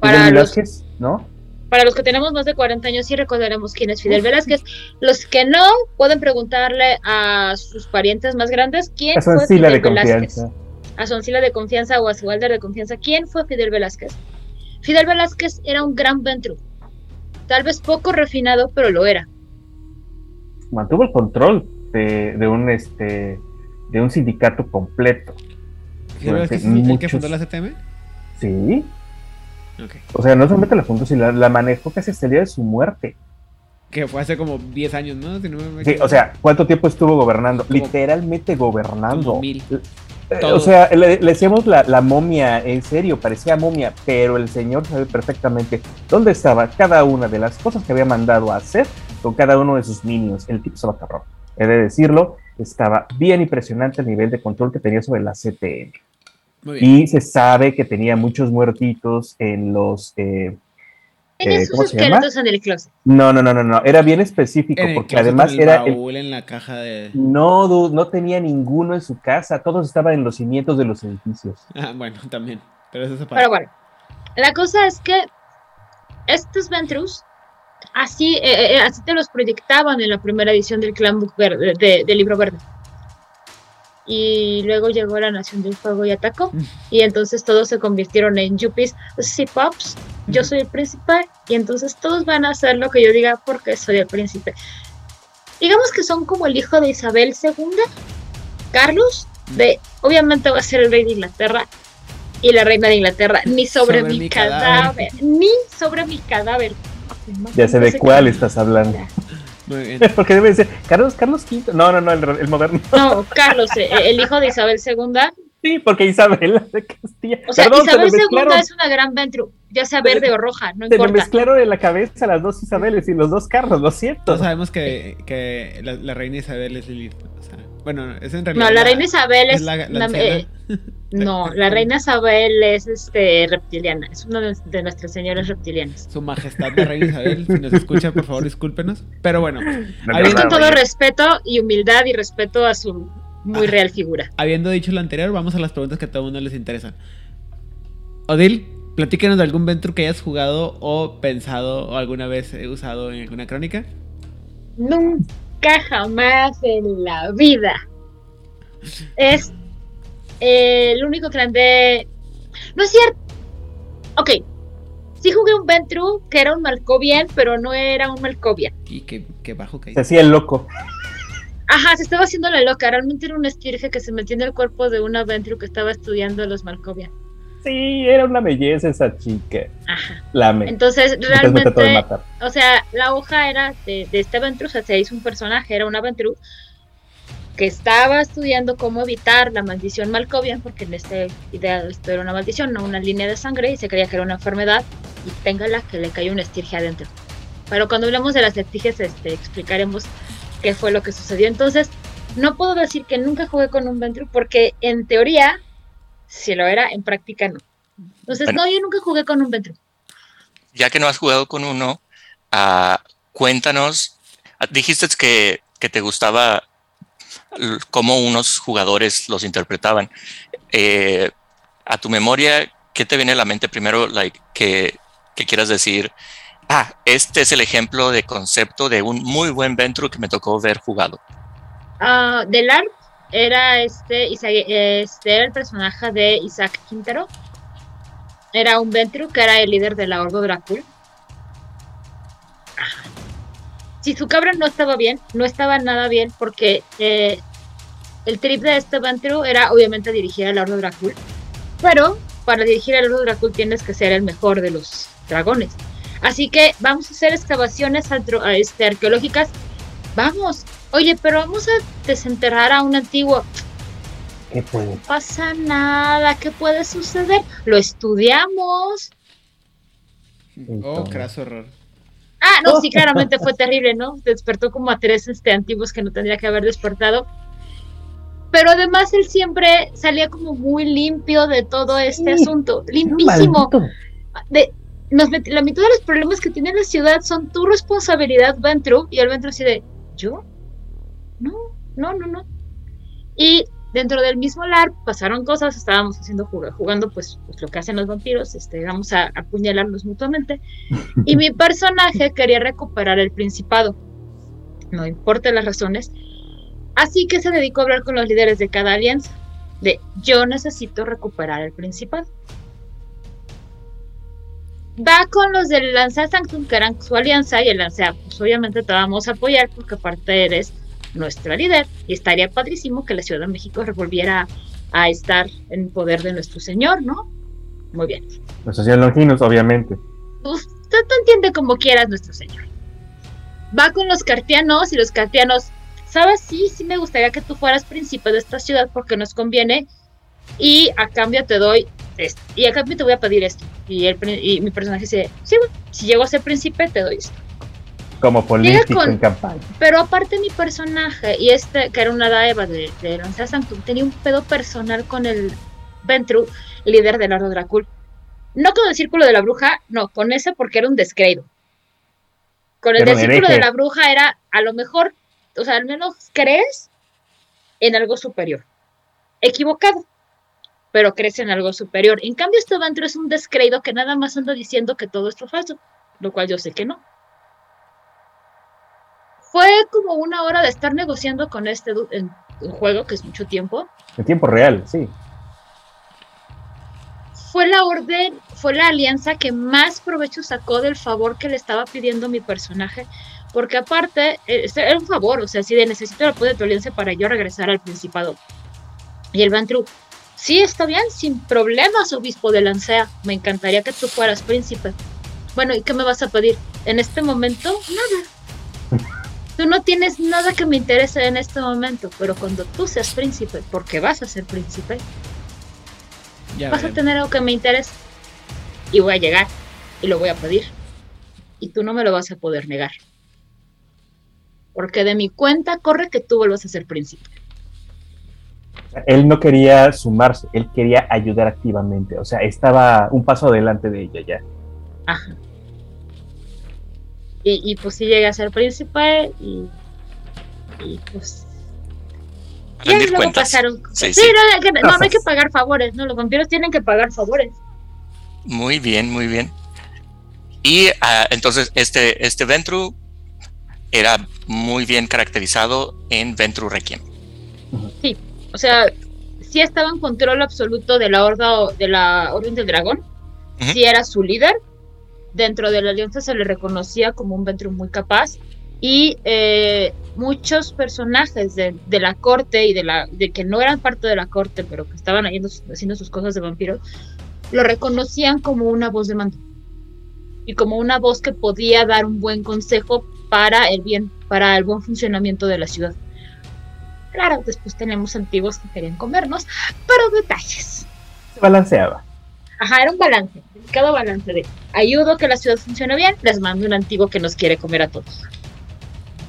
para Fidel los, Velázquez, ¿no? para los que tenemos más de 40 años sí recordaremos quién es Fidel Velázquez. Los que no pueden preguntarle a sus parientes más grandes quién A fue Fidel de Velázquez. confianza. a Soncila de confianza o a su Walder de confianza, ¿quién fue Fidel Velázquez? Fidel Velázquez era un gran ventru, tal vez poco refinado, pero lo era. Mantuvo el control de, de un este de un sindicato completo. ¿Fidel Velázquez es el que fundó la CTM? Sí. O sea, no solamente la fundó, sino la, la manejó casi hasta el día de su muerte. Que fue hace como 10 años, ¿no? Si no me Sí, o sea, ¿cuánto tiempo estuvo gobernando? Como- Literalmente gobernando. como mil. Eh, Todo. O sea, le, le decíamos la, la momia, en serio, parecía momia, pero el señor sabe perfectamente dónde estaba cada una de las cosas que había mandado a hacer con cada uno de sus minions. El tipo estaba cabrón. He de decirlo, estaba bien impresionante el nivel de control que tenía sobre la CTM. Y se sabe que tenía muchos muertitos en los... eh, Eh, sus ¿cómo se llama? en el closet. no, no, no, no, no, era bien específico En porque closet, además en el era... el- en la caja de. no, dude, no tenía ninguno en su casa, todos estaban en los cimientos de los edificios. Ah, bueno, también. Pero eso se Pero bueno, la cosa es que estos Ventrus, así, eh, eh, así te los proyectaban en la primera edición del Clan Book verde, de- del libro verde. Y luego llegó la Nación del Fuego y atacó. Mm. Y entonces todos se convirtieron en Yuppies, sí, Pops, yo soy el príncipe y entonces todos van a hacer lo que yo diga porque soy el príncipe. Digamos que son como el hijo de Isabel II, Carlos, de obviamente va a ser el rey de Inglaterra y la reina de Inglaterra, ni sobre, Sobre mi, mi cadáver, ni sobre mi cadáver. Ya sé de cuál estás hablando. Muy bien. Porque debe ser Carlos, Carlos V. No, no, no, el, el moderno. No, Carlos, eh, el hijo de Isabel II. Sí, porque Isabela de Castilla. O sea, Perdón, Isabel se II es una gran ventru, ya sea verde o roja, no se me importa. mezclaron en la cabeza las dos Isabeles y los dos Carlos, lo siento. Sabemos que, que la, la reina Isabel es Lilith. O sea, bueno, es en realidad. No, la reina Isabel es. la, la anciana. eh, no, la reina Isabel es este reptiliana, es una de nuestras señoras reptilianas. Su majestad la reina Isabel, si nos escucha, por favor, discúlpenos. Pero bueno, No, Habiendo Con no, todo respeto y humildad y respeto a su muy real figura. habiendo dicho lo anterior, vamos a las preguntas que a todo el mundo les interesan. Odil, platícanos de algún Venture que hayas jugado o pensado o alguna vez eh, usado en alguna crónica. Nunca jamás en la vida. Es eh, el único que andé. No es cierto. Ok. Sí jugué un Ventru que era un Malkovian, pero no era un Malkovian. Y qué, qué bajo que Se hacía el loco. Ajá, se estaba haciendo la loca. Realmente era una estirge que se metió en el cuerpo de una Ventru que estaba estudiando los Malkovian. Sí, era una belleza esa chica. Ajá. La amé. Entonces, realmente, o sea, la hoja era de, de este Ventru, o sea, se hizo un personaje, era una Ventru que estaba estudiando cómo evitar la maldición Malkovian, porque en esta idea esto era una maldición, no una línea de sangre, y se creía que era una enfermedad, y téngala que le cayó una estirge adentro. Pero cuando hablamos de las estirges, este, explicaremos qué fue lo que sucedió. Entonces, no puedo decir que nunca jugué con un Ventru, porque en teoría, si lo era, en práctica no. Entonces, Bueno. no, yo nunca jugué con un Ventru. ya que no has jugado con uno, ah, cuéntanos, ah, dijiste que, que te gustaba cómo unos jugadores los interpretaban. Eh, a tu memoria, ¿qué te viene a la mente primero like, que, que quieras decir? Ah, este es el ejemplo de concepto de un muy buen Ventru que me tocó ver jugado. Ah, del ARP era este, este era el personaje de Isaac Quintero. Era un Ventru que era el líder de la Ordo Dracul. Si su cabra no estaba bien, no estaba nada bien porque eh, el trip de este Ventru era obviamente dirigir a la Ordo Dracul. Pero para dirigir a la Ordo Dracul tienes que ser el mejor de los dragones. Así que vamos a hacer excavaciones este, arqueológicas. Vamos, Oye, pero vamos a desenterrar a un antiguo. ¿Qué puede? No pasa nada, ¿qué puede suceder? Lo estudiamos. Oh, craso error. Ah, no, sí, claramente fue terrible, ¿no? Despertó como a tres este, antiguos que no tendría que haber despertado. Pero además él siempre salía como muy limpio de todo este Sí, asunto. Limpísimo. De, nos met- la mitad de los problemas que tiene la ciudad son tu responsabilidad, Ventru. Y el Ventru así de, ¿yo? No, no, no, no. Y dentro del mismo LARP pasaron cosas, estábamos haciendo jug- jugando pues, pues lo que hacen los vampiros, este, vamos a apuñalarlos mutuamente. Y mi personaje quería recuperar el principado. No importa las razones. Así que se dedicó a hablar con los líderes de cada alianza. De yo necesito recuperar el principado. Va con los del Lanza Sanctum, que eran su alianza, y el Lanza, pues obviamente te vamos a apoyar porque aparte eres nuestra líder. Y estaría padrísimo que la Ciudad de México revolviera a estar en poder de nuestro Señor, ¿no? Muy bien. Los hacían longinos, obviamente. Tú te entiende como quieras nuestro Señor. Va con los cartianos y los cartianos, ¿sabes? Sí, sí me gustaría que tú fueras príncipe de esta ciudad porque nos conviene y a cambio te doy esto. Y a cambio te voy a pedir esto. Y, el, y mi personaje dice, sí, bueno, si llego a ser príncipe te doy esto. Como político con- en campaña. Pero aparte mi personaje, y este, que era una daeva de, de Lanza Sanctum, tenía un pedo personal con el Ventru, líder del Ordo Dracul. No con el Círculo de la Bruja, no, con ese porque era un descreído. Con el del Círculo de la Bruja era, a lo mejor, o sea, al menos crees en algo superior. Equivocado, pero crees en algo superior. En cambio, este Ventru es un descreído que nada más anda diciendo que todo esto es falso, lo cual yo sé que no. Fue como una hora de estar negociando con este en un juego, que es mucho tiempo. En tiempo real, sí. Fue la orden, fue la alianza que más provecho sacó del favor que le estaba pidiendo mi personaje. Porque aparte, eh, era un favor, o sea, si necesito el apoyo de tu alianza para yo regresar al Principado. Y el Ventru, sí, está bien, sin problemas, obispo de Lancea. Me encantaría que tú fueras príncipe. Bueno, ¿y qué me vas a pedir? En este momento, nada. Tú no tienes nada que me interese en este momento, pero cuando tú seas príncipe, porque vas a ser príncipe, Ya vas a tener algo que me interese. Y voy a llegar y lo voy a pedir. Y tú no me lo vas a poder negar. Porque de mi cuenta corre que tú vuelvas a ser príncipe. Él no quería sumarse, él quería ayudar activamente. O sea, estaba un paso adelante de ella ya. Ajá. Y, y pues sí llegué a ser príncipe y, y pues A ya rendir luego cuentas. pasaron. Sí, Sí, sí. No, que- no, no hay que pagar favores, no, los vampiros tienen que pagar favores. Muy bien, muy bien. Y ah, entonces este, este Ventru era muy bien caracterizado en Ventru Requiem. O sea, sí estaba en control absoluto de la horda de la Orden del Dragón. Ujú. Sí era su líder. Dentro de la alianza se le reconocía como un Ventru muy capaz. Y eh, muchos personajes de, de la corte y de la de que no eran parte de la corte, pero que estaban haciendo, haciendo sus cosas de vampiros, lo reconocían como una voz de mando. Y como una voz que podía dar un buen consejo para el bien, para el buen funcionamiento de la ciudad. Claro, después tenemos antiguos que querían comernos, pero detalles. Se balanceaba. Ajá, era un balance, delicado balance de ayudo que la ciudad funcione bien, les mando un antiguo que nos quiere comer a todos.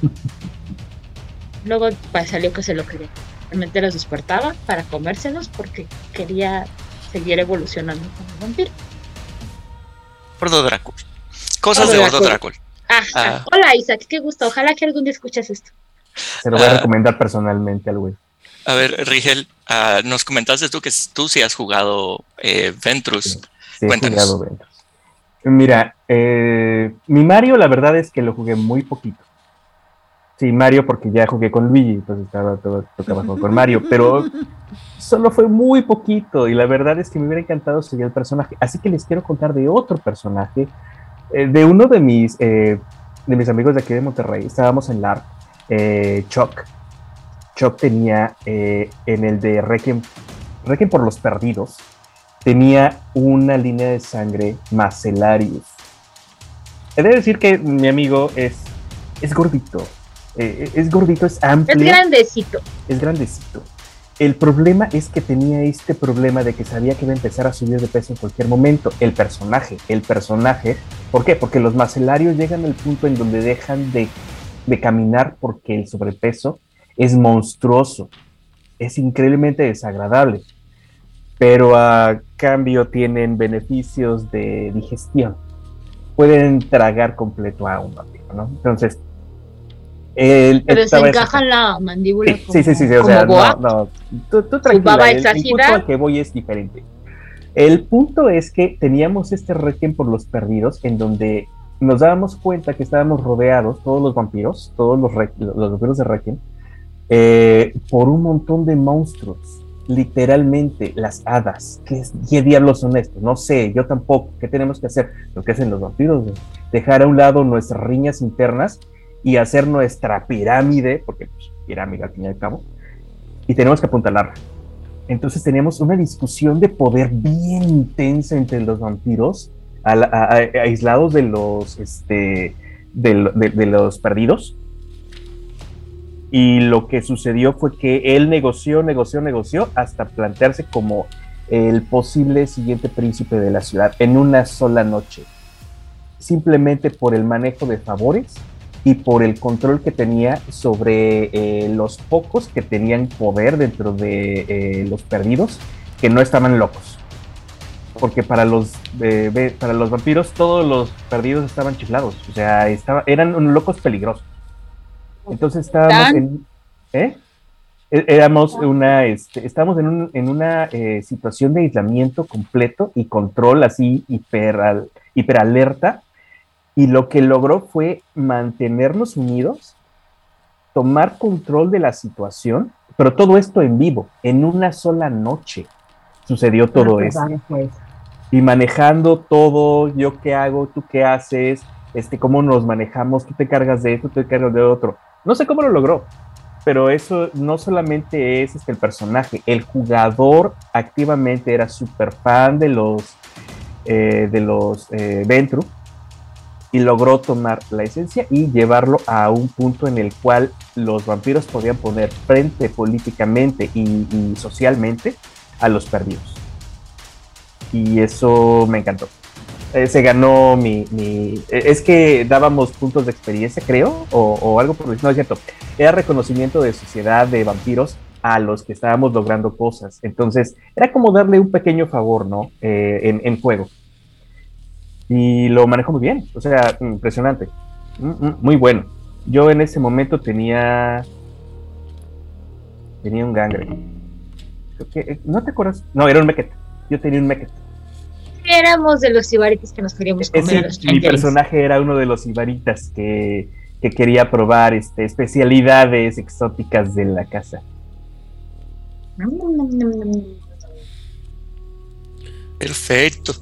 Luego pues, salió que se lo quería. Realmente los despertaba para comérselos porque quería seguir evolucionando como vampiro. Gordo Drácul. Cosas Gordo de Gordo Drácul. Drácul. Ajá. Ah. Hola Isaac, qué gusto. Ojalá que algún día escuches esto. Se lo voy a Ah. recomendar personalmente al güey. A ver, Rigel, ah, nos comentaste tú que tú sí has jugado eh, Ventrus. Sí, Cuéntanos. jugado. Mira, eh, mi Mario la verdad es que lo jugué muy poquito. Sí, Mario porque ya jugué con Luigi, entonces estaba todo, tocaba con Mario, pero solo fue muy poquito y la verdad es que me hubiera encantado seguir el personaje. Así que les quiero contar de otro personaje, eh, de uno de mis, eh, de mis amigos de aquí de Monterrey. Estábamos en LAR, eh, Chuck. Chuck tenía en el de Requiem, Requiem por los Perdidos, tenía una línea de sangre Macellarius. He de decir que mi amigo es, es gordito. Eh, es gordito, es amplio, Es grandecito. es grandecito. El problema es que tenía este problema de que sabía que iba a empezar a subir de peso en cualquier momento. El personaje, el personaje. ¿Por qué? Porque los macellarios llegan al punto en donde dejan de, de caminar porque el sobrepeso es monstruoso. Es increíblemente desagradable. Pero a cambio tienen beneficios de digestión. Pueden tragar completo a un vampiro, ¿no? Entonces, él Se estaba desencaja la mandíbula. Sí, sí, sí, sí, sí, o como sea, boa. no, no, tú, tú tranquila, el, el punto al que voy es diferente. El punto es que teníamos este requiem por los perdidos en donde nos dábamos cuenta que estábamos rodeados, todos los vampiros, todos los vampiros de requiem, eh, por un montón de monstruos, literalmente las hadas. ¿Qué, qué diablos son estos? No sé, yo tampoco. ¿Qué tenemos que hacer? Lo que hacen los vampiros, dejar a un lado nuestras riñas internas y hacer nuestra pirámide, porque pues, pirámide al fin y al cabo, y tenemos que apuntalarla. Entonces teníamos una discusión de poder bien intensa entre los vampiros, aislados de los, este, de los perdidos. Y lo que sucedió fue que él negoció, negoció, negoció hasta plantearse como el posible siguiente príncipe de la ciudad en una sola noche. Simplemente por el manejo de favores y por el control que tenía sobre eh, los pocos que tenían poder dentro de eh, los perdidos, que no estaban locos. Porque para los, eh, para los vampiros todos los perdidos estaban chiflados, o sea, estaba, eran locos peligrosos. Entonces estábamos ¿Tan? en... ¿eh? É- Éramos una, este, estábamos en, un- en una eh, situación de aislamiento completo y control así hiper, al- hiperalerta y lo que logró fue mantenernos unidos, tomar control de la situación, pero todo esto en vivo, en una sola noche sucedió todo Ah, esto. pues. Y manejando todo, yo qué hago, tú qué haces, este, cómo nos manejamos, tú te cargas de esto, tú te cargas de otro. No sé cómo lo logró, pero eso no solamente es este, el personaje, el jugador activamente era súper fan de los, eh, de los eh, Ventru y logró tomar la esencia y llevarlo a un punto en el cual los vampiros podían poner frente políticamente y, y socialmente a los perdidos. Y eso me encantó. Eh, se ganó mi, mi- eh, Es que dábamos puntos de experiencia, creo, o, algo por No, es cierto. Era reconocimiento de sociedad de vampiros a los que estábamos logrando cosas. Entonces, era como darle un pequeño favor, ¿no? Eh, en, en juego. Y lo manejó muy bien. O sea, impresionante. Mm, mm, Muy bueno. Yo en ese momento tenía. Tenía un gangre. Eh, ¿No te acuerdas? No, era un Meket. Yo tenía un Éramos de los ibarites que nos queríamos comer Ese- a los mi personaje era uno de los ibaritas que, que quería probar este, especialidades exóticas de la casa. Perfecto.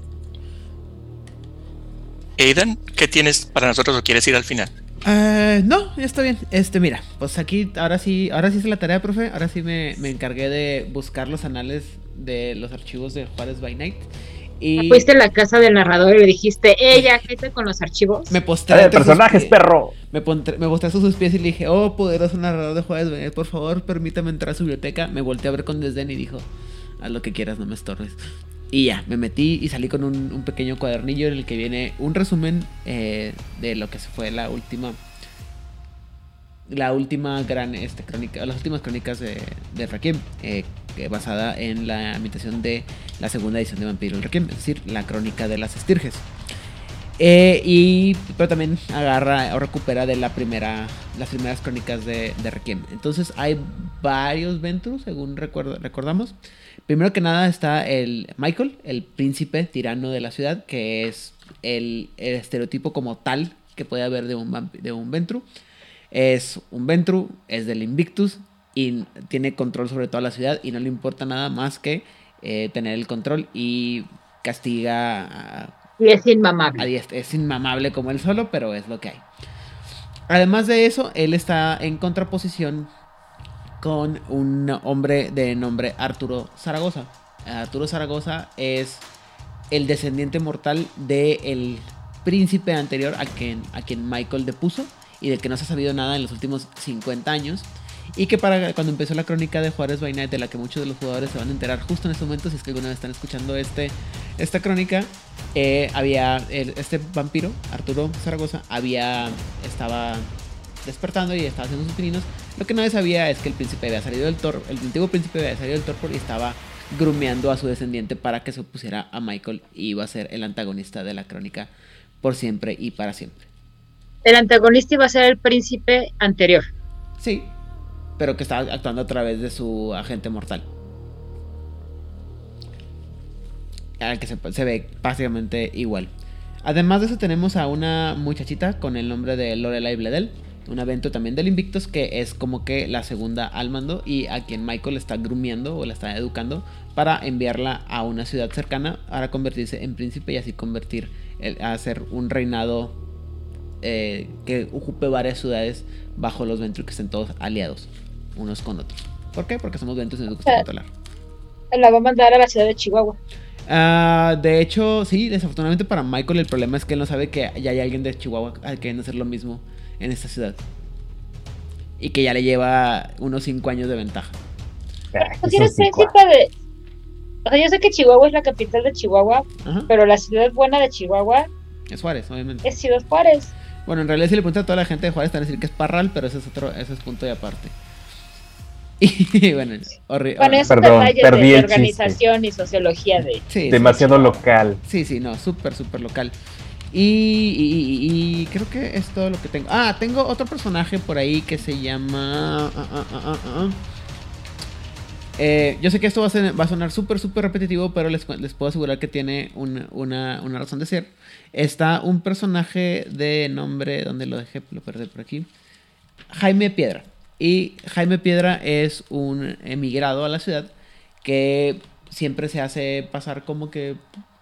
Aidan, ¿qué tienes para nosotros o quieres ir al final? Eh, no, ya está bien. Este, mira, pues aquí ahora sí, ahora sí hice la tarea, profe. Ahora sí me, me encargué de buscar los anales de los archivos de Juárez by Night. Y Fuiste a la casa del narrador y le dijiste, ella, ¿qué con los archivos? me postré sus personajes, perro. Me, pontré- me postré a sus pies y le dije, oh, poderoso narrador de Juárez Night, por favor, permítame entrar a su biblioteca. Me volteé a ver con desdén y dijo, haz lo que quieras, no me estorbes. Y ya, me metí y salí con un, un pequeño cuadernillo en el que viene un resumen eh, de lo que se fue la última. La última gran este, crónica, las últimas crónicas de, de Requiem, eh, basada en la imitación de la segunda edición de Vampiro el Requiem, es decir, la crónica de las estirges. Eh, y pero también agarra o recupera de la primera las primeras crónicas de, de Requiem. Entonces hay varios Ventrus, según recuerdo, recordamos. Primero que nada está el Michael, el príncipe tirano de la ciudad, que es el, el estereotipo como tal que puede haber de un, de un Ventru. Es un Ventru, es del Invictus y tiene control sobre toda la ciudad y no le importa nada más que eh, tener el control y castiga a, Y es inmamable. Es inmamable como él solo, pero es lo que hay. Además de eso, él está en contraposición con un hombre de nombre Arturo Zaragoza. Arturo Zaragoza es el descendiente mortal del príncipe anterior a quien, a quien Michael depuso y del que no se ha sabido nada en los últimos 50 años. Y que para cuando empezó la crónica de Juárez by Night, de la que muchos de los jugadores se van a enterar justo en este momento, si es que alguna vez están escuchando este, esta crónica, eh, había este vampiro, Arturo Zaragoza, había estaba despertando y estaba haciendo sus pininos. Lo que nadie sabía es que el príncipe había salido del torpor, el antiguo príncipe había salido del torpor y estaba grumeando a su descendiente para que se opusiera a Michael y iba a ser el antagonista de la crónica por siempre y para siempre. El antagonista iba a ser el príncipe anterior. Sí, pero que estaba actuando a través de su agente mortal. Al que se, ve básicamente igual. Además de eso tenemos a una muchachita con el nombre de Lorelai Bledel. Un evento también del Invictus que es como que la segunda al mando y a quien Michael está grumiendo o la está educando para enviarla a una ciudad cercana para convertirse en príncipe y así convertir el- a hacer un reinado eh, que ocupe varias ciudades bajo los Ventru que estén todos aliados unos con otros. ¿Por qué? Porque somos Ventrus y nos gusta Ah. controlar. La va a mandar a la ciudad de Chihuahua. Ah, de hecho, sí, desafortunadamente para Michael el problema es que él no sabe que ya hay alguien de Chihuahua al que hacer lo mismo en esta ciudad. Y que ya le lleva unos 5 años de ventaja. Ah, Pues son cinco príncipe de. O sea, yo sé que Chihuahua es la capital de Chihuahua, Ajá. pero la ciudad buena de Chihuahua Es Juárez, obviamente. es Ciudad Juárez. Bueno, en realidad si le preguntas a toda la gente de Juárez van a decir que es Parral, pero ese es otro, ese es punto y aparte. Y bueno, horrible. Bueno, esos Perdón, detalles perdí de el organización y sociología de. sí, Demasiado local. Sí, sí, no, súper, súper local. Y, y- y- y creo que es todo lo que tengo. Ah, tengo otro personaje por ahí que se llama... ah, ah, ah, ah, ah. Eh, yo sé que esto va a, ser- va a sonar súper, súper repetitivo, pero les, les puedo asegurar que tiene una, una- una razón de ser. Está un personaje de nombre, donde lo dejé? Lo perdí por aquí. Jaime Piedra. Y Jaime Piedra es un emigrado a la ciudad que siempre se hace pasar como que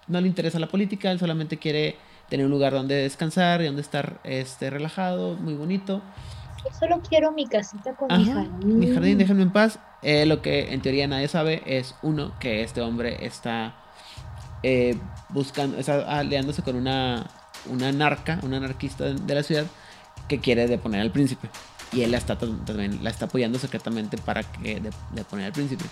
no le interesa la política, él solamente quiere tener un lugar donde descansar y donde estar este, relajado, muy bonito. Yo solo quiero mi casita con mi Ajá, jardín. mi jardín, déjenme en paz. Eh, lo que en teoría nadie sabe es, uno, que este hombre está eh, buscando, está aliándose con una, una anarca, una anarquista de, la ciudad que quiere deponer al príncipe. Y él la está, tam- también la está apoyando secretamente para que de- deponer al príncipe.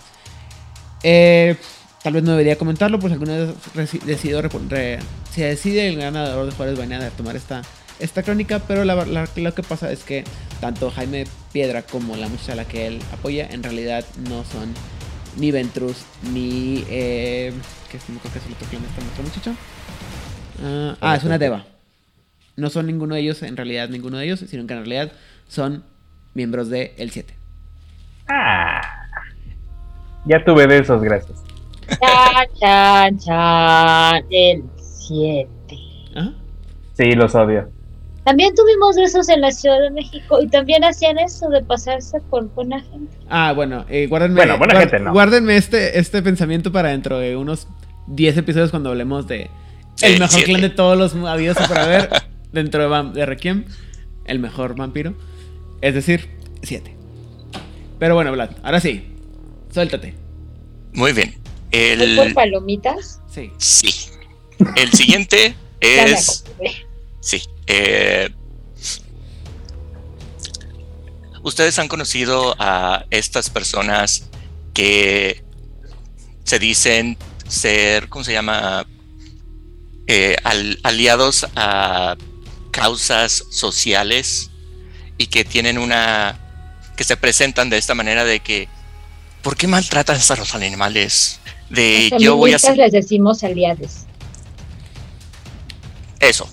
Eh, tal vez no debería comentarlo, pues alguna vez repo- re- se decide el ganador de Juárez Bainada de tomar esta, esta crónica, pero la- la- lo que pasa es que tanto Jaime Piedra como la muchacha a la que él apoya en realidad no son ni Ventrus ni... Eh, ¿Qué es? No creo que es el otro clan de esta otra muchacha. Ah, ah, es una Deva. No son ninguno de ellos, en realidad ninguno de ellos, sino que en realidad son miembros de El 7. Ah, ya tuve de esos, gracias. Chan, chan, chan. El 7. Ajá. Sí, los odio. También tuvimos esos en la Ciudad de México y también hacían eso de pasarse por buena gente. Ah, bueno, eh, guárdenme, Bueno, buena gente no. guárdenme este, este pensamiento para dentro de unos 10 episodios cuando hablemos de el El mejor siete. clan de todos los habidos por haber dentro de, de Requiem, el mejor vampiro, es decir, 7. Pero bueno, Vlad, ahora sí, suéltate. Muy bien. ¿Fue por El, palomitas? Sí. sí. El siguiente es. Sí. Eh, Ustedes han conocido a estas personas que se dicen ser, ¿cómo se llama? Eh, al- aliados a causas sociales y que tienen una, que se presentan de esta manera de que, ¿por qué maltratas a los animales? De Las yo voy a feministas les decimos aliados. eso.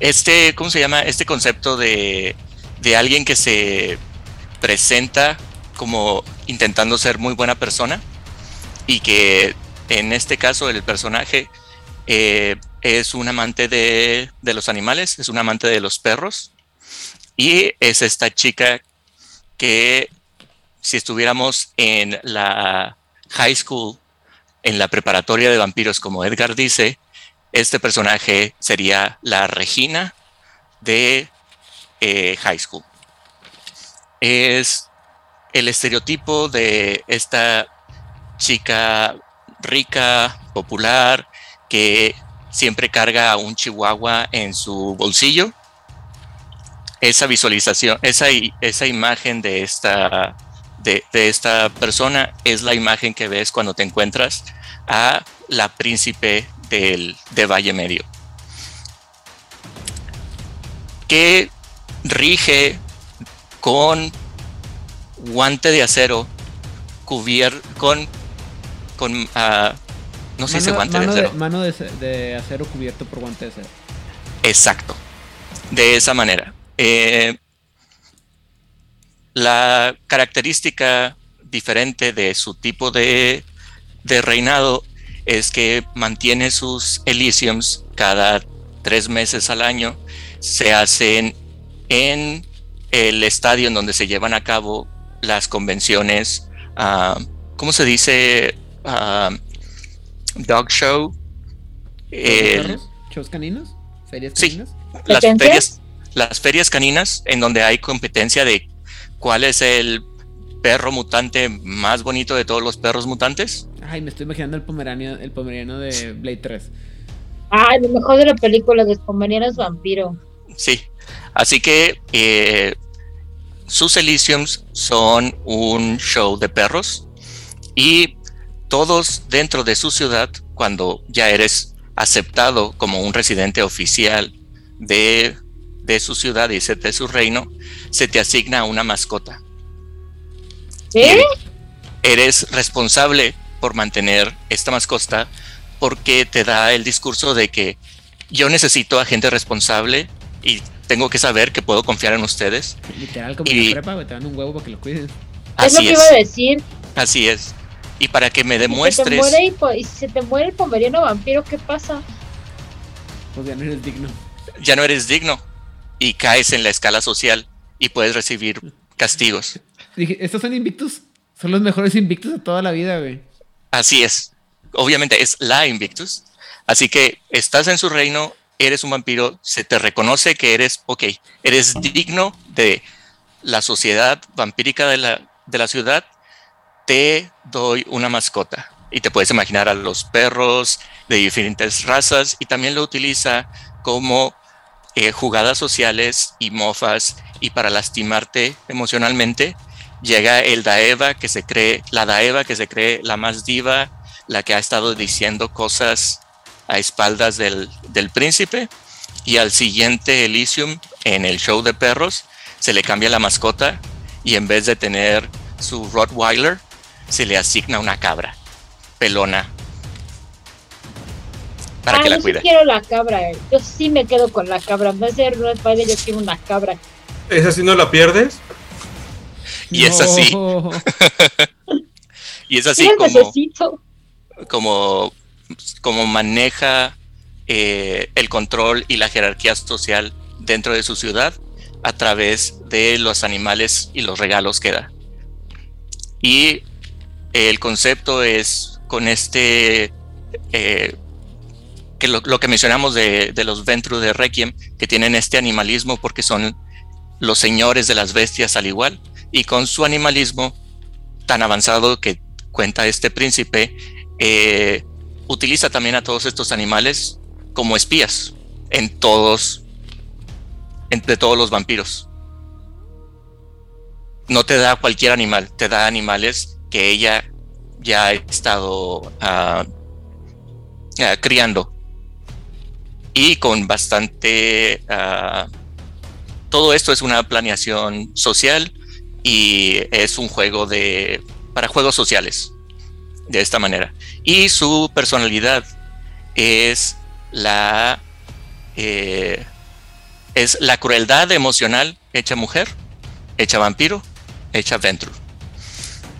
Este, ¿cómo se llama? Este concepto de, de alguien que se presenta como intentando ser muy buena persona y que en este caso el personaje eh, es un amante de, de los animales, es un amante de los perros y es esta chica que si estuviéramos en la high school, en la preparatoria de vampiros como Edgar dice, este personaje sería la Regina de eh, High School. Es el estereotipo de esta chica rica, popular, que siempre carga un chihuahua en su bolsillo. Esa visualización, esa, esa imagen de esta, de, de esta persona es la imagen que ves cuando te encuentras a la príncipe del, de Valle Medio. Que rige con guante de acero cubierto con, con ah, no sé si Mano- guante de mano acero. mano de, ce- de acero cubierto por guante de acero. Exacto. De esa manera. Eh, la característica diferente de su tipo de, de reinado es que mantiene sus Elysiums cada tres meses al año. Se hacen en el estadio en donde se llevan a cabo las convenciones. ah, ¿Cómo se dice? Ah, dog show. ¿Shows caninos? ¿Ferias Sí. caninas? las ¿Competencias? ferias, las ferias caninas en donde hay competencia de cuál es el perro mutante más bonito de todos los perros mutantes. Ay, me estoy imaginando el pomeraniano, el pomeraniano de Blade 3. Ay, lo mejor de la película de Pomerianos Vampiro. Sí. Así que eh, sus Elysiums son un show de perros y todos dentro de su ciudad, cuando ya eres aceptado como un residente oficial de, de su ciudad y de su reino, se te asigna una mascota. ¿Eh? eres responsable por mantener esta mascota porque te da el discurso de que yo necesito a gente responsable y tengo que saber que puedo confiar en ustedes. Literal, como en Y- la prepa, te dan un huevo para que lo cuides. Es lo que es, iba a decir. así es. Y para que me Si se te demuestres, muere y si se te muere el pomeriano vampiro, ¿qué pasa? Pues ya no eres digno. ya no eres digno y caes en la escala social y puedes recibir castigos. Dije, estos son invictus. Son los mejores invictus de toda la vida, güey. Así es. Obviamente es la Invictus. Así que estás en su reino, eres un vampiro, se te reconoce que eres, ok, eres digno de la sociedad vampírica de la, de la ciudad, te doy una mascota. Y te puedes imaginar a los perros de diferentes razas y también lo utiliza como eh, jugadas sociales y mofas y para lastimarte emocionalmente. Llega el Daeva que se cree, la Daeva que se cree la más diva, la que ha estado diciendo cosas a espaldas del, del príncipe. Y al siguiente Elysium, en el show de perros, se le cambia la mascota y en vez de tener su Rottweiler, se le asigna una cabra pelona para Ah, que la yo cuide. sí quiero la cabra. eh. Yo sí me quedo con la cabra. En vez de Spider, yo quiero una cabra. ¿Esa sí no la pierdes? Y es así, y es Sí, así como, necesito. como, como maneja eh, el control y la jerarquía social dentro de su ciudad a través de los animales y los regalos que da. Y el concepto es con este, eh, que lo, lo que mencionamos de, de los Ventru de Requiem, que tienen este animalismo porque son los señores de las bestias al igual, y con su animalismo tan avanzado que cuenta este príncipe, eh, utiliza también a todos estos animales como espías en todos, entre todos los vampiros. No te da cualquier animal, te da animales que ella ya ha estado ah, ah, criando y con bastante ah, todo esto es una planeación social y es un juego de para juegos sociales de esta manera y su personalidad es la eh, es la crueldad emocional hecha mujer hecha vampiro hecha ventru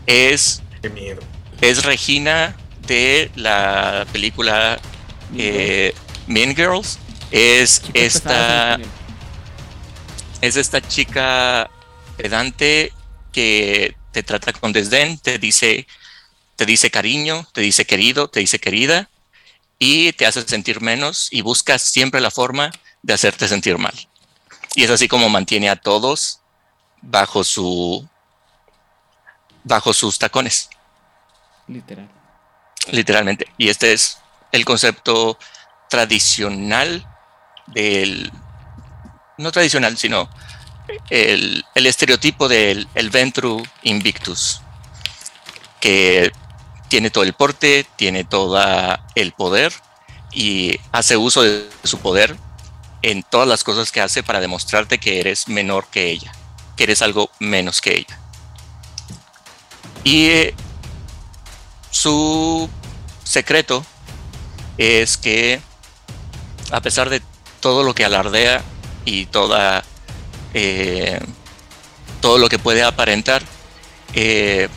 es Qué miedo. es Regina de la película eh, Mean Girls. Es Chicas esta. Es esta chica pedante que te trata con desdén, te dice, te dice cariño, te dice querido, te dice querida y te hace sentir menos y busca siempre la forma de hacerte sentir mal. Y es así como mantiene a todos bajo su bajo sus tacones Literal. literalmente. Y este es el concepto tradicional del, no tradicional, sino el, el estereotipo del el Ventru Invictus, que tiene todo el porte, tiene todo el poder y hace uso de su poder en todas las cosas que hace para demostrarte que eres menor que ella, que eres algo menos que ella. Y eh, su secreto es que a pesar de todo lo que alardea y toda eh, todo lo que puede aparentar eh,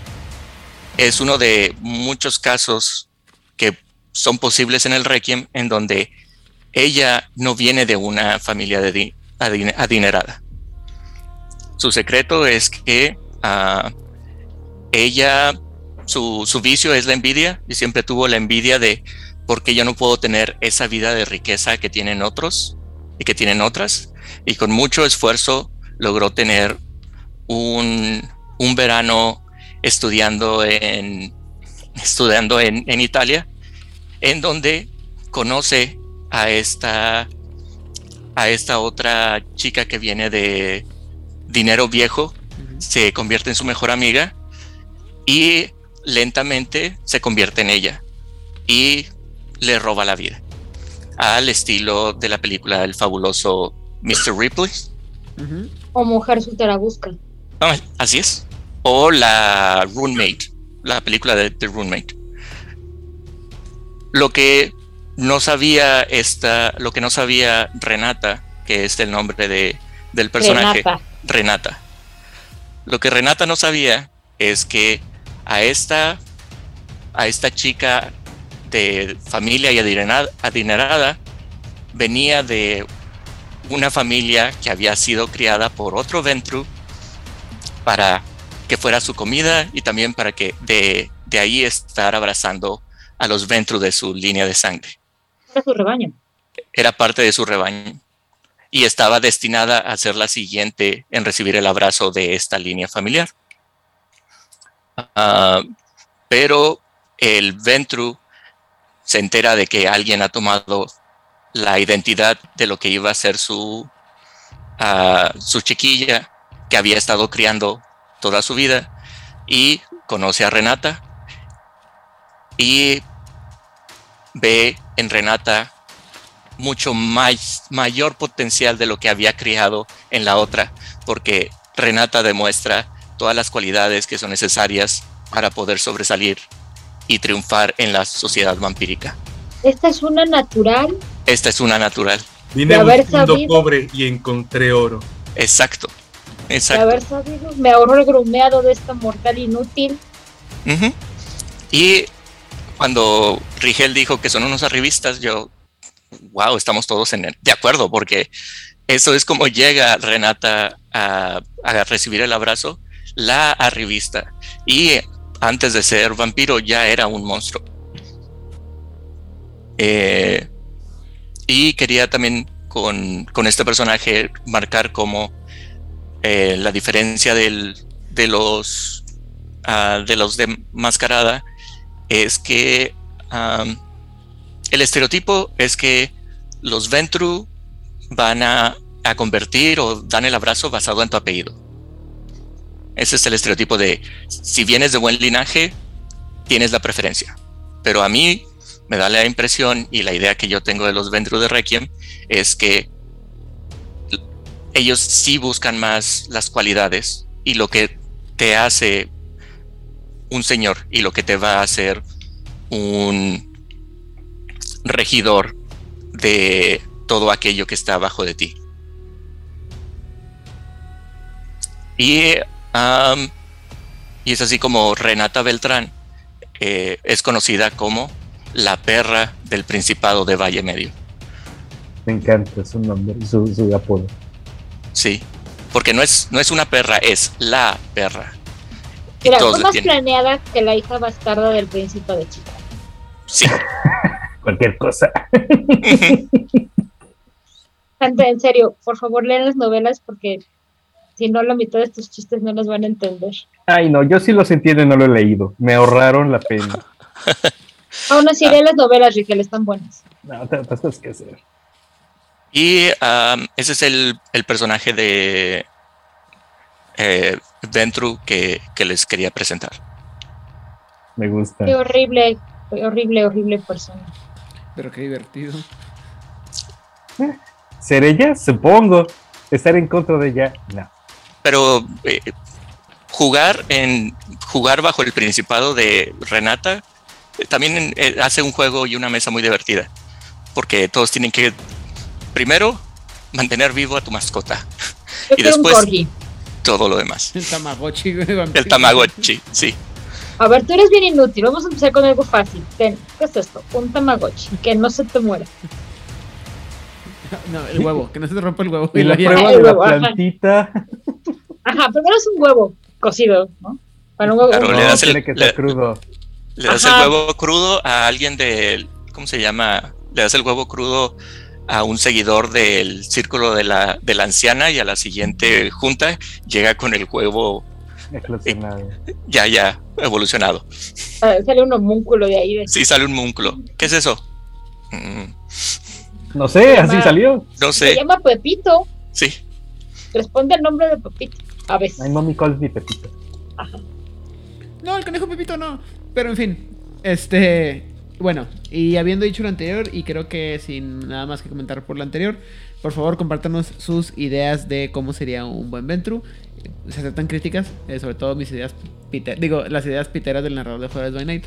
es uno de muchos casos que son posibles en el Requiem en donde ella no viene de una familia de di- adine- adinerada. Su secreto es que ah, ella su, su vicio es la envidia y siempre tuvo la envidia de por qué yo no puedo tener esa vida de riqueza que tienen otros y que tienen otras. Y con mucho esfuerzo logró tener un, un verano estudiando en, estudiando en, en Italia, en donde conoce a esta, a esta otra chica que viene de dinero viejo, se convierte en su mejor amiga y lentamente se convierte en ella y le roba la vida al estilo de la película El fabuloso Mr. Ripley. O mujer soltera busca. Ah, así es. O la Roommate, la película de The Roommate. Lo que no sabía esta, lo que no sabía Renata, que es el nombre de, del personaje. Renata. Renata. Lo que Renata no sabía es que a esta, a esta chica de familia y adinerada, adinerada venía de una familia que había sido criada por otro Ventru para que fuera su comida y también para que de, de ahí estar abrazando a los Ventru de su línea de sangre. Era su rebaño. Era parte de su rebaño y estaba destinada a ser la siguiente en recibir el abrazo de esta línea familiar. Ah, pero el Ventru se entera de que alguien ha tomado la identidad de lo que iba a ser su, ah, su chiquilla que había estado criando toda su vida y conoce a Renata y ve en Renata mucho más, mayor potencial de lo que había criado en la otra, porque Renata demuestra todas las cualidades que son necesarias para poder sobresalir y triunfar en la sociedad vampírica. Esta es una natural. Esta es una natural. Vine mundo sabido. pobre y encontré oro. Exacto. De haber sabido, me ahorro el grumeado de esta mortal inútil. Y cuando Rigel dijo que son unos arribistas, yo, wow, estamos todos en el- de acuerdo, porque eso es como llega Renata a, a recibir el abrazo, la arribista. Y antes de ser vampiro ya era un monstruo. Eh, y quería también con, con este personaje marcar como eh, la diferencia del, de los ah, de los de mascarada es que am, el estereotipo es que los Ventru van a, a convertir o dan el abrazo basado en tu apellido. Ese es el estereotipo de si vienes de buen linaje, tienes la preferencia. Pero a mí me da la impresión y la idea que yo tengo de los Ventru de Requiem es que ellos sí buscan más las cualidades y lo que te hace un señor y lo que te va a hacer un regidor de todo aquello que está abajo de ti. Y, y es así como Renata Beltrán eh, es conocida como la perra del Principado de Valle Medio. Me encanta su nombre, su, su apodo. Sí, porque no es, no es una perra, es la perra. Fue la más tienen. planeada que la hija bastarda del príncipe de Chicago. Sí. Cualquier cosa. Gente, en serio, por favor lean las novelas porque si no la mitad de estos chistes no los van a entender. Ay, no, yo sí los entiendo y no lo he leído. Me ahorraron la pena. Aún así, leen las novelas, Rigel, están buenas. No, cosas que hacer. Y ese es el, el personaje de eh, Ventru que, que les quería presentar. Me gusta. Qué horrible, qué horrible, horrible persona. Pero qué divertido. ¿Ser ella? Supongo. Estar en contra de ella, no. Pero eh, jugar en jugar bajo el principado de Renata también eh, hace un juego y una mesa muy divertida. Porque todos tienen que primero mantener vivo a tu mascota. Yo Y un después-. Todo lo demás. El Tamagotchi. El Tamagotchi, sí. A ver, tú eres bien inútil. Vamos a empezar con algo fácil. Ten, ¿qué es esto? Un Tamagotchi. Que no se te muera. No, el huevo, que no se te rompa el huevo. Y Y la prueba el de la huevo, ajá. plantita. Ajá, primero es un huevo cocido, ¿no? Para un huevo. Claro, le No, huevo. das el- tiene que le- ser crudo. Le das Ajá. el huevo crudo a alguien del. ¿Cómo se llama? Le das el huevo crudo a un seguidor del círculo de la, de la anciana y a la siguiente junta llega con el huevo Eclosionado. ya, ya evolucionado. Ah, sale un homúnculo de ahí. De... Sí, sale un múnculo. ¿Qué es eso? Mm, No sé, así llama- salió. no Se sé. llama Pepito. Sí. Responde el nombre de Pepito. A veces. My mommy calls me Pepito. No, el conejo Pepito no. Pero en fin, este. Bueno, y habiendo dicho lo anterior, y creo que sin nada más que comentar por lo anterior, por favor compártanos sus ideas de cómo sería un buen Ventru. Se aceptan críticas, eh, sobre todo mis ideas pite- digo, las ideas piteras del narrador de Jueves by Night.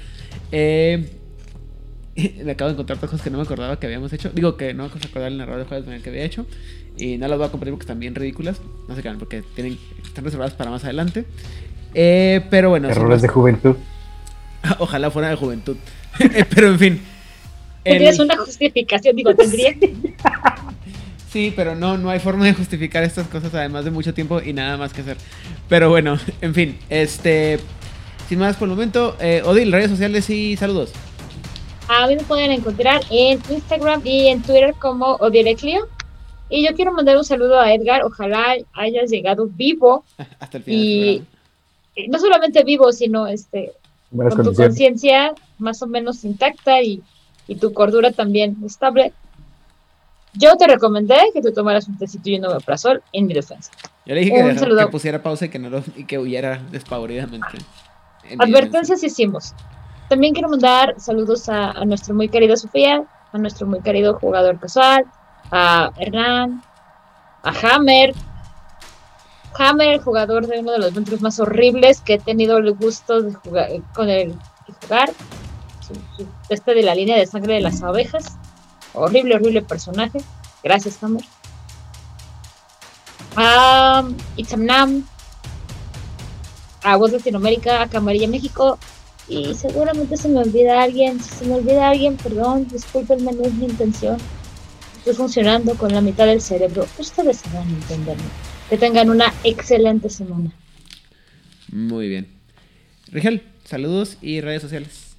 Eh, me acabo de encontrar cosas que no me acordaba que habíamos hecho. Digo que no me acordaba el narrador de Night que había hecho. Y no las voy a compartir porque están bien ridículas. No se crean, porque tienen, están reservadas para más adelante. Eh, pero bueno, Errores de juventud. Ojalá fuera de juventud. Pero en fin. el- Tendrías una justificación, digo, tendría. Sí, pero no, no hay forma de justificar estas cosas además de mucho tiempo y nada más que hacer. Pero bueno, en fin, este. Sin más por el momento, eh, Odil, redes sociales y saludos. A mí me pueden encontrar en Instagram y en Twitter como Odireclio. Y yo quiero mandar un saludo a Edgar. Ojalá hayas llegado vivo. Hasta el final. Y y no solamente vivo, sino este Buenas con tu conciencia más o menos intacta y, y tu cordura también estable. Yo te recomendé que tú tomaras un tecito y un omeprazol en mi defensa. Yo le dije que, un dejara- saludo. que pusiera pausa y que, no lo- y que huyera despavoridamente. Advertencias hicimos. También quiero mandar saludos a, a nuestro muy querido Sofía, a nuestro muy querido jugador casual, a Hernán, a Hammer. Hammer, jugador de uno de los ventros más horribles que he tenido el gusto de jugar con el de jugar. Este de la línea de sangre de las abejas. Horrible, horrible personaje. Gracias, Hammer. A Itzamnam, a Voz Latinoamérica, a Camarilla México. Y seguramente se me olvida alguien. Si se me olvida alguien, perdón, discúlpenme, no es mi intención. Estoy funcionando con la mitad del cerebro. Ustedes sabrán entenderme. Que tengan una excelente semana. Muy bien. Rigel, saludos y redes sociales.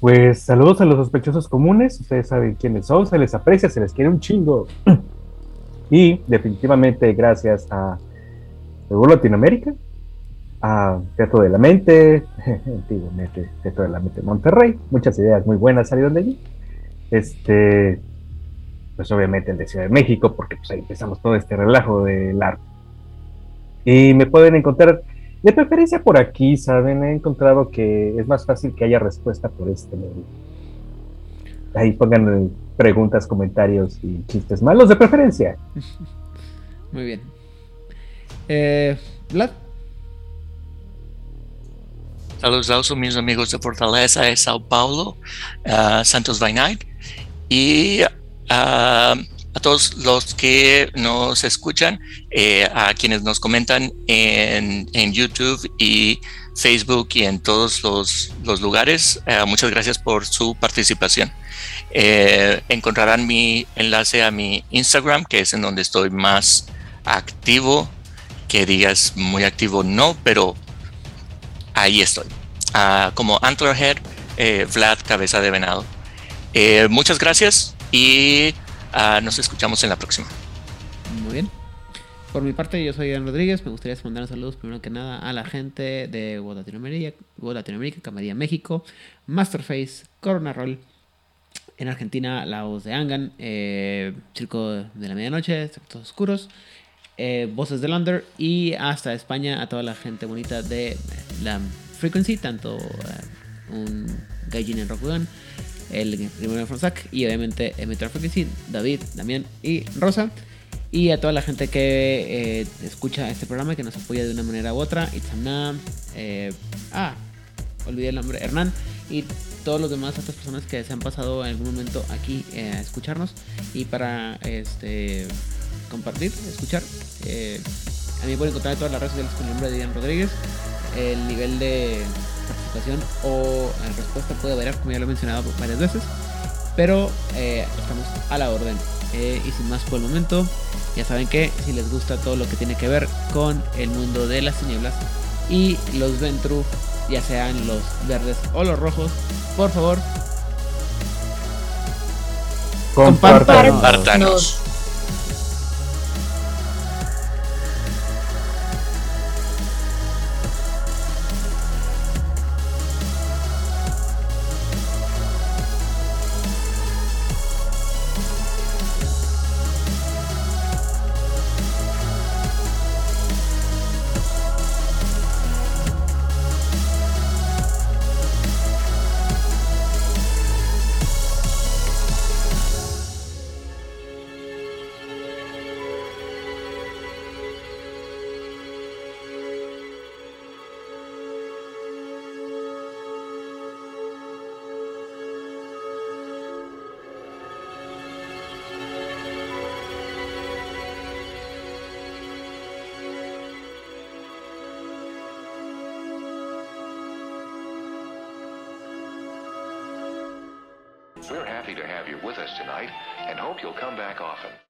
Pues saludos a los sospechosos comunes. Ustedes saben quiénes son, se les aprecia, se les quiere un chingo. Y definitivamente gracias a Seguro Latinoamérica, a Teatro de la Mente, antiguamente Teatro de la Mente Monterrey. Muchas ideas muy buenas salieron de allí. Este, pues obviamente el de Ciudad de México, porque pues ahí empezamos todo este relajo del arte. Y me pueden encontrar de preferencia por aquí, ¿saben? He encontrado que es más fácil que haya respuesta por este medio. Ahí pongan eh, preguntas, comentarios y chistes malos de preferencia. Muy bien. Eh, Vlad, Saludos a mis amigos de Fortaleza de Sao Paulo, ah, Santos by Night, y a todos los que nos escuchan, eh, a quienes nos comentan en, en YouTube y Facebook y en todos los, los lugares. eh, muchas gracias por su participación. Eh, encontrarán mi enlace a mi Instagram, que es en donde estoy más activo. Que digas muy activo, no, pero ahí estoy. Ah, como Antlerhead, eh, Vlad, cabeza de venado. Muchas gracias y ah, nos escuchamos en la próxima. muy bien. Por mi parte, yo soy Dan Rodríguez. Me gustaría mandar saludos primero que nada a la gente de World Latinoamérica, Latinoamérica Camarilla México, Masterface, Corona Roll. En Argentina, la voz de Angan, eh, Circo de la Medianoche, Sectos Oscuros, eh, Voces del Under y hasta España a toda la gente bonita de la Frequency, tanto eh, un Gaijin en Rokugan, el primero Fronsac y obviamente en Metro Frequency, David, Damián y Rosa. Y a toda la gente que eh, escucha este programa que nos apoya de una manera u otra, Itzamna, eh, ah, olvidé el nombre, Hernán y todos los demás, estas personas que se han pasado en algún momento aquí eh, a escucharnos y para este compartir, escuchar. A mí me pueden encontrar en todas las redes sociales con el nombre de Ian Rodríguez. El nivel de o respuesta puede variar, como ya lo he mencionado varias veces, pero eh, estamos a la orden. Eh, y sin más por el momento, ya saben que si les gusta todo lo que tiene que ver con el mundo de las tinieblas y los Ventru, ya sean los verdes o los rojos, por favor, Compártanos. Compártanos.